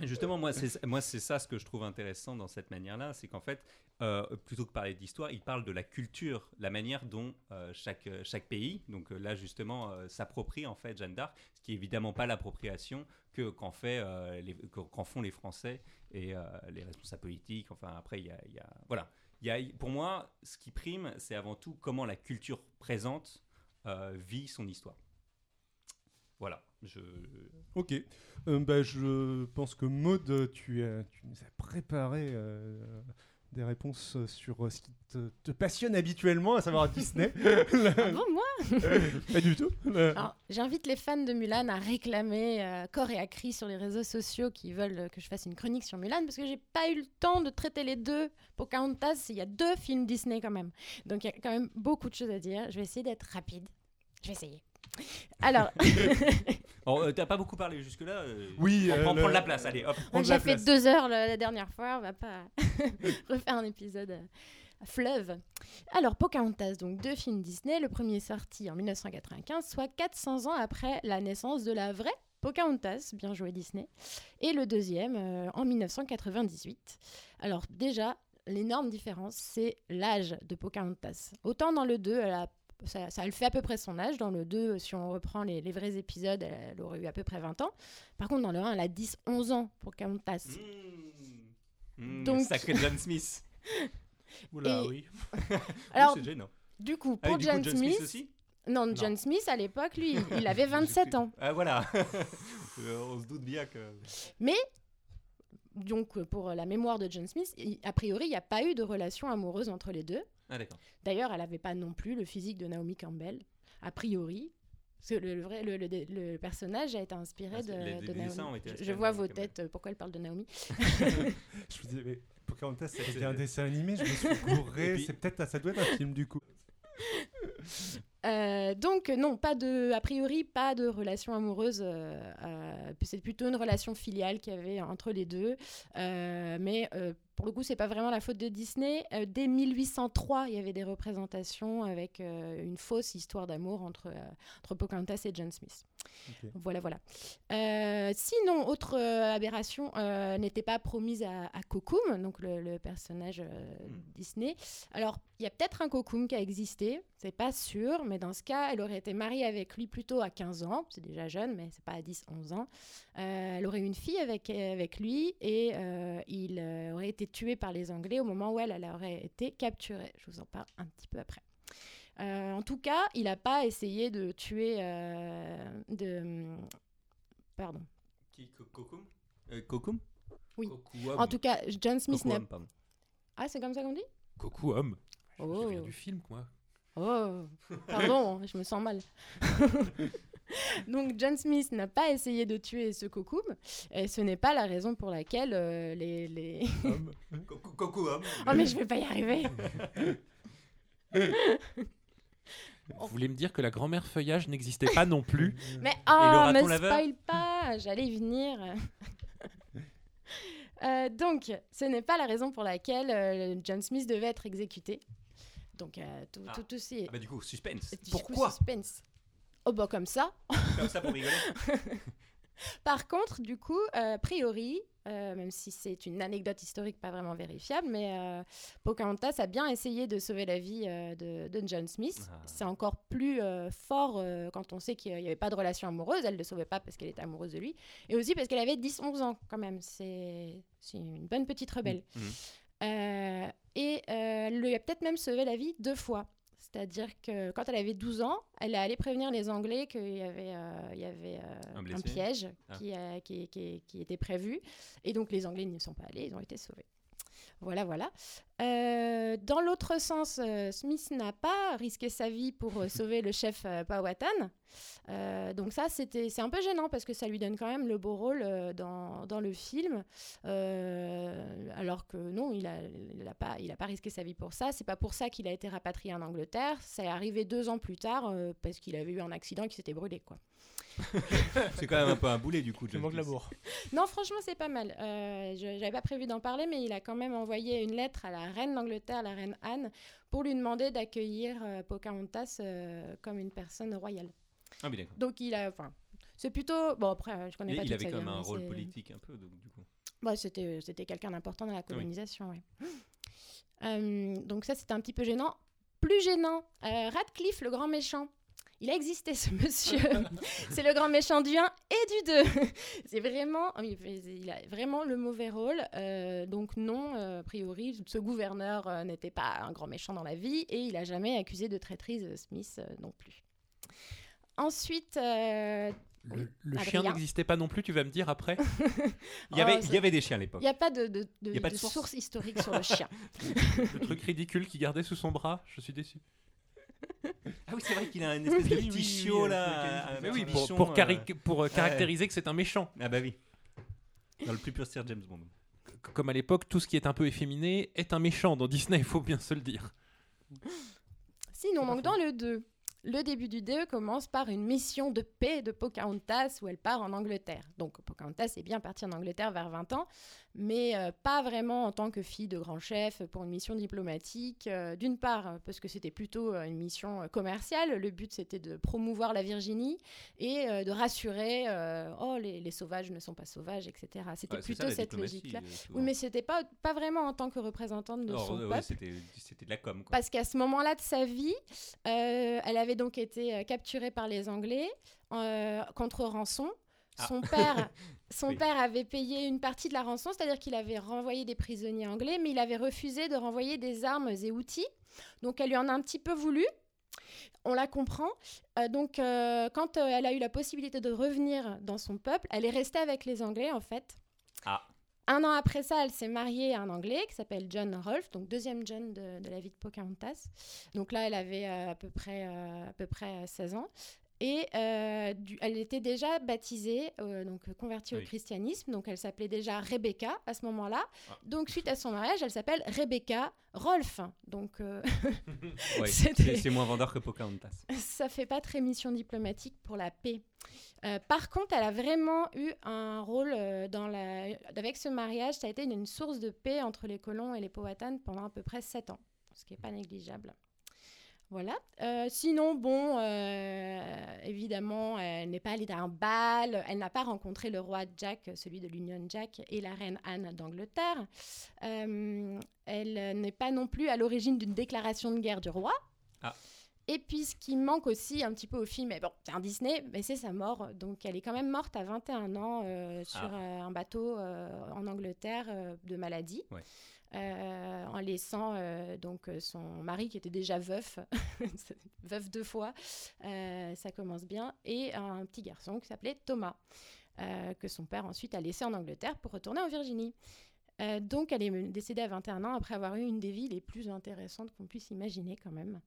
Et Justement, moi, c'est ça ce que je trouve intéressant dans cette manière-là, c'est qu'en fait, euh, plutôt que parler d'histoire, il parle de la culture, la manière dont euh, chaque, euh, chaque pays, donc euh, là justement, euh, s'approprie en fait Jeanne d'Arc, ce qui est évidemment pas l'appropriation que qu'en fait euh, qu'en font les Français et euh, les responsables politiques. Enfin, après, il y a, y a- voilà. Il y a, pour moi, ce qui prime, c'est avant tout comment la culture présente euh, vit son histoire. Voilà. Je, Ok, Euh, bah, je pense que Maud, tu, tu nous as préparé euh, des réponses sur euh, ce qui te, te passionne habituellement, à savoir Disney. Ah bon, moi pas du tout. Alors, J'invite les fans de Mulan à réclamer euh, corps et à cri sur les réseaux sociaux qui veulent euh, que je fasse une chronique sur Mulan parce que j'ai pas eu le temps de traiter les deux. Pocahontas, il y a deux films Disney quand même. Donc il y a quand même beaucoup de choses à dire. Je vais essayer d'être rapide. Je vais essayer. Alors, Oh, euh, t'as pas beaucoup parlé jusque-là. euh, Oui, on euh, prend le- prendre la place. Allez, hop. on a prendre déjà la fait place. deux heures la, la dernière fois. On va pas refaire un épisode euh, à fleuve. Alors, Pocahontas, donc deux films Disney. Le premier sorti en 1995, soit 400 ans après la naissance de la vraie Pocahontas, bien joué Disney. Et le deuxième euh, en 1998. Alors, déjà, l'énorme différence, c'est l'âge de Pocahontas. Autant dans le 2, elle a ça, ça, elle fait à peu près son âge. Dans le 2, si on reprend les, les vrais épisodes, elle, elle aurait eu à peu près 20 ans. Par contre, dans le 1, elle a 10-11 ans pour Pocahontas. Mmh. Mmh, Donc- Sacré John Smith. Oula, Et- oui. Alors, Oui, gênant. du coup, Ah, pour du coup, John, Smith, aussi non, John Smith, à l'époque, lui, il avait 27 ans. Ah voilà. Euh, on se doute bien que. Mais, donc, pour la mémoire de John Smith, a priori, il n'y a pas eu de relation amoureuse entre les deux. Ah. D'ailleurs, elle n'avait pas non plus le physique de Naomi Campbell, a priori. Parce que le, vrai, le, le- le personnage a été inspiré Ah, de, c'est- les- de les dessins Naomi. ont été Je, vois vos têtes, euh, pourquoi elle parle de Naomi Je me disais, mais Pocahontas, c'était un dessin animé, je me suis gouré. Puis- C'est peut-être, ça doit être un film du coup. Euh, donc non, pas de, a priori, pas de relation amoureuse. euh, euh, c'est plutôt une relation filiale qu'il y avait entre les deux. Euh, mais pour le coup, c'est pas vraiment la faute de Disney. Dès 1803, il y avait des représentations avec une fausse histoire d'amour entre, entre Pocahontas et John Smith. Voilà, voilà. Sinon, autre aberration n'était pas promise à, à Kokum, donc le, le personnage Hmm. Disney. Alors, il y a peut-être un Kokum qui a existé, c'est pas sûr, mais dans ce cas, elle aurait été mariée avec lui plutôt à 15 ans, c'est déjà jeune, mais c'est pas à 10, 11 ans. Euh, elle aurait eu une fille avec, avec lui et euh, il euh, aurait été tué par les Anglais au moment où elle, elle aurait été capturée. Je vous en parle un petit peu après. Euh, en tout cas, il n'a pas essayé de tuer. euh, de... Pardon. Qui Kokum Kokum Oui. En tout cas, John Smith n'a. Kokuam. Ah, c'est comme ça qu'on dit? Kokuum. Je Oh. viens du film, quoi. Oh, pardon, je me sens mal. Donc John Smith n'a pas essayé de tuer ce Kokum, et ce n'est pas la raison pour laquelle euh, les... les... Oh mais je vais pas y arriver. Vous voulez me dire que la grand-mère feuillage n'existait pas non plus Mais oh, me spoil pas, j'allais y venir. Euh, donc, ce n'est pas la raison pour laquelle euh, John Smith devait être exécuté. Donc, euh, tout, Ah. tout, tout aussi. Ah bah du coup, suspense. du coup, Pourquoi suspense. Oh bah comme ça. Comme ça pour rigoler Par contre, du coup, euh, a priori, euh, même si c'est une anecdote historique pas vraiment vérifiable, mais euh, Pocahontas a bien essayé de sauver la vie de, de John Smith. Ah. C'est encore plus fort quand on sait qu'il n'y avait pas de relation amoureuse. Elle ne le sauvait pas parce qu'elle était amoureuse de lui, et aussi parce qu'elle avait 10-11 ans quand même. C'est une bonne petite rebelle. Mhm. Euh, et euh, elle lui a peut-être même sauvé la vie deux fois. C'est-à-dire que quand elle avait 12 ans, elle est allée prévenir les Anglais qu'il y avait, euh, il y avait euh, Un piège Ah. qui, euh, qui, qui- qui était prévu. Et donc les Anglais n'y sont pas allés, ils ont été sauvés. Voilà, voilà. Euh, dans l'autre sens, euh, Smith n'a pas risqué sa vie pour euh, sauver le chef Powhatan. Donc ça, c'était, c'est un peu gênant parce que ça lui donne quand même le beau rôle dans, dans le film. Alors que non, il n'a il a pas, pas risqué sa vie pour ça. C'est pas pour ça qu'il a été rapatrié en Angleterre. Ça est arrivé deux ans plus tard parce qu'il avait eu un accident et qu'il s'était brûlé. Quoi. C'est quand même un peu un boulet du coup. Je John manque l'amour. Non, franchement, c'est pas mal. Euh, je n'avais pas prévu d'en parler, mais il a quand même envoyé une lettre à la reine d'Angleterre, la reine Anne, pour lui demander d'accueillir euh, Pocahontas euh, comme une personne royale. Ah oui, d'accord. Donc il a, enfin, c'est plutôt bon après, je connais Il, pas il avait quand même un rôle c'est- politique un peu, donc, du coup. Ouais, c'était c'était quelqu'un d'important dans la colonisation, ouais. Euh, donc ça, c'était un petit peu gênant. Plus gênant, euh, Radcliffe, le grand méchant. Il a existé, ce monsieur. c'est le grand méchant du 1 et du 2. c'est vraiment, oh, il a vraiment le mauvais rôle. Euh, donc non, euh, a priori, ce gouverneur euh, n'était pas un grand méchant dans la vie et il a jamais accusé de traîtrise Smith non plus. Ensuite, Le, chien n'existait pas non plus, tu vas me dire après Il y avait, oh, il y avait des chiens à l'époque. il n'y a pas de, de, de- Y a pas de de source. source historique sur le chien. Le truc ridicule qu'il gardait sous son bras Je suis déçu. Ah oui, c'est vrai qu'il a une espèce de Oui, petit oui, chiot oui, là. Mais un oui, pour, pour, euh, cari- pour euh, caractériser que c'est un méchant. Ah bah oui. Dans le plus pur style James Bond. Comme à l'époque, tout ce qui est un peu efféminé est un méchant dans Disney, il faut bien se le dire. Sinon, donc dans le 2, le début du 2 commence par une mission de paix de Pocahontas où elle part en Angleterre. Donc Pocahontas est bien partie en Angleterre vers 20 ans, mais euh, pas vraiment en tant que fille de grand chef pour une mission diplomatique. Euh, D'une part, euh, parce que c'était plutôt une mission commerciale. Le but, c'était de promouvoir la Virginie et euh, de rassurer oh, les, les sauvages ne sont pas sauvages, etc. C'était Ouais, plutôt ça, cette logique-là. Oui, mais c'était pas, pas vraiment en tant que représentante de Or, son ouais, peuple. c'était c'était de la com. Quoi. Parce qu'à ce moment-là de sa vie, elle avait donc été euh, capturée par les Anglais euh, contre rançon. Ah. Son père, son Oui. père avait payé une partie de la rançon, c'est-à-dire qu'il avait renvoyé des prisonniers anglais, mais il avait refusé de renvoyer des armes et outils. Donc elle lui en a un petit peu voulu. On la comprend. Euh, donc euh, quand euh, elle a eu la possibilité de revenir dans son peuple, elle est restée avec les Anglais en fait. Ah. Un an après ça, elle s'est mariée à un Anglais qui s'appelle John Rolfe, donc deuxième John de, la vie de Pocahontas. Donc là, elle avait euh, à peu près, euh, à peu près euh, 16 ans. Et euh, du- elle était déjà baptisée, euh, donc convertie Oui. au christianisme. Donc elle s'appelait déjà Rebecca à ce moment-là. Ah. Donc suite à son mariage, elle s'appelle Rebecca Rolfe. Donc euh, Ouais, c'est moins vendeur que Pocahontas. ça fait pas très mission diplomatique pour la paix. Par contre, elle a vraiment eu un rôle dans la... avec ce mariage. Ça a été une, une source de paix entre les colons et les Powhatan pendant à peu près sept ans, ce qui n'est pas négligeable. Voilà. Euh, sinon, bon, euh, évidemment, elle n'est pas allée à un bal, elle n'a pas rencontré le roi Jack, celui de l'Union Jack, et la reine Anne d'Angleterre. Euh, elle n'est pas non plus à l'origine d'une déclaration de guerre du roi. Ah. Et puis ce qui manque aussi un petit peu au film, mais bon, c'est un Disney, mais c'est sa mort. Donc elle est quand même morte à 21 ans sur Ah. un bateau en Angleterre de maladie. Ouais. Euh, en laissant euh, donc euh, son mari qui était déjà veuf, veuf deux fois, ça commence bien, et un petit garçon qui s'appelait Thomas, que son père ensuite a laissé en Angleterre pour retourner en Virginie. Donc elle est décédée à 21 ans après avoir eu une des vies les plus intéressantes qu'on puisse imaginer quand même.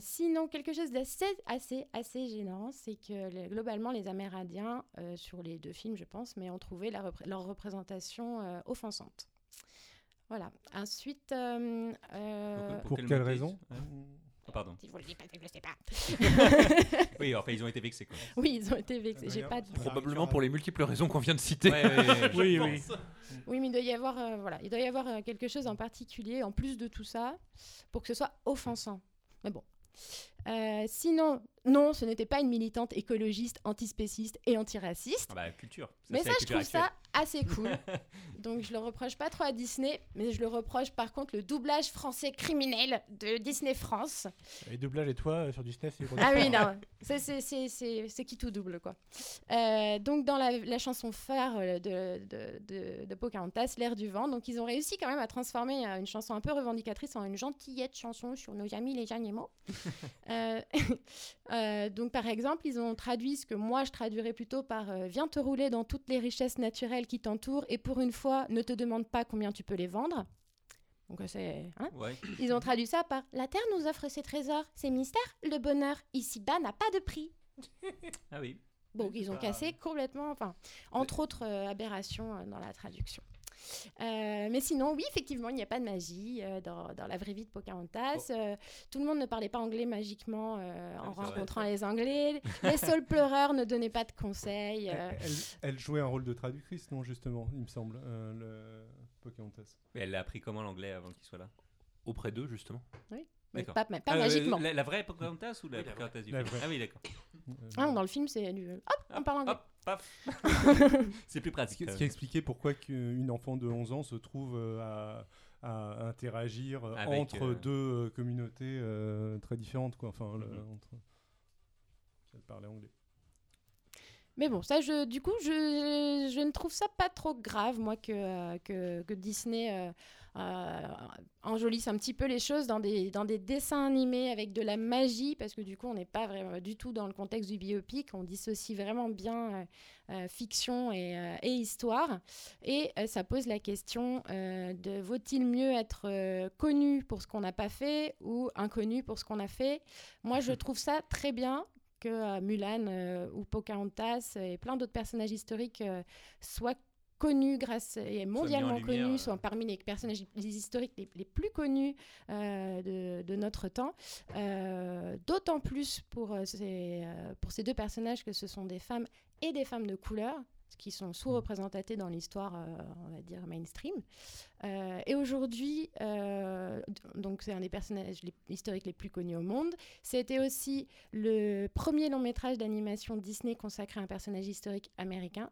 Sinon, quelque chose d'assez assez, assez gênant, c'est que le- globalement, les Amérindiens, sur les deux films, je pense, mais ont trouvé leur représentation offensante. Voilà. Ensuite, euh, euh, Pour quel quelle raison Ah, Pardon. si vous le dites pas, je le sais pas. Oui, enfin, ils ont été vexés. Quoi. oui, ils ont été vexés. J'ai pas. de- Probablement pour les multiples raisons qu'on vient de citer. Ouais, ouais, ouais, Je Oui, oui. pense. Oui, mais il doit y avoir, euh, voilà, il doit y avoir quelque chose en particulier en plus de tout ça pour que ce soit offensant. Mais bon. Euh, sinon, non, ce n'était pas une militante écologiste, antispéciste et antiraciste. Ah bah, culture. Mais ça, je trouve ça assez cool. Donc, je le reproche pas trop à Disney, mais je le reproche par contre le doublage français criminel de Disney France. Et doublage et toi euh, sur Disney, c'est Ah oui, non, c'est- c'est- c'est c'est- c'est qui tout double, quoi. Euh, donc, dans la, la chanson phare euh, de, de, de, de Pocahontas, L'air du vent, donc ils ont réussi quand même à transformer une chanson un peu revendicatrice en une gentillette chanson sur nos amis les animaux. Euh, euh, donc, par exemple, ils ont traduit ce que moi je traduirais plutôt par euh, Viens te rouler dans toutes les richesses naturelles qui t'entourent et pour une fois, ne te demande pas combien tu peux les vendre. Donc, euh, c'est. hein Ouais. ils ont traduit ça par La Terre nous offre ses trésors, ses mystères, le bonheur ici-bas n'a pas de prix. Ah oui. Donc ils ont ça- cassé complètement, enfin, entre autres euh, aberrations euh, dans la traduction. Euh, mais sinon, oui, effectivement, il n'y a pas de magie euh, dans, dans la vraie vie de Pocahontas. Euh, tout le monde ne parlait pas anglais magiquement euh, Ah en oui, vrai. rencontrant les Anglais. les seuls pleureurs ne donnaient pas de conseils. euh. Elle, elle jouait un rôle de traductrice, non, justement, il me semble, euh, le Pocahontas. Mais elle a appris comment l'anglais avant qu'il soit là? Auprès d'eux, justement. mais pas, mais pas Ah, magiquement. La, la vraie Pocahontas ou la Oui, la Pocahontas du La film? vraie. Ah oui, d'accord. Ah, dans le film, c'est du... Hop, on parle anglais. Hop, paf. C'est plus pratique. ce qui expliquait pourquoi une enfant de 11 ans se trouve euh, à, à interagir euh, Avec, entre euh, deux euh, communautés euh, très différentes. Quoi. Enfin, le- entre... Elle parlait anglais. Mais bon, ça, je, du coup, je, je ne trouve ça pas trop grave, moi, que, euh, que, que Disney euh, euh, enjolisse un petit peu les choses dans des, dans des dessins animés avec de la magie, parce que du coup, on n'est pas vraiment du tout dans le contexte du biopic, on dissocie vraiment bien euh, euh, fiction et, et histoire. Et ça pose la question de vaut-il mieux être connu pour ce qu'on n'a pas fait ou inconnu pour ce qu'on a fait? Moi, je trouve ça très bien que Mulan euh, ou Pocahontas et plein d'autres personnages historiques euh, soient connus grâce et mondialement connus, euh. soient parmi les personnages historiques les, les plus connus euh, de, de notre temps. Euh, D'autant plus pour, euh, ces, euh, pour ces deux personnages que ce sont des femmes et des femmes de couleur qui sont sous-représentées dans l'histoire, euh, on va dire, mainstream. Euh, et aujourd'hui, euh, donc c'est un des personnages les- historiques les plus connus au monde. C'était aussi le premier long métrage d'animation Disney consacré à un personnage historique américain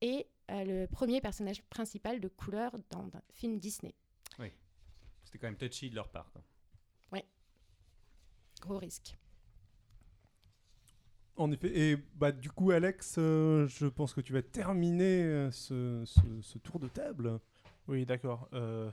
et euh, le premier personnage principal de couleur dans un film Disney. C'était quand même touchy de leur part. quoi. Gros risque. En effet. Et bah, du coup, Alex, euh, je pense que tu vas terminer euh, ce, ce- ce tour de table. Oui, d'accord. Euh,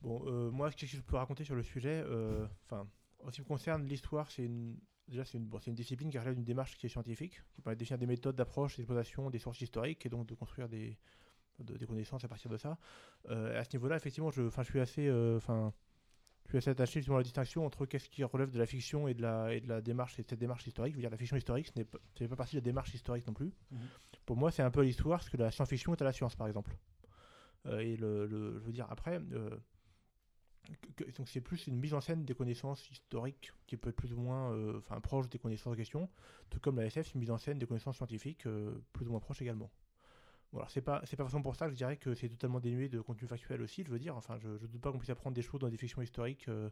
bon, euh, moi, ce que je peux raconter sur le sujet, euh, enfin, en ce qui me concerne, l'histoire, c'est une, déjà c'est une, bon, c'est une discipline qui relève d'une démarche qui est scientifique, qui permet de définir des méthodes d'approche, d'exploitation des sources historiques, et donc de construire des, de- des connaissances à partir de ça. Euh, à ce niveau-là, effectivement, je, enfin, je suis assez, euh, je suis assez attaché justement à la distinction entre qu'est-ce qui relève de la fiction et de la, et de la démarche, et de cette démarche historique. Je veux dire, la fiction historique, ce n'est pas, partie de la démarche historique non plus. Mhm. Pour moi, c'est un peu l'histoire, ce que la science-fiction est à la science, par exemple. Euh, et le, le- je veux dire, après, euh, donc c'est plus une mise en scène des connaissances historiques qui peut être plus ou moins euh, proche des connaissances en question, tout comme la SF, c'est une mise en scène des connaissances scientifiques euh, plus ou moins proche également. Bon, c'est pas c'est pas forcément pour ça que je dirais que c'est totalement dénué de contenu factuel aussi, je veux dire, enfin je, je doute pas qu'on puisse apprendre des choses dans des fictions historiques, euh,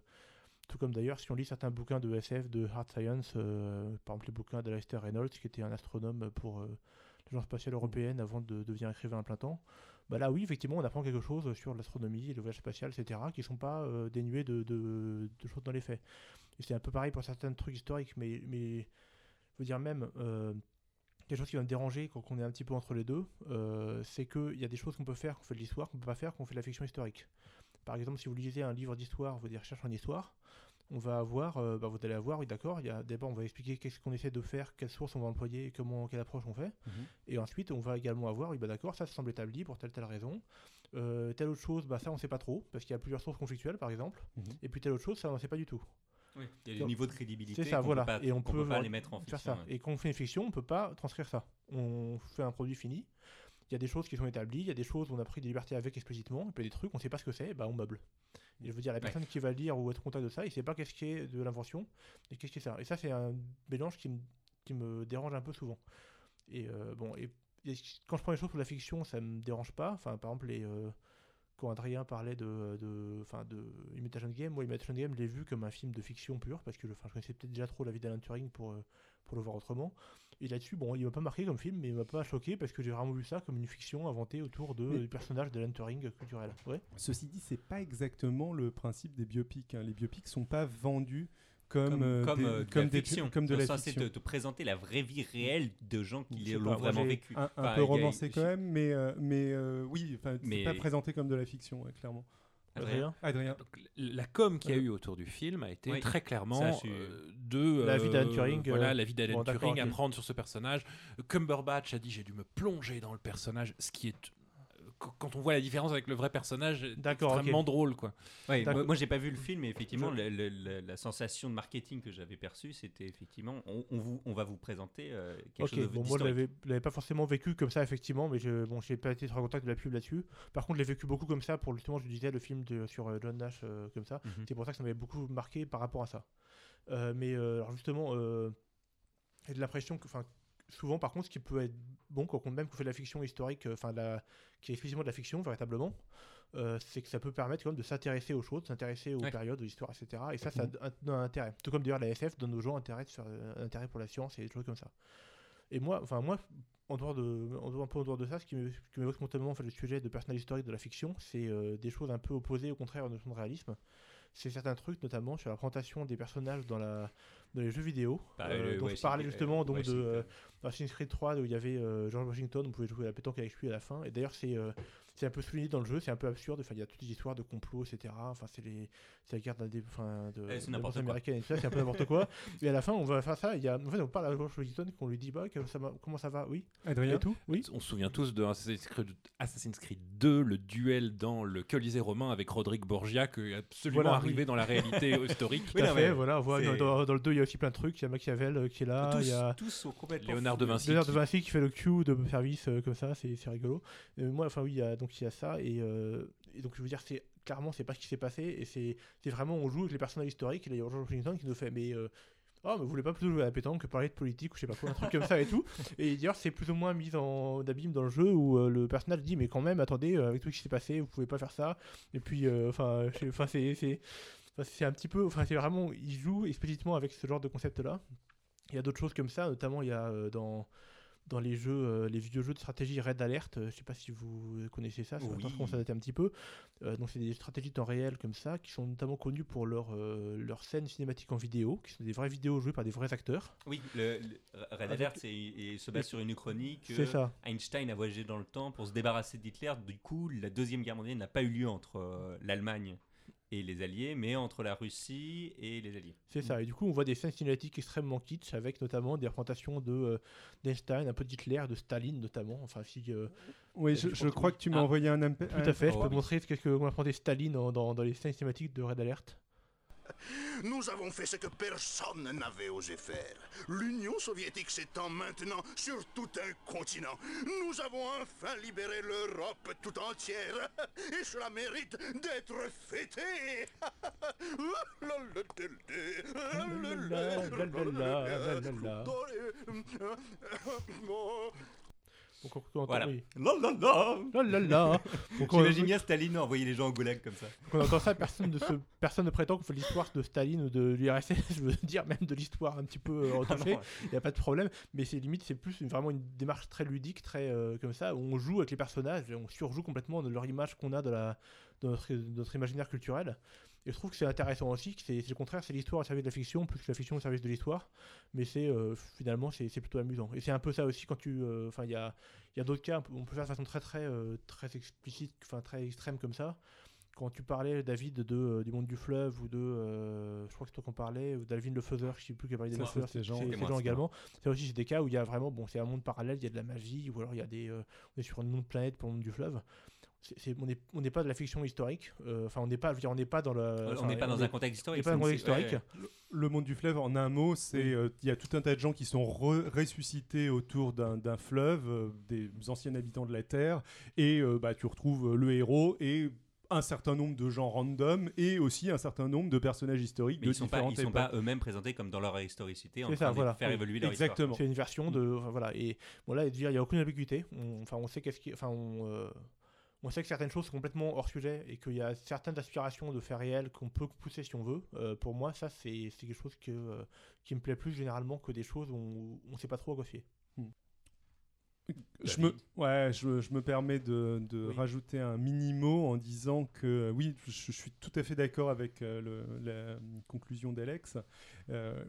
tout comme d'ailleurs si on lit certains bouquins de SF, de hard science, euh, par exemple les bouquins d'Alastair Reynolds qui était un astronome pour l'agence spatiale européenne avant de devenir écrivain à plein temps. Bah là oui, effectivement, on apprend quelque chose sur l'astronomie, le voyage spatial, etc., qui sont pas euh, dénués de, de- choses dans les faits. C'est un peu pareil pour certains trucs historiques, mais, mais je veux dire même, euh, quelque chose qui va me déranger quand on est un petit peu entre les deux, euh, c'est qu'il y a des choses qu'on peut faire, qu'on fait de l'histoire, qu'on peut pas faire, qu'on fait de la fiction historique. Par exemple, si vous lisez un livre d'histoire, vous des recherches en histoire, on va avoir, euh, bah, vous allez avoir, oui d'accord, il y a d'abord on va expliquer qu'est-ce qu'on essaie de faire, quelles sources on va employer, et comment, quelle approche on fait. Mhm. Et ensuite, on va également avoir, oui bah d'accord, ça, ça semble établi pour telle telle raison. Euh, telle autre chose, bah ça on sait pas trop, parce qu'il y a plusieurs sources conflictuelles par exemple. Mhm. Et puis telle autre chose, ça on sait pas du tout. Oui, il y a des Donc, niveaux de crédibilité C'est ça, voilà. peut pas, et on peut, peut pas les mettre en faire fiction. ça. ouais. Et quand on fait une fiction, on peut pas transcrire ça. On fait un produit fini. Il y a des choses qui sont établies, il y a des choses où on a pris des libertés avec explicitement, et puis des trucs, on sait pas ce que c'est, bah on meuble. Et je veux dire, la Ouais. personne qui va lire ou être en contact de ça, il sait pas qu'est-ce qui est de l'invention et qu'est-ce qui est ça. Et ça, c'est un mélange qui me, qui me dérange un peu souvent. Et euh, bon, et, et quand je prends les choses pour la fiction, ça me dérange pas. Enfin, par exemple, les, euh, quand Adrien parlait de, de, enfin, de Imitation Game, moi, Imitation Game, je l'ai vu comme un film de fiction pure, parce que je connaissais peut-être déjà trop la vie d'Alan Turing pour, euh, pour le voir autrement. Et là-dessus, bon, il m'a pas marqué comme film, mais il m'a pas choqué, parce que j'ai vraiment vu ça comme une fiction inventée autour de, Mais- du personnage d'Alan Turing culturel. Ouais. Ceci dit, c'est pas exactement le principe des biopics. hein. Les biopics sont pas vendus comme, Comme, euh, comme, des- euh, de comme la des- fiction. comme de la fiction. te, te présenter la vraie vie réelle de gens qui l'ont vraiment vécu. Un, un Enfin, peu a- romancé quand même, mais, euh, mais euh, oui, Mais- c'est pas présenté comme de la fiction, ouais, clairement. Adrien? Adrien. Donc, la com qu'il y a eu autour du film a été Oui. très clairement Ça, euh, de La vie d'Alan euh, Turing, Voilà, la vie d'Alan bon, Turing, ok. apprendre sur ce personnage. Cumberbatch a dit j'ai dû me plonger dans le personnage, ce qui est quand on voit la différence avec le vrai personnage, extrêmement drôle quoi. Ouais, moi, moi, j'ai pas vu le film, mais effectivement, Je- le- le- le- la sensation de marketing que j'avais perçue, c'était effectivement, on, on vous, on va vous présenter euh, quelque Ok, chose de bon, moi je l'avais pas forcément vécu comme ça, effectivement, mais je bon, j'ai pas été trop en contact de la pub là-dessus. Par contre, je l'ai vécu beaucoup comme ça pour justement, je disais, le film de, sur euh, John Nash, euh, comme ça. Mhm. C'est pour ça que ça m'avait beaucoup marqué par rapport à ça. Euh, mais euh, alors justement, euh, j'ai de l'impression que, enfin, souvent par contre, ce qui peut être bon quand on même qu'on fait de la fiction historique, euh, enfin, la- qui est explicitement de la fiction véritablement, euh, c'est que ça peut permettre quand même de s'intéresser aux choses, de s'intéresser aux Ouais. périodes, aux histoires, etc. Et ça, ça a un, intérêt. Tout comme d'ailleurs la SF donne aux gens intérêt, euh, intérêt pour la science et des choses comme ça. Et moi, enfin moi, en dehors de, en dehors, un peu en dehors de ça, ce qui m'évoque spontanément en fait, le sujet de personnage historique de la fiction, c'est euh, des choses un peu opposées au contraire de notion de réalisme. C'est certains trucs, notamment sur la présentation des personnages dans, la, dans les jeux vidéo. Bah, Euh, le- dont je parlais justement donc de euh, Assassin's Creed 3 où il y avait euh, George Washington, on pouvait jouer à la pétanque avec lui à la fin. Et d'ailleurs, c'est euh, c'est un peu souligné dans le jeu, c'est un peu absurde. Enfin, il y a toutes les histoires de complots, etc. Enfin, c'est les c'est la guerre d'un dé- enfin, de, Eh, c'est n'importe quoi. américaine et tout ça, c'est un peu n'importe quoi. Et à la fin, on va faire ça. Il y a, en fait, on parle à George Washington, qu'on lui dit bah, que ça va- comment ça va, oui, Adrien. et tout, oui. On se souvient tous de Assassin's Creed, Assassin's Creed 2, le duel dans le Colisée romain avec Rodrigue Borgia, qui est absolument Voilà, arrivé oui. dans la réalité historique. Oui, fait, voilà, c'est- dans, dans le 2, il y a aussi plein de trucs. Il y a Machiavel euh, qui est là, tous, il y a tous sont complètement Léonard de Vinci. Léonard de qui- Vinci qui fait le Q de service euh, comme ça, c'est c'est rigolo. Euh, moi, enfin oui, il y a, donc il y a ça et, euh, et donc je veux dire, c'est clairement c'est pas ce qui s'est passé et c'est vraiment on joue avec les personnages historiques. Et là, il y a George Washington qui nous fait mais euh, oh mais vous voulez pas plutôt jouer à la pétanque que parler de politique ou je sais pas quoi, un truc comme ça et tout. Et d'ailleurs c'est plus ou moins mis en abîme dans le jeu où euh, le personnage dit mais quand même attendez euh, avec tout ce qui s'est passé vous pouvez pas faire ça. Et puis enfin c'est un petit peu enfin c'est vraiment il joue explicitement avec ce genre de concept là. Il y a d'autres choses comme ça, notamment il y a dans dans les jeux, euh, les vieux jeux de stratégie Red Alert, euh, je sais pas si vous connaissez ça, ça Oui. maintenant, dater un petit peu. Euh, donc c'est des stratégies temps réel comme ça, qui sont notamment connues pour leur, euh, leurs scènes cinématiques en vidéo, qui sont des vraies vidéos jouées par des vrais acteurs. Oui, le, le- Red Avec- Alert c'est- il se base sur une uchronie que C'est ça. Einstein a voyagé dans le temps pour se débarrasser d'Hitler. Du coup, la deuxième guerre mondiale n'a pas eu lieu entre euh, l'Allemagne et les Alliés, mais entre la Russie et les Alliés. C'est ça. Et du coup, on voit des scènes cinématiques extrêmement kitsch, avec notamment des représentations de euh, d'Einstein, un peu d'Hitler, de Staline notamment. Enfin, si, euh, Oui, je, je je pense crois que tu m'as Ah. envoyé un MP. tout à fait, je oh, peux oui. montrer ce qu'est-ce que on a Staline dans, dans, dans les scènes cinématiques de Red Alert. Nous avons fait ce que personne n'avait osé faire. L'Union soviétique s'étend maintenant sur tout un continent. Nous avons enfin libéré l'Europe tout entière. Et cela mérite d'être fêté. Donc, on- entend- Voilà. oui. J'imagine bien Staline envoyer les gens au goulag comme ça. Quand on entend ça, personne, de se, personne ne prétend qu'on fait l'histoire de Staline ou de l'URSS, je veux dire même de l'histoire un petit peu euh, retouchée, Non, il n'y a pas de problème, mais c'est limite, c'est plus une- vraiment une démarche très ludique, très euh, comme ça, où on joue avec les personnages, et on surjoue complètement de leur image qu'on a de, la, de notre, de notre imaginaire culturel. Et je trouve que c'est intéressant aussi, que c'est c'est le contraire, c'est l'histoire au service de la fiction, plus que la fiction au service de l'histoire. Mais c'est euh, finalement, c'est c'est plutôt amusant. Et c'est un peu ça aussi quand tu. euh, Enfin, il y a, y a d'autres cas, on peut faire de façon très, très, euh, très explicite, enfin très extrême comme ça. Quand tu parlais, David, de, du monde du fleuve, ou de. je crois que c'est toi qu'on parlait, ou d'Alvin le Faiseur, je sais plus qui a parlé Ça, des Faiseurs, c'était c'est c'est c'est également. Ça aussi, c'est des cas où il y a vraiment. Bon, c'est un monde parallèle, il y a de la magie, ou alors il y a des. on est sur une autre planète pour le monde du fleuve. C'est- c'est- on n'est on n'est pas de la fiction historique. euh, Enfin, on n'est pas, je veux dire, on n'est pas dans le. on n'est pas dans un contexte on historique. pas un ouais. Le monde du fleuve, en un mot, c'est Oui. euh, il y a tout un tas de gens qui sont re- ressuscités autour d'un d'un fleuve, euh, des anciens habitants de la Terre, et euh, bah, tu retrouves le héros et un certain nombre de gens random et aussi un certain nombre de personnages historiques Mais de ils sont pas, ils sont époques. pas eux-mêmes présentés comme dans leur historicité, en C'est train ça, de voilà. faire Oui, évoluer leur Exactement. C'est une version de. enfin, voilà. Et bon, là, je veux dire, il n'y a aucune ambiguïté. On, enfin, on sait qu'est-ce qui. Enfin, on, euh, on sait que certaines choses sont complètement hors sujet et qu'il y a certaines aspirations de faits réels qu'on peut pousser si on veut. Euh, pour moi, ça, c'est c'est quelque chose que, euh, qui me plaît plus généralement que des choses où on ne sait pas trop à quoi fier. Je me, ouais, je, je me permets de, de Oui. rajouter un mini-mot en disant que euh, oui, je, je suis tout à fait d'accord avec euh, le- la conclusion d'Alex. Euh,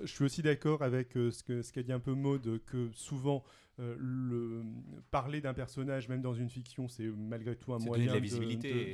je suis aussi d'accord avec euh, ce qu'a dit un peu Maud, que souvent euh, le, parler d'un personnage, même dans une fiction, c'est malgré tout un C'est donner de moyen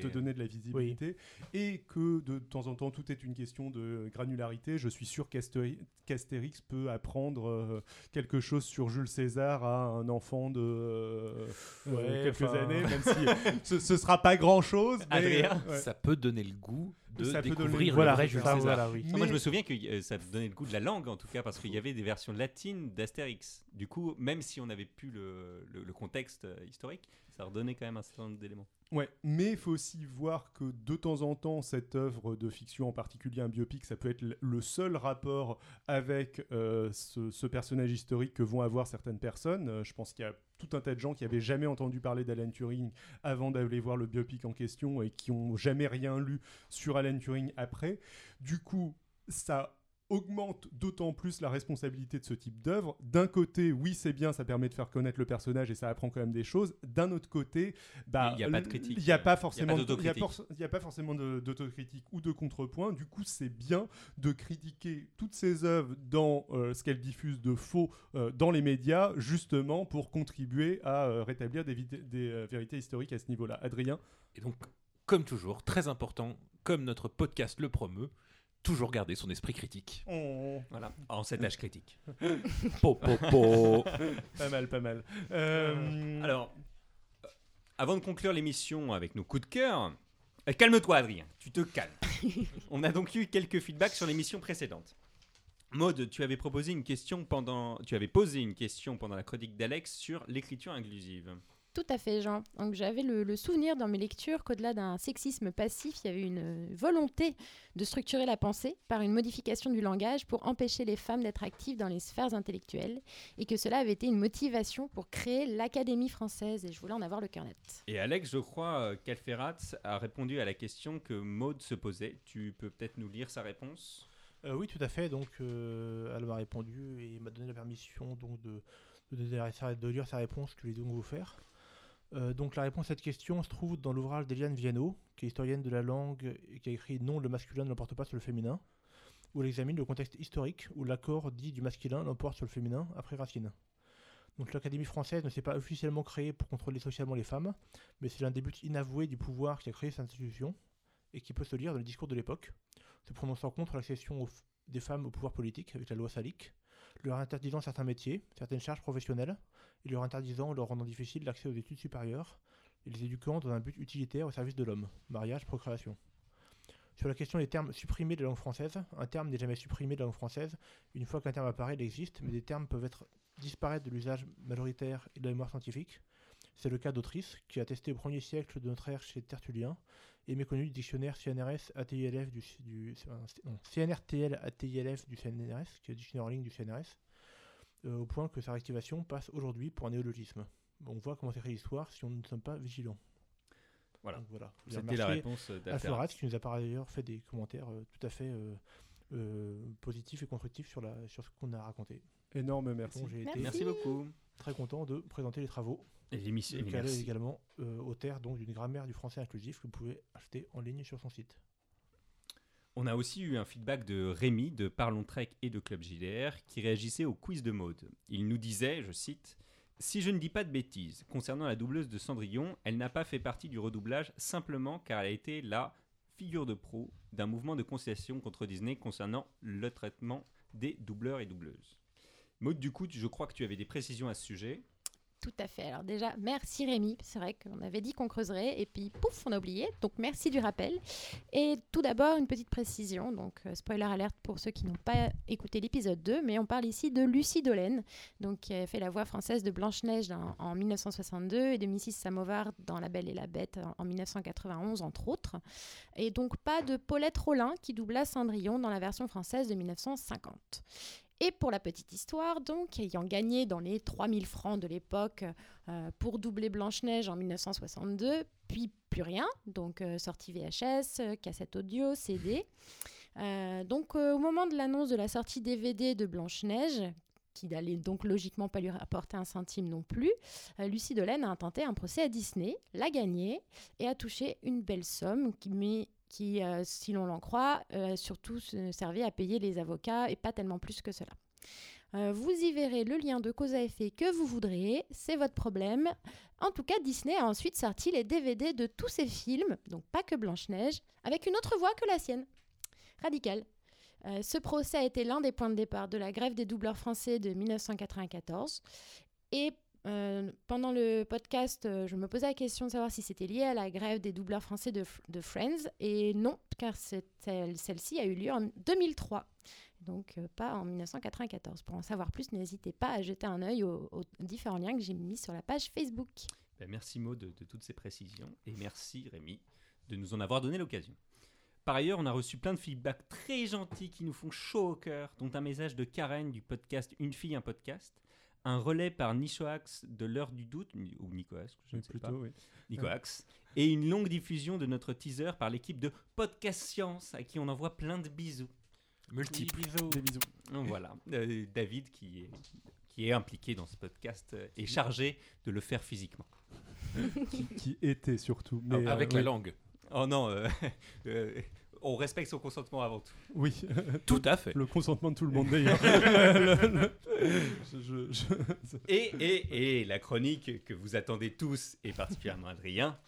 de- de donner de la visibilité. Et que de temps en temps, tout est une question de granularité. Je suis sûr qu'Astérix peut apprendre euh, quelque chose sur Jules César à un enfant de euh, euh, Ouais, quelques années, même si ce, ce sera pas grand chose. Adrien, Ça peut donner le goût de Ça découvrir voilà, le vrai Jules ça, César. voilà, oui. Moi, je me souviens que euh, ça donnait le goût de la langue, en tout cas, parce qu'il y avait des versions latines d'Astérix. Du coup, même si on n'avait plus le, le- le contexte euh, historique, ça redonnait quand même un certain nombre d'éléments. Ouais, mais il faut aussi voir que de temps en temps, cette œuvre de fiction, en particulier un biopic, ça peut être le seul rapport avec euh, ce, personnage historique que vont avoir certaines personnes. Euh, je pense qu'il y a tout un tas de gens qui avaient jamais entendu parler d'Alan Turing avant d'aller voir le biopic en question et qui ont jamais rien lu sur Alan Turing après. Du coup, ça augmente d'autant plus la responsabilité de ce type d'œuvre. D'un côté, oui, c'est bien, ça permet de faire connaître le personnage et ça apprend quand même des choses. D'un autre côté, bah, Il y a pas de critique. Il n'y a pas forcément, d'autocritique. ou de contrepoint. Du coup, c'est bien de critiquer toutes ces œuvres dans euh, ce qu'elles diffusent de faux euh, dans les médias, justement pour contribuer à euh, rétablir des, vérités historiques à ce niveau-là. Adrien? Et donc, comme toujours, très important, comme notre podcast le promeut, toujours garder son esprit critique. Voilà, en cet âge critique. Po, po, po. Pas mal, pas mal. Euh, Alors, euh, avant de conclure l'émission avec nos coups de cœur, euh, calme-toi, Adrien, tu te calmes. On a donc eu quelques feedbacks sur l'émission précédente. Maud, tu avais proposé une question pendant, tu avais posé une question pendant la chronique d'Alex sur l'écriture inclusive. Tout à fait, Jean. Donc j'avais le, le souvenir dans mes lectures qu'au-delà d'un sexisme passif, il y avait une volonté de structurer la pensée par une modification du langage pour empêcher les femmes d'être actives dans les sphères intellectuelles et que cela avait été une motivation pour créer l'Académie française et je voulais en avoir le cœur net. Et Alex, je crois euh, qu'Alferat a répondu à la question que Maud se posait. Tu peux peut-être nous lire sa réponse? Euh, oui, tout à fait. Donc, euh, elle m'a répondu et m'a donné la permission donc de, de, de lire sa réponse que je vais donc vous faire. Euh, donc, la réponse à cette question se trouve dans l'ouvrage d'Eliane Viano, qui est historienne de la langue et qui a écrit Non, le masculin ne l'emporte pas sur le féminin, où elle examine le contexte historique où l'accord dit du masculin l'emporte sur le féminin après Racine. Donc, l'Académie française ne s'est pas officiellement créée pour contrôler socialement les femmes, mais c'est l'un des buts inavoués du pouvoir qui a créé cette institution et qui peut se lire dans le discours de l'époque se prononçant contre l'accession au des femmes au pouvoir politique avec la loi Salic, leur interdisant certains métiers, certaines charges professionnelles, et leur interdisant ou leur rendant difficile l'accès aux études supérieures, et les éduquant dans un but utilitaire au service de l'homme, mariage, procréation. Sur la question des termes supprimés de la langue française, un terme n'est jamais supprimé de la langue française. Une fois qu'un terme apparaît, il existe, mais des termes peuvent être disparaître de l'usage majoritaire et de la mémoire scientifique. C'est le cas d'Autrice, qui a testé au 1er siècle de notre ère chez Tertullien, et méconnu du dictionnaire CNRS ATILF du, du non, CNRTL ATILF du CNRS, qui est le dictionnaire en ligne du CNRS, euh, au point que sa réactivation passe aujourd'hui pour un néologisme. On voit comment s'écrit l'histoire si on ne sommes pas vigilants. Voilà. Donc voilà. C'était la réponse d'Alferat. Florat, qui nous a par ailleurs fait des commentaires euh, tout à fait euh, euh, positifs et constructifs sur, la, sur ce qu'on a raconté. énorme merci. Donc j'ai Merci. été Merci beaucoup. très content de présenter les travaux. Et l'émission. Est également euh, auteur donc d'une grammaire du français inclusif que vous pouvez acheter en ligne sur son site. On a aussi eu un feedback de Rémi de Parlons Trek et de Club JDR qui réagissait au quiz de mode. Il nous disait, je cite, Si je ne dis pas de bêtises, concernant la doubleuse de Cendrillon, elle n'a pas fait partie du redoublage simplement car elle a été la figure de proue d'un mouvement de conciliation contre Disney concernant le traitement des doubleurs et doubleuses. Maud, du coup, je crois que tu avais des précisions à ce sujet. Tout à fait. Alors déjà, merci Rémi. C'est vrai qu'on avait dit qu'on creuserait et puis pouf, on a oublié. Donc merci du rappel. Et tout d'abord, une petite précision. Donc euh, spoiler alerte pour ceux qui n'ont pas écouté l'épisode 2, mais on parle ici de Lucie Dolène, donc qui a fait la voix française de Blanche-Neige en 1962 et de Mrs. Samovar dans La Belle et la Bête en, en 1991, entre autres. Et donc pas de Paulette Rollin qui doubla Cendrillon dans la version française de 1950. Et pour la petite histoire, donc, ayant gagné dans les 3000 francs de l'époque euh, pour doubler Blanche-Neige en 1962, puis plus rien, donc euh, sortie VHS, euh, cassette audio, CD. Donc au moment de l'annonce de la sortie DVD de Blanche-Neige, qui n'allait donc logiquement pas lui rapporter un centime non plus, Lucie Dolène a intenté un procès à Disney, l'a gagné et a touché une belle somme qui met qui, euh, si l'on l'en croit, euh, surtout se- servait à payer les avocats et pas tellement plus que cela. Euh, vous y verrez le lien de cause à effet que vous voudrez, c'est votre problème. En tout cas, Disney a ensuite sorti les DVD de tous ses films, donc pas que Blanche-Neige, avec une autre voix que la sienne. Radical. Euh, ce procès a été l'un des points de départ de la grève des doubleurs français de 1994. Et euh, pendant le podcast, euh, je me posais la question de savoir si c'était lié à la grève des doubleurs français de, Friends. Et non, car celle-ci a eu lieu en 2003. Donc euh, pas en 1994. Pour en savoir plus, n'hésitez pas à jeter un œil aux, aux différents liens que j'ai mis sur la page Facebook. Ben, merci Maud de, de toutes ces précisions et merci Rémi de nous en avoir donné l'occasion. Par ailleurs, on a reçu plein de feedbacks très gentils qui nous font chaud au cœur, dont un message de Karen du podcast Une fille, un podcast, un relais par Nichoax de l'heure du doute, ou Nicoas, je ne sais plutôt, pas, oui. Nicoax, et une longue diffusion de notre teaser par l'équipe de Podcast Science, à qui on envoie plein de bisous. Multiple. Des bisous. Voilà, Euh, David qui est, qui est impliqué dans ce podcast euh, est chargé de le faire physiquement. Qui était surtout. Mais, euh, Avec la langue. Oh non, euh, euh, on respecte son consentement avant tout. Oui, Tout à fait. le consentement de tout le monde d'ailleurs. Je- Et, et, et la chronique que vous attendez tous, et particulièrement Adrien,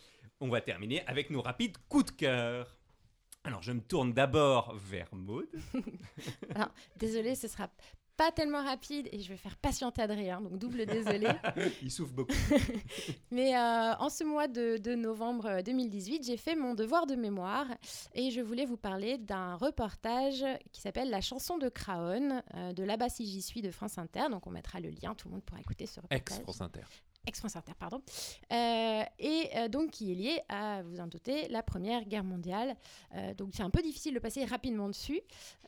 on va terminer avec nos rapides coups de cœur. Alors je me tourne d'abord vers Maud. Désolée, ce sera pas tellement rapide et je vais faire patienter Adrien, donc double désolé. Il souffle beaucoup. Mais euh, en ce mois de, de novembre euh, 2018, j'ai fait mon devoir de mémoire et je voulais vous parler d'un reportage qui s'appelle La chanson de Craon euh, de Là-bas si j'y suis de France Inter. Donc on mettra le lien, tout le monde pourra écouter ce reportage. Ex-France Inter. Ex-France pardon. Euh, et euh, donc qui est lié à, vous en doutez, la Première Guerre mondiale. Euh, donc c'est un peu difficile de passer rapidement dessus.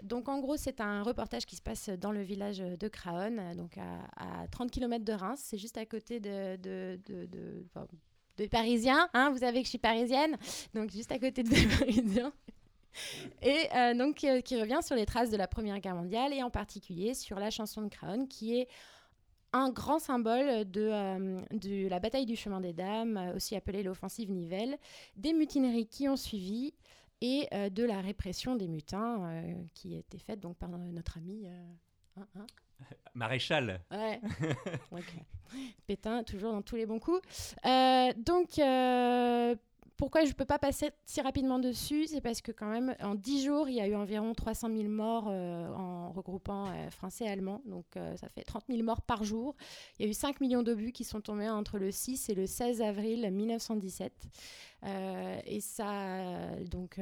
Donc en gros, c'est un reportage qui se passe dans le village de Craon, donc à, à 30 km de Reims. C'est juste à côté de... de, de, de- hein, vous savez que je suis parisienne, donc juste à côté de Parisiens. Et donc qui revient sur les traces de la Première Guerre mondiale et en particulier sur la chanson de Craon qui est un grand symbole de, euh, de la bataille du chemin des dames, euh, aussi appelée l'offensive Nivelle, des mutineries qui ont suivi et euh, de la répression des mutins euh, qui été faite donc par notre ami hein, hein, Maréchal. Ouais. Pétain, toujours dans tous les bons coups. Donc, pourquoi je ne peux pas passer si rapidement dessus C'est parce que quand même, en 10 jours, il y a eu environ 300 000 morts euh, en regroupant euh, français et allemands. Donc, euh, ça fait 30 000 morts par jour. Il y a eu 5 millions d'obus qui sont tombés entre le 6 et le 16 avril 1917. Euh, et ça, donc,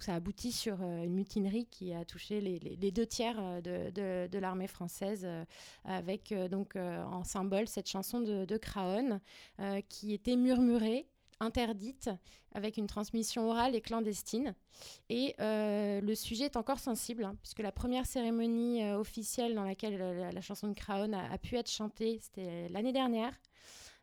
ça aboutit sur une mutinerie qui a touché les, deux tiers de, l'armée française, avec donc en symbole cette chanson de, de Craon qui était murmurée, interdite, avec une transmission orale et clandestine. Et euh, le sujet est encore sensible, hein, puisque la première cérémonie euh, officielle dans laquelle la, la- chanson de Craon a, a pu être chantée, c'était l'année dernière.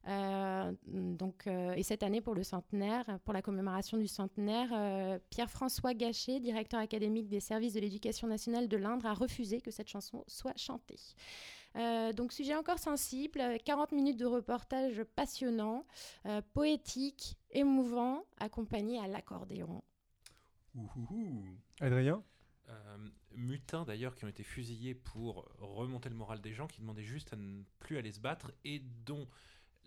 Euh, donc, euh, et cette année, pour le centenaire, pour la commémoration du centenaire, euh, Pierre-François Gachet, directeur académique des services de l'éducation nationale de l'Indre, a refusé que cette chanson soit chantée. Euh, donc, sujet encore sensible, euh, 40 minutes de reportage passionnant, euh, poétique, émouvant, accompagné à l'accordéon. Ouhouhou. Adrien? Euh, mutins d'ailleurs qui ont été fusillés pour remonter le moral des gens qui demandaient juste à ne plus aller se battre et dont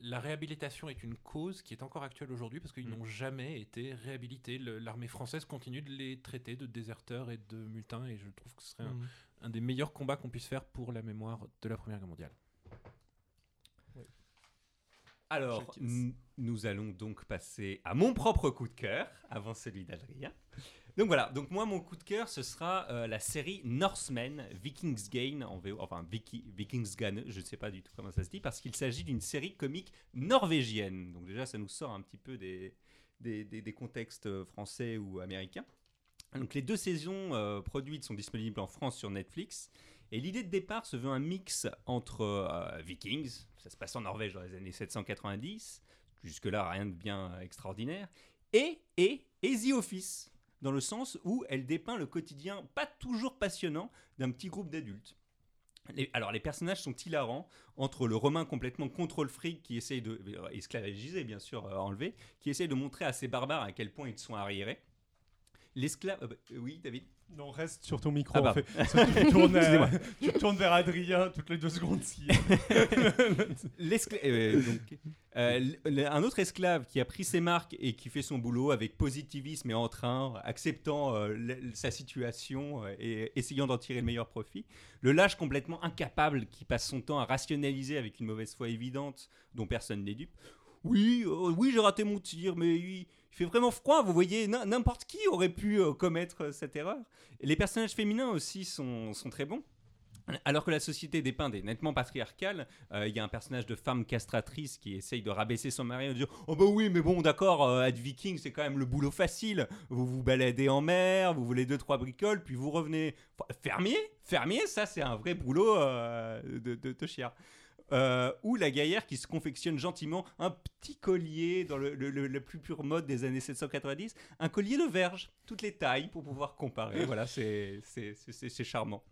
la réhabilitation est une cause qui est encore actuelle aujourd'hui parce qu'ils Mm. n'ont jamais été réhabilités. L'armée française continue de les traiter de déserteurs et de mutins et je trouve que ce serait un, un des meilleurs combats qu'on puisse faire pour la mémoire de la Première Guerre mondiale. Alors, nous allons donc passer à mon propre coup de cœur, avant celui d'Adrien. Donc voilà, donc moi mon coup de cœur ce sera euh, la série Norsemen Vikingsgane en VO, enfin Viki, Vikingsgane, je ne sais pas du tout comment ça se dit, parce qu'il s'agit d'une série comique norvégienne. Donc déjà ça nous sort un petit peu des, des, contextes euh, français ou américains. Donc les deux saisons euh, produites sont disponibles en France sur Netflix. Et l'idée de départ se veut un mix entre Vikings, ça se passe en Norvège dans les années 790, jusque-là rien de bien extraordinaire, et, et, Office, dans le sens où elle dépeint le quotidien pas toujours passionnant d'un petit groupe d'adultes. Alors les personnages sont hilarants, entre le Romain complètement contrôle fric qui essaye de, euh, esclavagisé bien sûr, euh, enlevé, qui essaye de montrer à ces barbares à quel point ils sont arriérés. L'esclave... euh, euh, oui David? Non, reste sur ton micro. Ah, en fait. Que tu, tournes, euh, Excusez-moi. tu tournes vers Adrien toutes les deux secondes. Si... Euh, donc, euh, un autre esclave qui a pris ses marques et qui fait son boulot avec positivisme et entrain, acceptant euh, sa situation et essayant d'en tirer le meilleur profit. Le lâche complètement incapable qui passe son temps à rationaliser avec une mauvaise foi évidente dont personne n'est dupe. Oui, oui, j'ai raté mon tir, mais il fait vraiment froid, vous voyez, n'im- n'importe qui aurait pu euh, commettre euh, cette erreur. Les personnages féminins aussi sont, sont très bons. Alors que la société dépeinte est nettement patriarcale, euh, il y a un personnage de femme castratrice qui essaye de rabaisser son mari en disant Oh bah oui, mais bon, d'accord, euh, être viking, c'est quand même le boulot facile. Vous vous baladez en mer, vous voulez deux, trois bricoles, puis vous revenez. Fermier Fermier, ça, c'est un vrai boulot de, de, de chiard. Euh, ou la gaillère qui se confectionne gentiment un petit collier dans le, le- le- le plus pur mode des années 790, un collier de verge, toutes les tailles pour pouvoir comparer. Voilà, c'est charmant.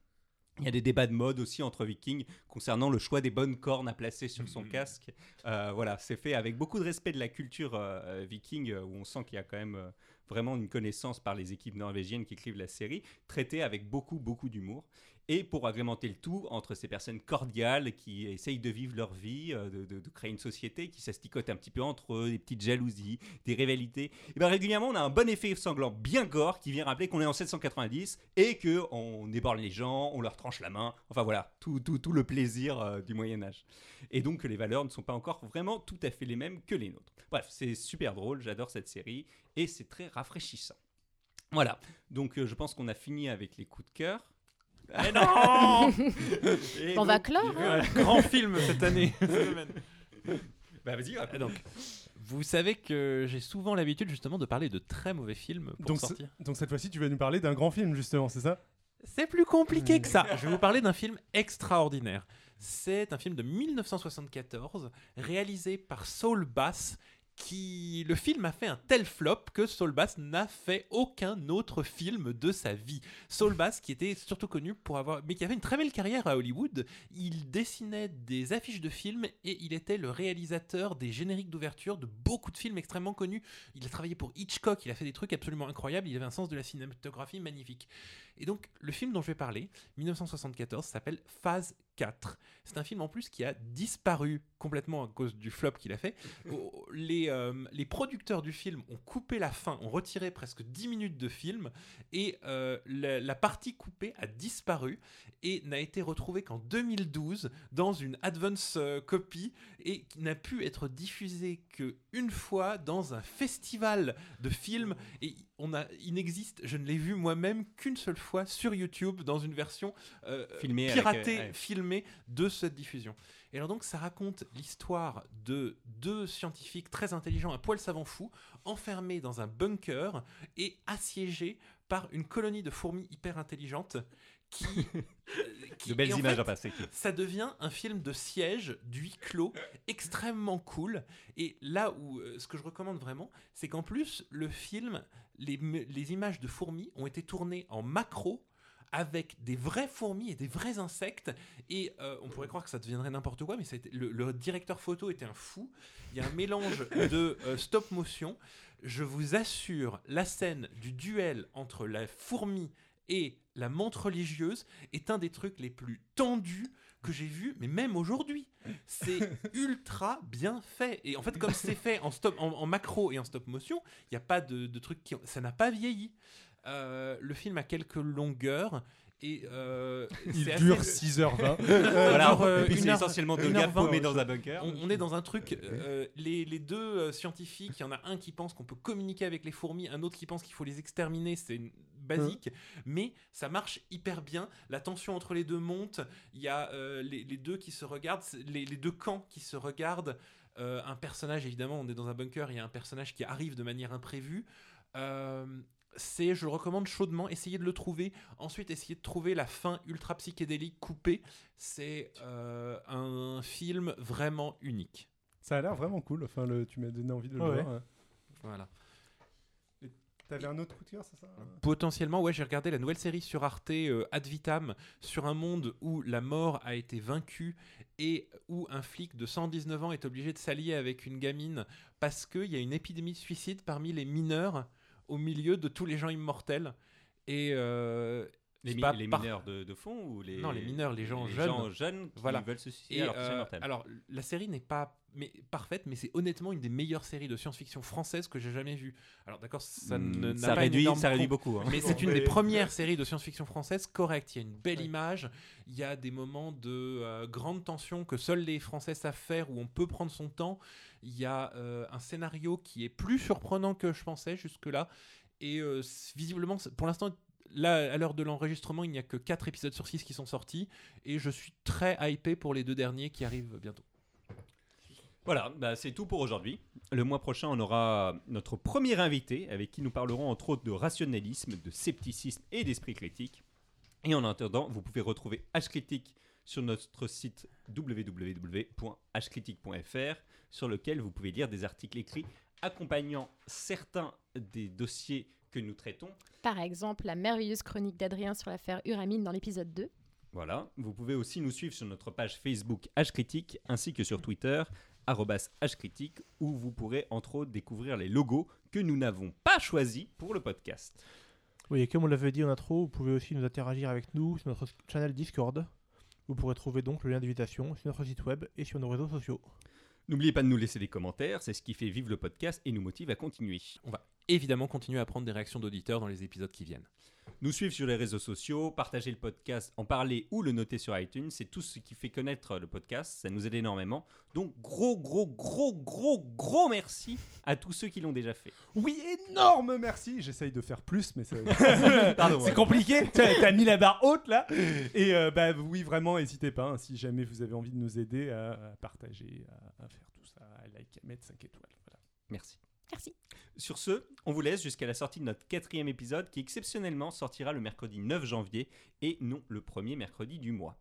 Il y a des débats de mode aussi entre vikings concernant le choix des bonnes cornes à placer sur son casque. Euh, voilà, c'est fait avec beaucoup de respect de la culture euh, viking, où on sent qu'il y a quand même euh, vraiment une connaissance par les équipes norvégiennes qui écrivent la série, traitée avec beaucoup, beaucoup d'humour. Et pour agrémenter le tout, entre ces personnes cordiales qui essayent de vivre leur vie, euh, de, créer une société qui s'asticote un petit peu entre eux, des petites jalousies, des rivalités, et bien régulièrement on a un bon effet sanglant bien gore qui vient rappeler qu'on est en 790 et que on éborne les gens, on leur tranche la main, enfin voilà, tout, le plaisir euh, du Moyen Âge. Et donc les valeurs ne sont pas encore vraiment tout à fait les mêmes que les nôtres. Bref, c'est super drôle, j'adore cette série et c'est très rafraîchissant. Voilà, donc euh, je pense qu'on a fini avec les coups de cœur. Mais non Et On va donc- clore. J'ai vu hein. un grand film cette année. cette semaine. Bah vas-y, raconte. Ah, donc, vous savez que j'ai souvent l'habitude justement de parler de très mauvais films pour Donc, sortir. Donc cette fois-ci, tu vas nous parler d'un grand film, justement, c'est ça? C'est plus compliqué que ça. Je vais vous parler d'un film extraordinaire. C'est un film de 1974 réalisé par Saul Bass. Qui le film a fait un tel flop que Saul Bass n'a fait aucun autre film de sa vie. Saul Bass, qui était surtout connu pour avoir, mais qui avait une très belle carrière à Hollywood, il dessinait des affiches de films et il était le réalisateur des génériques d'ouverture de beaucoup de films extrêmement connus. Il a travaillé pour Hitchcock, il a fait des trucs absolument incroyables, il avait un sens de la cinématographie magnifique. Et donc, le film dont je vais parler, 1974, s'appelle Phase 4. C'est un film en plus qui a disparu complètement à cause du flop qu'il a fait. Les, euh, les producteurs du film ont coupé la fin, ont retiré presque 10 minutes de film, et euh, la, la partie coupée a disparu et n'a été retrouvée qu'en 2012 dans une advance euh, copy et qui n'a pu être diffusée qu'une fois dans un festival de films et on a, il n'existe, je ne l'ai vu moi-même qu'une seule fois sur YouTube dans une version euh, Filmée piratée, euh, ouais. filmée de cette diffusion. Et alors donc ça raconte l'histoire de deux scientifiques très intelligents, un poil savant fou, enfermés dans un bunker et assiégés par une colonie de fourmis hyper intelligentes qui... euh, qui- De belles images fait, à passer. ça devient un film de siège, d'huis clos, extrêmement cool. Et là où euh, ce que je recommande vraiment, c'est qu'en plus, le film, les, images de fourmis ont été tournées en macro avec des vraies fourmis et des vrais insectes. Et euh, on pourrait croire que ça deviendrait n'importe quoi, mais ça a été- le, le directeur photo était un fou. Il y a un mélange de euh, stop motion. Je vous assure, la scène du duel entre la fourmi et la montre religieuse est un des trucs les plus tendus que j'ai vu, mais même aujourd'hui. C'est ultra bien fait. Et en fait, comme c'est fait en, stop, en, en macro et en stop motion, il n'y a pas de, de trucs qui... Ça n'a pas vieilli. Euh, le film a quelques longueurs et euh, Il dure assez- 6h20. Voilà, dure, euh, et puis une c'est heure- essentiellement deux gars paumés dans un bunker. on, on est dans un truc. euh, les, les deux euh, scientifiques, il y en a un qui pense qu'on peut communiquer avec les fourmis, un autre qui pense qu'il faut les exterminer. C'est basique, mais ça marche hyper bien. La tension entre les deux monte. Il y a euh, les, les deux qui se regardent, les, les deux camps qui se regardent. Euh, un personnage, évidemment, on est dans un bunker, il y a un personnage qui arrive de manière imprévue. Euh, c'est, je le recommande chaudement, essayez de le trouver. Ensuite, essayez de trouver la fin ultra psychédélique coupée. C'est euh, un film vraiment unique. Ça a l'air vraiment cool. Enfin, le, tu m'as donné envie de le Ouais. voir. hein. Voilà. T'avais un autre coup de cœur, c'est ça? Potentiellement, ouais, j'ai regardé la nouvelle série sur Arte, euh, Ad Vitam, sur un monde où la mort a été vaincue et où un flic de 119 ans est obligé de s'allier avec une gamine parce qu'il y a une épidémie de suicide parmi les mineurs au milieu de tous les gens immortels. Et euh, Les, c'est mi- pas les par- mineurs de, de fond ou les Non, les mineurs, les gens les jeunes. gens jeunes qui Voilà. veulent se suicider Et, alors euh, alors, la série n'est pas mais, parfaite, mais c'est honnêtement une des meilleures séries de science-fiction française que j'ai jamais vues. Alors d'accord, ça Hmm, ne n'a ça pas une réduit, ça beaucoup. hein. mais c'est une des premières séries de science-fiction française correctes. Il y a une belle Ouais. image, il y a des moments de euh, grande tension que seuls les Français savent faire, où on peut prendre son temps. Il y a euh, un scénario qui est plus surprenant que je pensais jusque-là. Et euh, visiblement, pour l'instant, là, à l'heure de l'enregistrement, il n'y a que 4 épisodes sur 6 qui sont sortis. Et je suis très hypé pour les deux derniers qui arrivent bientôt. Voilà, bah, c'est tout pour aujourd'hui. Le mois prochain, on aura notre premier invité avec qui nous parlerons entre autres de rationalisme, de scepticisme et d'esprit critique. Et en attendant, vous pouvez retrouver H Critique sur notre site www.hcritique.fr sur lequel vous pouvez lire des articles écrits accompagnant certains des dossiers que nous traitons. Par exemple, la merveilleuse chronique d'Adrien sur l'affaire Uramine dans l'épisode 2. Voilà, vous pouvez aussi nous suivre sur notre page Facebook H Critique ainsi que sur Twitter hcritique où vous pourrez entre autres découvrir les logos que nous n'avons pas choisis pour le podcast. Oui, et comme on l'avait dit en intro, vous pouvez aussi nous interagir avec nous sur notre channel Discord. Vous pourrez trouver donc le lien d'invitation sur notre site web et sur nos réseaux sociaux. N'oubliez pas de nous laisser des commentaires, c'est ce qui fait vivre le podcast et nous motive à continuer. Évidemment, continuez à prendre des réactions d'auditeurs dans les épisodes qui viennent. Nous suivre sur les réseaux sociaux, partager le podcast, en parler ou le noter sur iTunes, c'est tout ce qui fait connaître le podcast, ça nous aide énormément. Donc gros gros gros gros gros merci à tous ceux qui l'ont déjà fait. Oui, énorme merci. J'essaye de faire plus, mais c'est compliqué. T'as t'as mis la barre haute là. Et euh, bah oui, vraiment, n'hésitez pas. hein, si jamais vous avez envie de nous aider à, à partager, à, à faire tout ça, à liker, à mettre 5 étoiles. Voilà. Merci. Merci. Sur ce, on vous laisse jusqu'à la sortie de notre quatrième épisode qui exceptionnellement sortira le mercredi 9 janvier et non le premier mercredi du mois.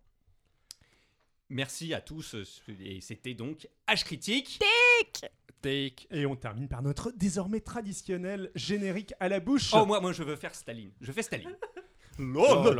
Merci à tous euh, et c'était donc H Critique. Take. Et on termine par notre désormais traditionnel générique à la bouche. Oh moi moi je veux faire Staline. Je fais Staline. Oh,